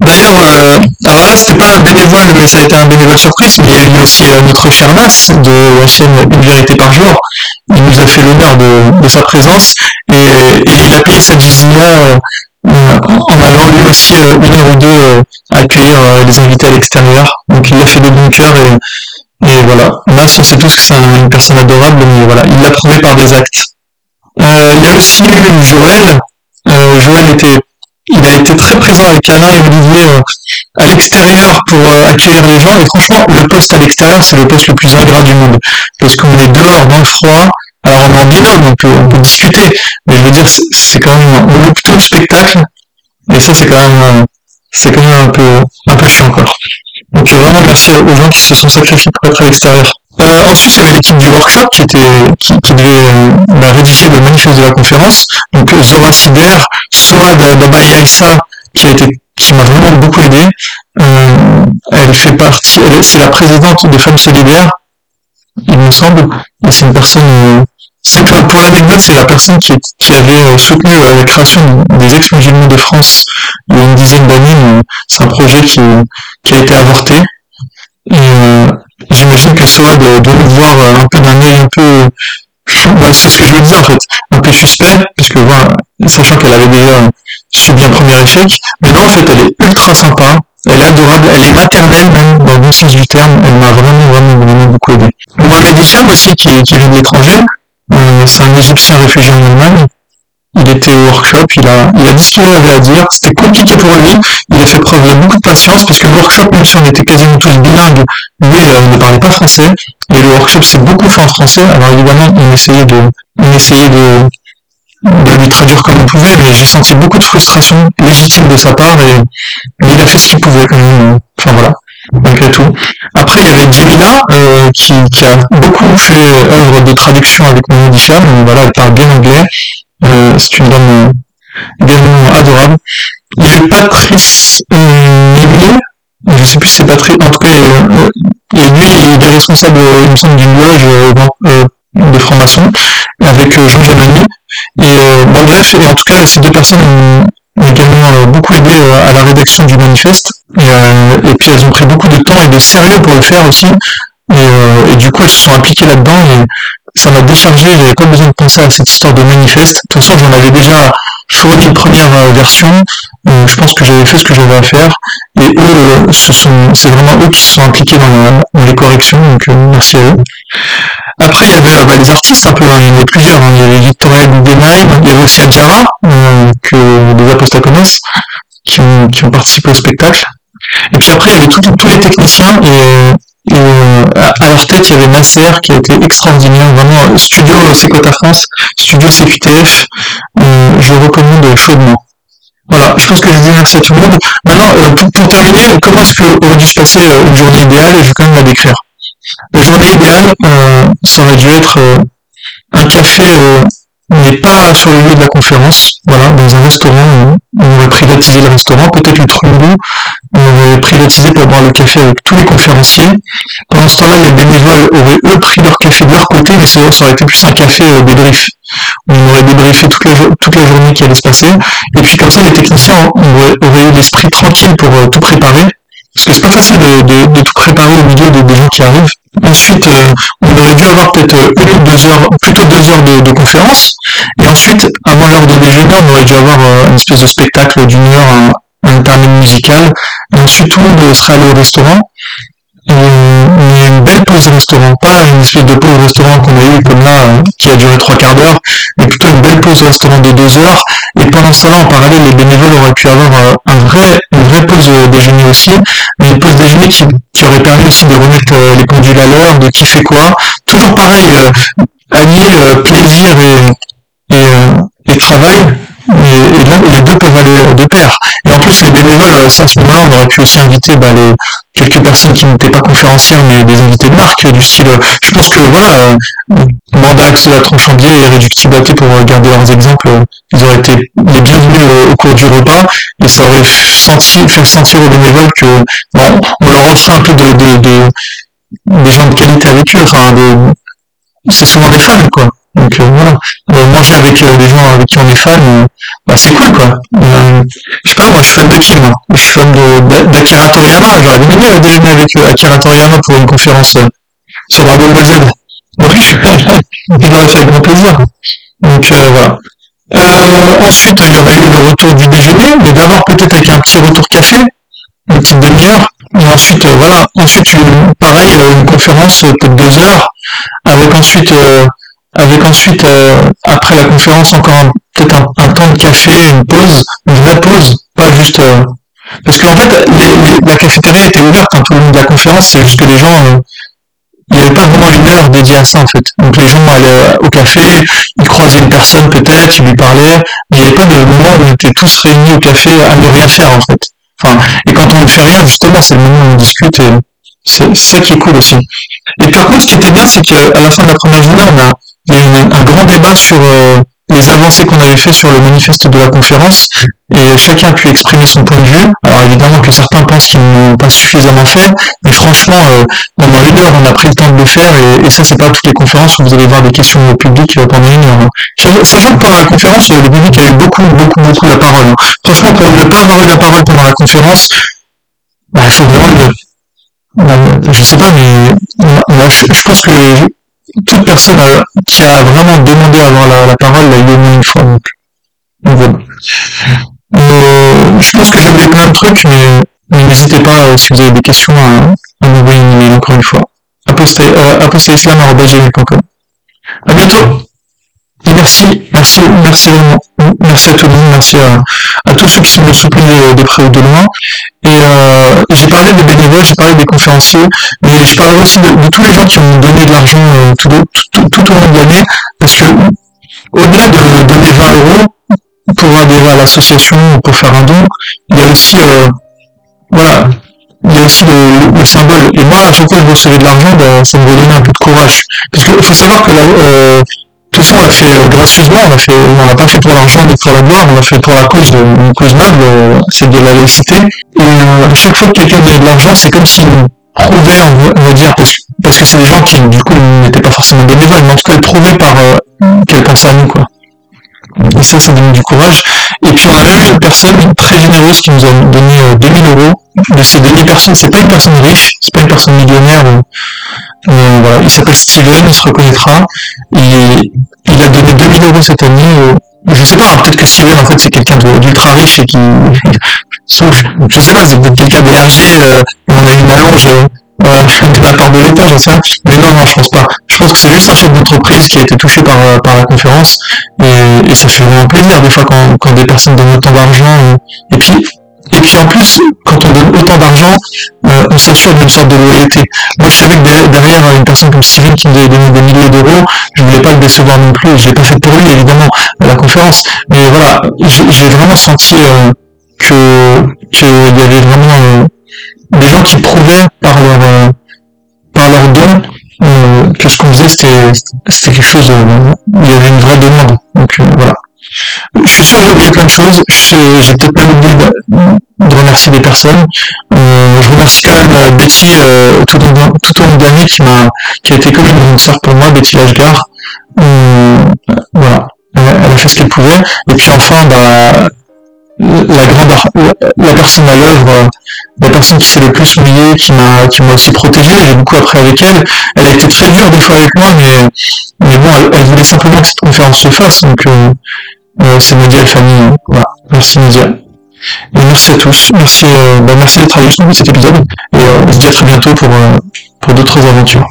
D'ailleurs, euh, alors là, c'était pas un bénévole, mais ça a été un bénévole surprise, mais il y a eu aussi euh, notre cher Nas de la chaîne Une vérité par jour. Il nous a fait l'honneur de, sa présence et, il a payé sa là euh, en allant lui aussi une heure ou deux accueillir les invités à l'extérieur. Donc il l'a fait de bon cœur et, et voilà. Nas, on sait tous que c'est une personne adorable, mais voilà, il l'a prouvé par des actes. il y a aussi eu Joël. Joël était il a été très présent avec Alain et Olivier à l'extérieur pour accueillir les gens. Et franchement, le poste à l'extérieur, c'est le poste le plus ingrat du monde. Parce qu'on est dehors dans le froid. Alors on est en binôme, on peut, discuter. Mais je veux dire, c'est quand même, on le spectacle. Et ça, c'est quand même, c'est quand même un peu, un peu chiant, quoi. Donc vraiment merci aux gens qui se sont sacrifiés pour être à l'extérieur. Euh, ensuite, il y avait l'équipe du workshop qui était qui, qui devait euh, bah, rédiger le manifeste de la conférence. Donc Zora Sider, Soad Baba Yaïsa, qui a été qui m'a vraiment beaucoup aidé. Euh, elle fait partie, c'est la présidente de Femmes Solidaires, il me semble. Et c'est une personne, euh, pour l'anecdote, c'est la personne qui, qui avait euh, soutenu la création des ex-musulmans de France il y a une dizaine d'années. C'est un projet qui, qui a été avorté. Et j'imagine que Soa doit, le voir un peu d'un œil un peu bah, c'est ce que je veux dire en fait, un peu suspect, puisque voilà, sachant qu'elle avait déjà subi un premier échec, mais non en fait elle est ultra sympa, elle est adorable, elle est maternelle même dans le bon sens du terme, elle m'a vraiment vraiment vraiment beaucoup aidé. Mohamed Hicham aussi qui, qui vient de l'étranger, euh, c'est un Égyptien réfugié en Allemagne, il était au workshop, il a, il a dit ce qu'il avait à dire, c'était compliqué pour lui, il a fait preuve de beaucoup de patience, parce que le workshop, même si on était quasiment tous bilingues, lui, euh, il ne parlait pas français, et le workshop s'est beaucoup fait en français, alors évidemment, on essayait de, on essayait de, de lui traduire comme on pouvait, mais j'ai senti beaucoup de frustration légitime de sa part, et, il a fait ce qu'il pouvait quand même, enfin voilà malgré tout. Après, il y avait Jamila, euh, qui, qui, a beaucoup fait œuvre de traduction avec mon voilà, elle parle bien anglais, euh, c'est une dame également adorable. Il y avait Patrice euh, je sais plus si c'est Patrice, en tout cas, euh, et lui, il est responsable, il me semble, loge euh, de franc-maçon, avec Jean Jamani. Et bon, bref, et en tout cas, ces deux personnes ont également beaucoup aidé à la rédaction du manifeste. Et, et, puis elles ont pris beaucoup de temps et de sérieux pour le faire aussi. Et, et du coup, elles se sont impliquées là-dedans. Et ça m'a déchargé, j'avais pas besoin de penser à cette histoire de manifeste. De toute façon, j'en avais déjà choisi une première euh, version. Euh, je pense que j'avais fait ce que j'avais à faire. Et eux, euh, ce sont, c'est vraiment eux qui se sont impliqués dans, les corrections, donc merci à eux. Après, il y avait bah, les artistes un peu, hein, il y en avait plusieurs. Hein. Il y avait Victoria Guggenheim, il y avait aussi Adjara, que les apostats connaissent, qui ont participé au spectacle. Et puis après, il y avait tous les techniciens et et euh, à leur tête, il y avait Nasser qui été extraordinaire, vraiment studio Secota France, studio CQTF, euh, je recommande chaudement. Voilà, je pense que j'ai dit merci à tout le monde. Maintenant, euh, pour, terminer, comment est-ce que aurait dû se passer une journée idéale Je vais quand même la décrire. La journée idéale, ça aurait dû être un café mais pas sur le lieu de la conférence, voilà, dans un restaurant, on aurait privatisé le restaurant, peut-être le Trumbo, on aurait privatisé pour boire le café avec tous les conférenciers. Pendant ce temps-là, les bénévoles auraient eux pris leur café de leur côté, mais ça, aurait été plus un café euh, débrief. On aurait débriefé toute la, journée qui allait se passer, et puis comme ça, les techniciens auraient, eu l'esprit tranquille pour euh, tout préparer, parce que c'est pas facile de, tout préparer au milieu des gens qui arrivent. Ensuite, euh, on aurait dû avoir peut-être euh, une ou deux heures, plutôt deux heures de, conférence. Et ensuite, avant l'heure de déjeuner, on aurait dû avoir euh, une espèce de spectacle d'une heure, un, un termine musical. Et ensuite, tout le monde serait allé au restaurant une, une belle pause restaurant, pas une espèce de pause restaurant qu'on a eu comme là, euh, qui a duré trois quarts d'heure, mais plutôt une belle pause restaurant de deux heures. Et pendant ce temps-là, en parallèle, les bénévoles auraient pu avoir euh, un vrai, une vraie pause déjeuner aussi, mais une pause déjeuner qui, qui aurait permis aussi de remettre euh, les pendules à l'heure, de qui fait quoi. Toujours pareil, allier plaisir et, et travail et, là, les deux peuvent aller de pair. Et en plus, les bénévoles, euh, ça, à ce moment-là, on aurait pu aussi inviter bah, les, quelques personnes qui n'étaient pas conférencières, mais des invités de marque, du style, euh, je pense que voilà, euh, Mandax, la Tronchambier et Réductibilité, pour garder leurs exemples, ils auraient été les bienvenus au cours du repas, et ça aurait senti, fait sentir aux bénévoles que, bon, on leur offre un peu de, de, de des gens de qualité avec eux, enfin, c'est souvent des femmes, quoi. Donc euh, voilà, euh, manger avec euh, des gens avec qui on est fan, bah, c'est cool quoi. je sais pas, moi je suis fan de qui moi Je suis fan d'Akira Toriyama, j'aurais bien aimé déjeuner avec Akira Toriyama pour une conférence sur Dragon Ball Z. Donc il l'aurait fait avec grand plaisir. Donc voilà. ensuite, il y aurait eu le retour du déjeuner, mais d'abord peut-être avec un petit retour café, une petite demi-heure. Et ensuite, voilà, ensuite pareil, une conférence peut-être deux heures, avec ensuite avec ensuite, euh, après la conférence, encore peut-être un, temps de café, une pause, une vraie pause, pas juste, euh, Parce qu'en fait, la cafétéria était ouverte tout le long de la conférence, c'est juste que les gens, euh, il n'y avait pas vraiment une heure dédiée à ça en fait. Donc les gens allaient au café, ils croisaient une personne peut-être, ils lui parlaient, mais il n'y avait pas de moment où on était tous réunis au café à ne rien faire en fait. Enfin, et quand on ne fait rien, justement, c'est le moment où on discute et c'est ça qui est cool aussi. Et par contre, ce qui était bien, c'est qu'à la fin de la première journée, on a, il y a eu un grand débat sur euh, les avancées qu'on avait fait sur le manifeste de la conférence et chacun a pu exprimer son point de vue. Alors évidemment que certains pensent qu'ils n'ont pas suffisamment fait, mais franchement, euh, pendant une heure, on a pris le temps de le faire et, ça, c'est pas toutes les conférences où vous allez voir des questions au public euh, pendant une heure. Sachant que pendant la conférence, le public a eu beaucoup, beaucoup, beaucoup la parole. Franchement, pour ne pas avoir eu la parole pendant la conférence, bah, il faut vraiment le... je sais pas, mais je, je pense que toute personne euh, qui a vraiment demandé à avoir la, parole l'a moins une fois. Donc, voilà. Euh, je pense que j'ai oublié plein de trucs, mais, n'hésitez pas, euh, si vous avez des questions, à, à m'envoyer une email encore une fois. apostaislam.com À bientôt merci, merci, merci. Merci à tout le monde, merci à, tous ceux qui sont soutenus de près ou de loin. Et euh, j'ai parlé des bénévoles, j'ai parlé des conférenciers, mais je parlerai aussi de, tous les gens qui ont donné de l'argent euh, tout, tout, au long de l'année, parce que au-delà de donner 20 euros pour adhérer à l'association ou pour faire un don, il y a aussi euh, voilà, il y a aussi le, symbole. Et moi, à chaque fois que je recevais de l'argent, ben, ça me redonnait un peu de courage. Parce qu'il faut savoir que là, tout ça, on l'a fait euh, gracieusement, on l'a fait, on l'a pas fait pour l'argent ni pour la gloire, on l'a fait pour la cause de, une cause noble, euh, c'est de la laïcité. Et euh, à chaque fois que quelqu'un donnait de l'argent, c'est comme s'il prouvait, on va dire, parce, que c'est des gens qui, du coup, n'étaient pas forcément bénévoles, mais en tout cas, ils prouvaient par qu'elle pensait à nous, quoi. Et ça, ça donne du courage. Et puis, on a même une personne très généreuse qui nous a donné 2000 euros. Mais c'est demi personne, c'est pas une personne riche, c'est pas une personne millionnaire. Euh, voilà, il s'appelle Steven, il se reconnaîtra. Il a donné 2000 euros cette année. Euh, je sais pas, peut-être que Steven en fait c'est quelqu'un d'ultra riche et qui, je sais pas, c'est peut-être quelqu'un d'énergie. Euh, on a une allonge euh, de la part de l'État, j'en sais Mais non, non, je pense pas. Je pense que c'est juste un chef d'entreprise qui a été touché par, par la conférence et, et ça fait vraiment plaisir des fois quand, quand des personnes donnent autant d'argent. et puis et puis en plus, quand on donne autant d'argent, euh, on s'assure d'une sorte de loyauté. Moi, je savais que derrière une personne comme Steven qui nous avait donné des milliers d'euros, je voulais pas le décevoir non plus. Je l'ai pas fait pour lui, évidemment, à la conférence. Mais voilà, j'ai vraiment senti euh, que qu'il y avait vraiment euh, des gens qui prouvaient par leur euh, par leur don que ce qu'on faisait c'était c'était quelque chose. où il y avait une vraie demande. Donc voilà. Je suis sûr que j'ai oublié plein de choses. J'ai peut-être pas oublié de, remercier des personnes. Euh, je remercie quand même euh, Betty euh, tout, au, tout au long de qui m'a qui a été comme une sœur pour moi, Betty Lashgar. Euh, voilà. Elle, a fait ce qu'elle pouvait. Et puis enfin, bah, la grande la, personne à l'œuvre, la personne qui s'est le plus mouillée, qui m'a qui m'a aussi protégé, j'ai beaucoup appris avec elle. Elle a été très dure des fois avec moi, mais mais bon, elle, voulait simplement que cette conférence se fasse, donc euh, euh, c'est Mondial Famille. Voilà. Merci Mondial. Et merci à tous. Merci, euh, bah, merci d'être avec nous cet épisode. Et euh, on se dit à très bientôt pour, euh, pour d'autres aventures.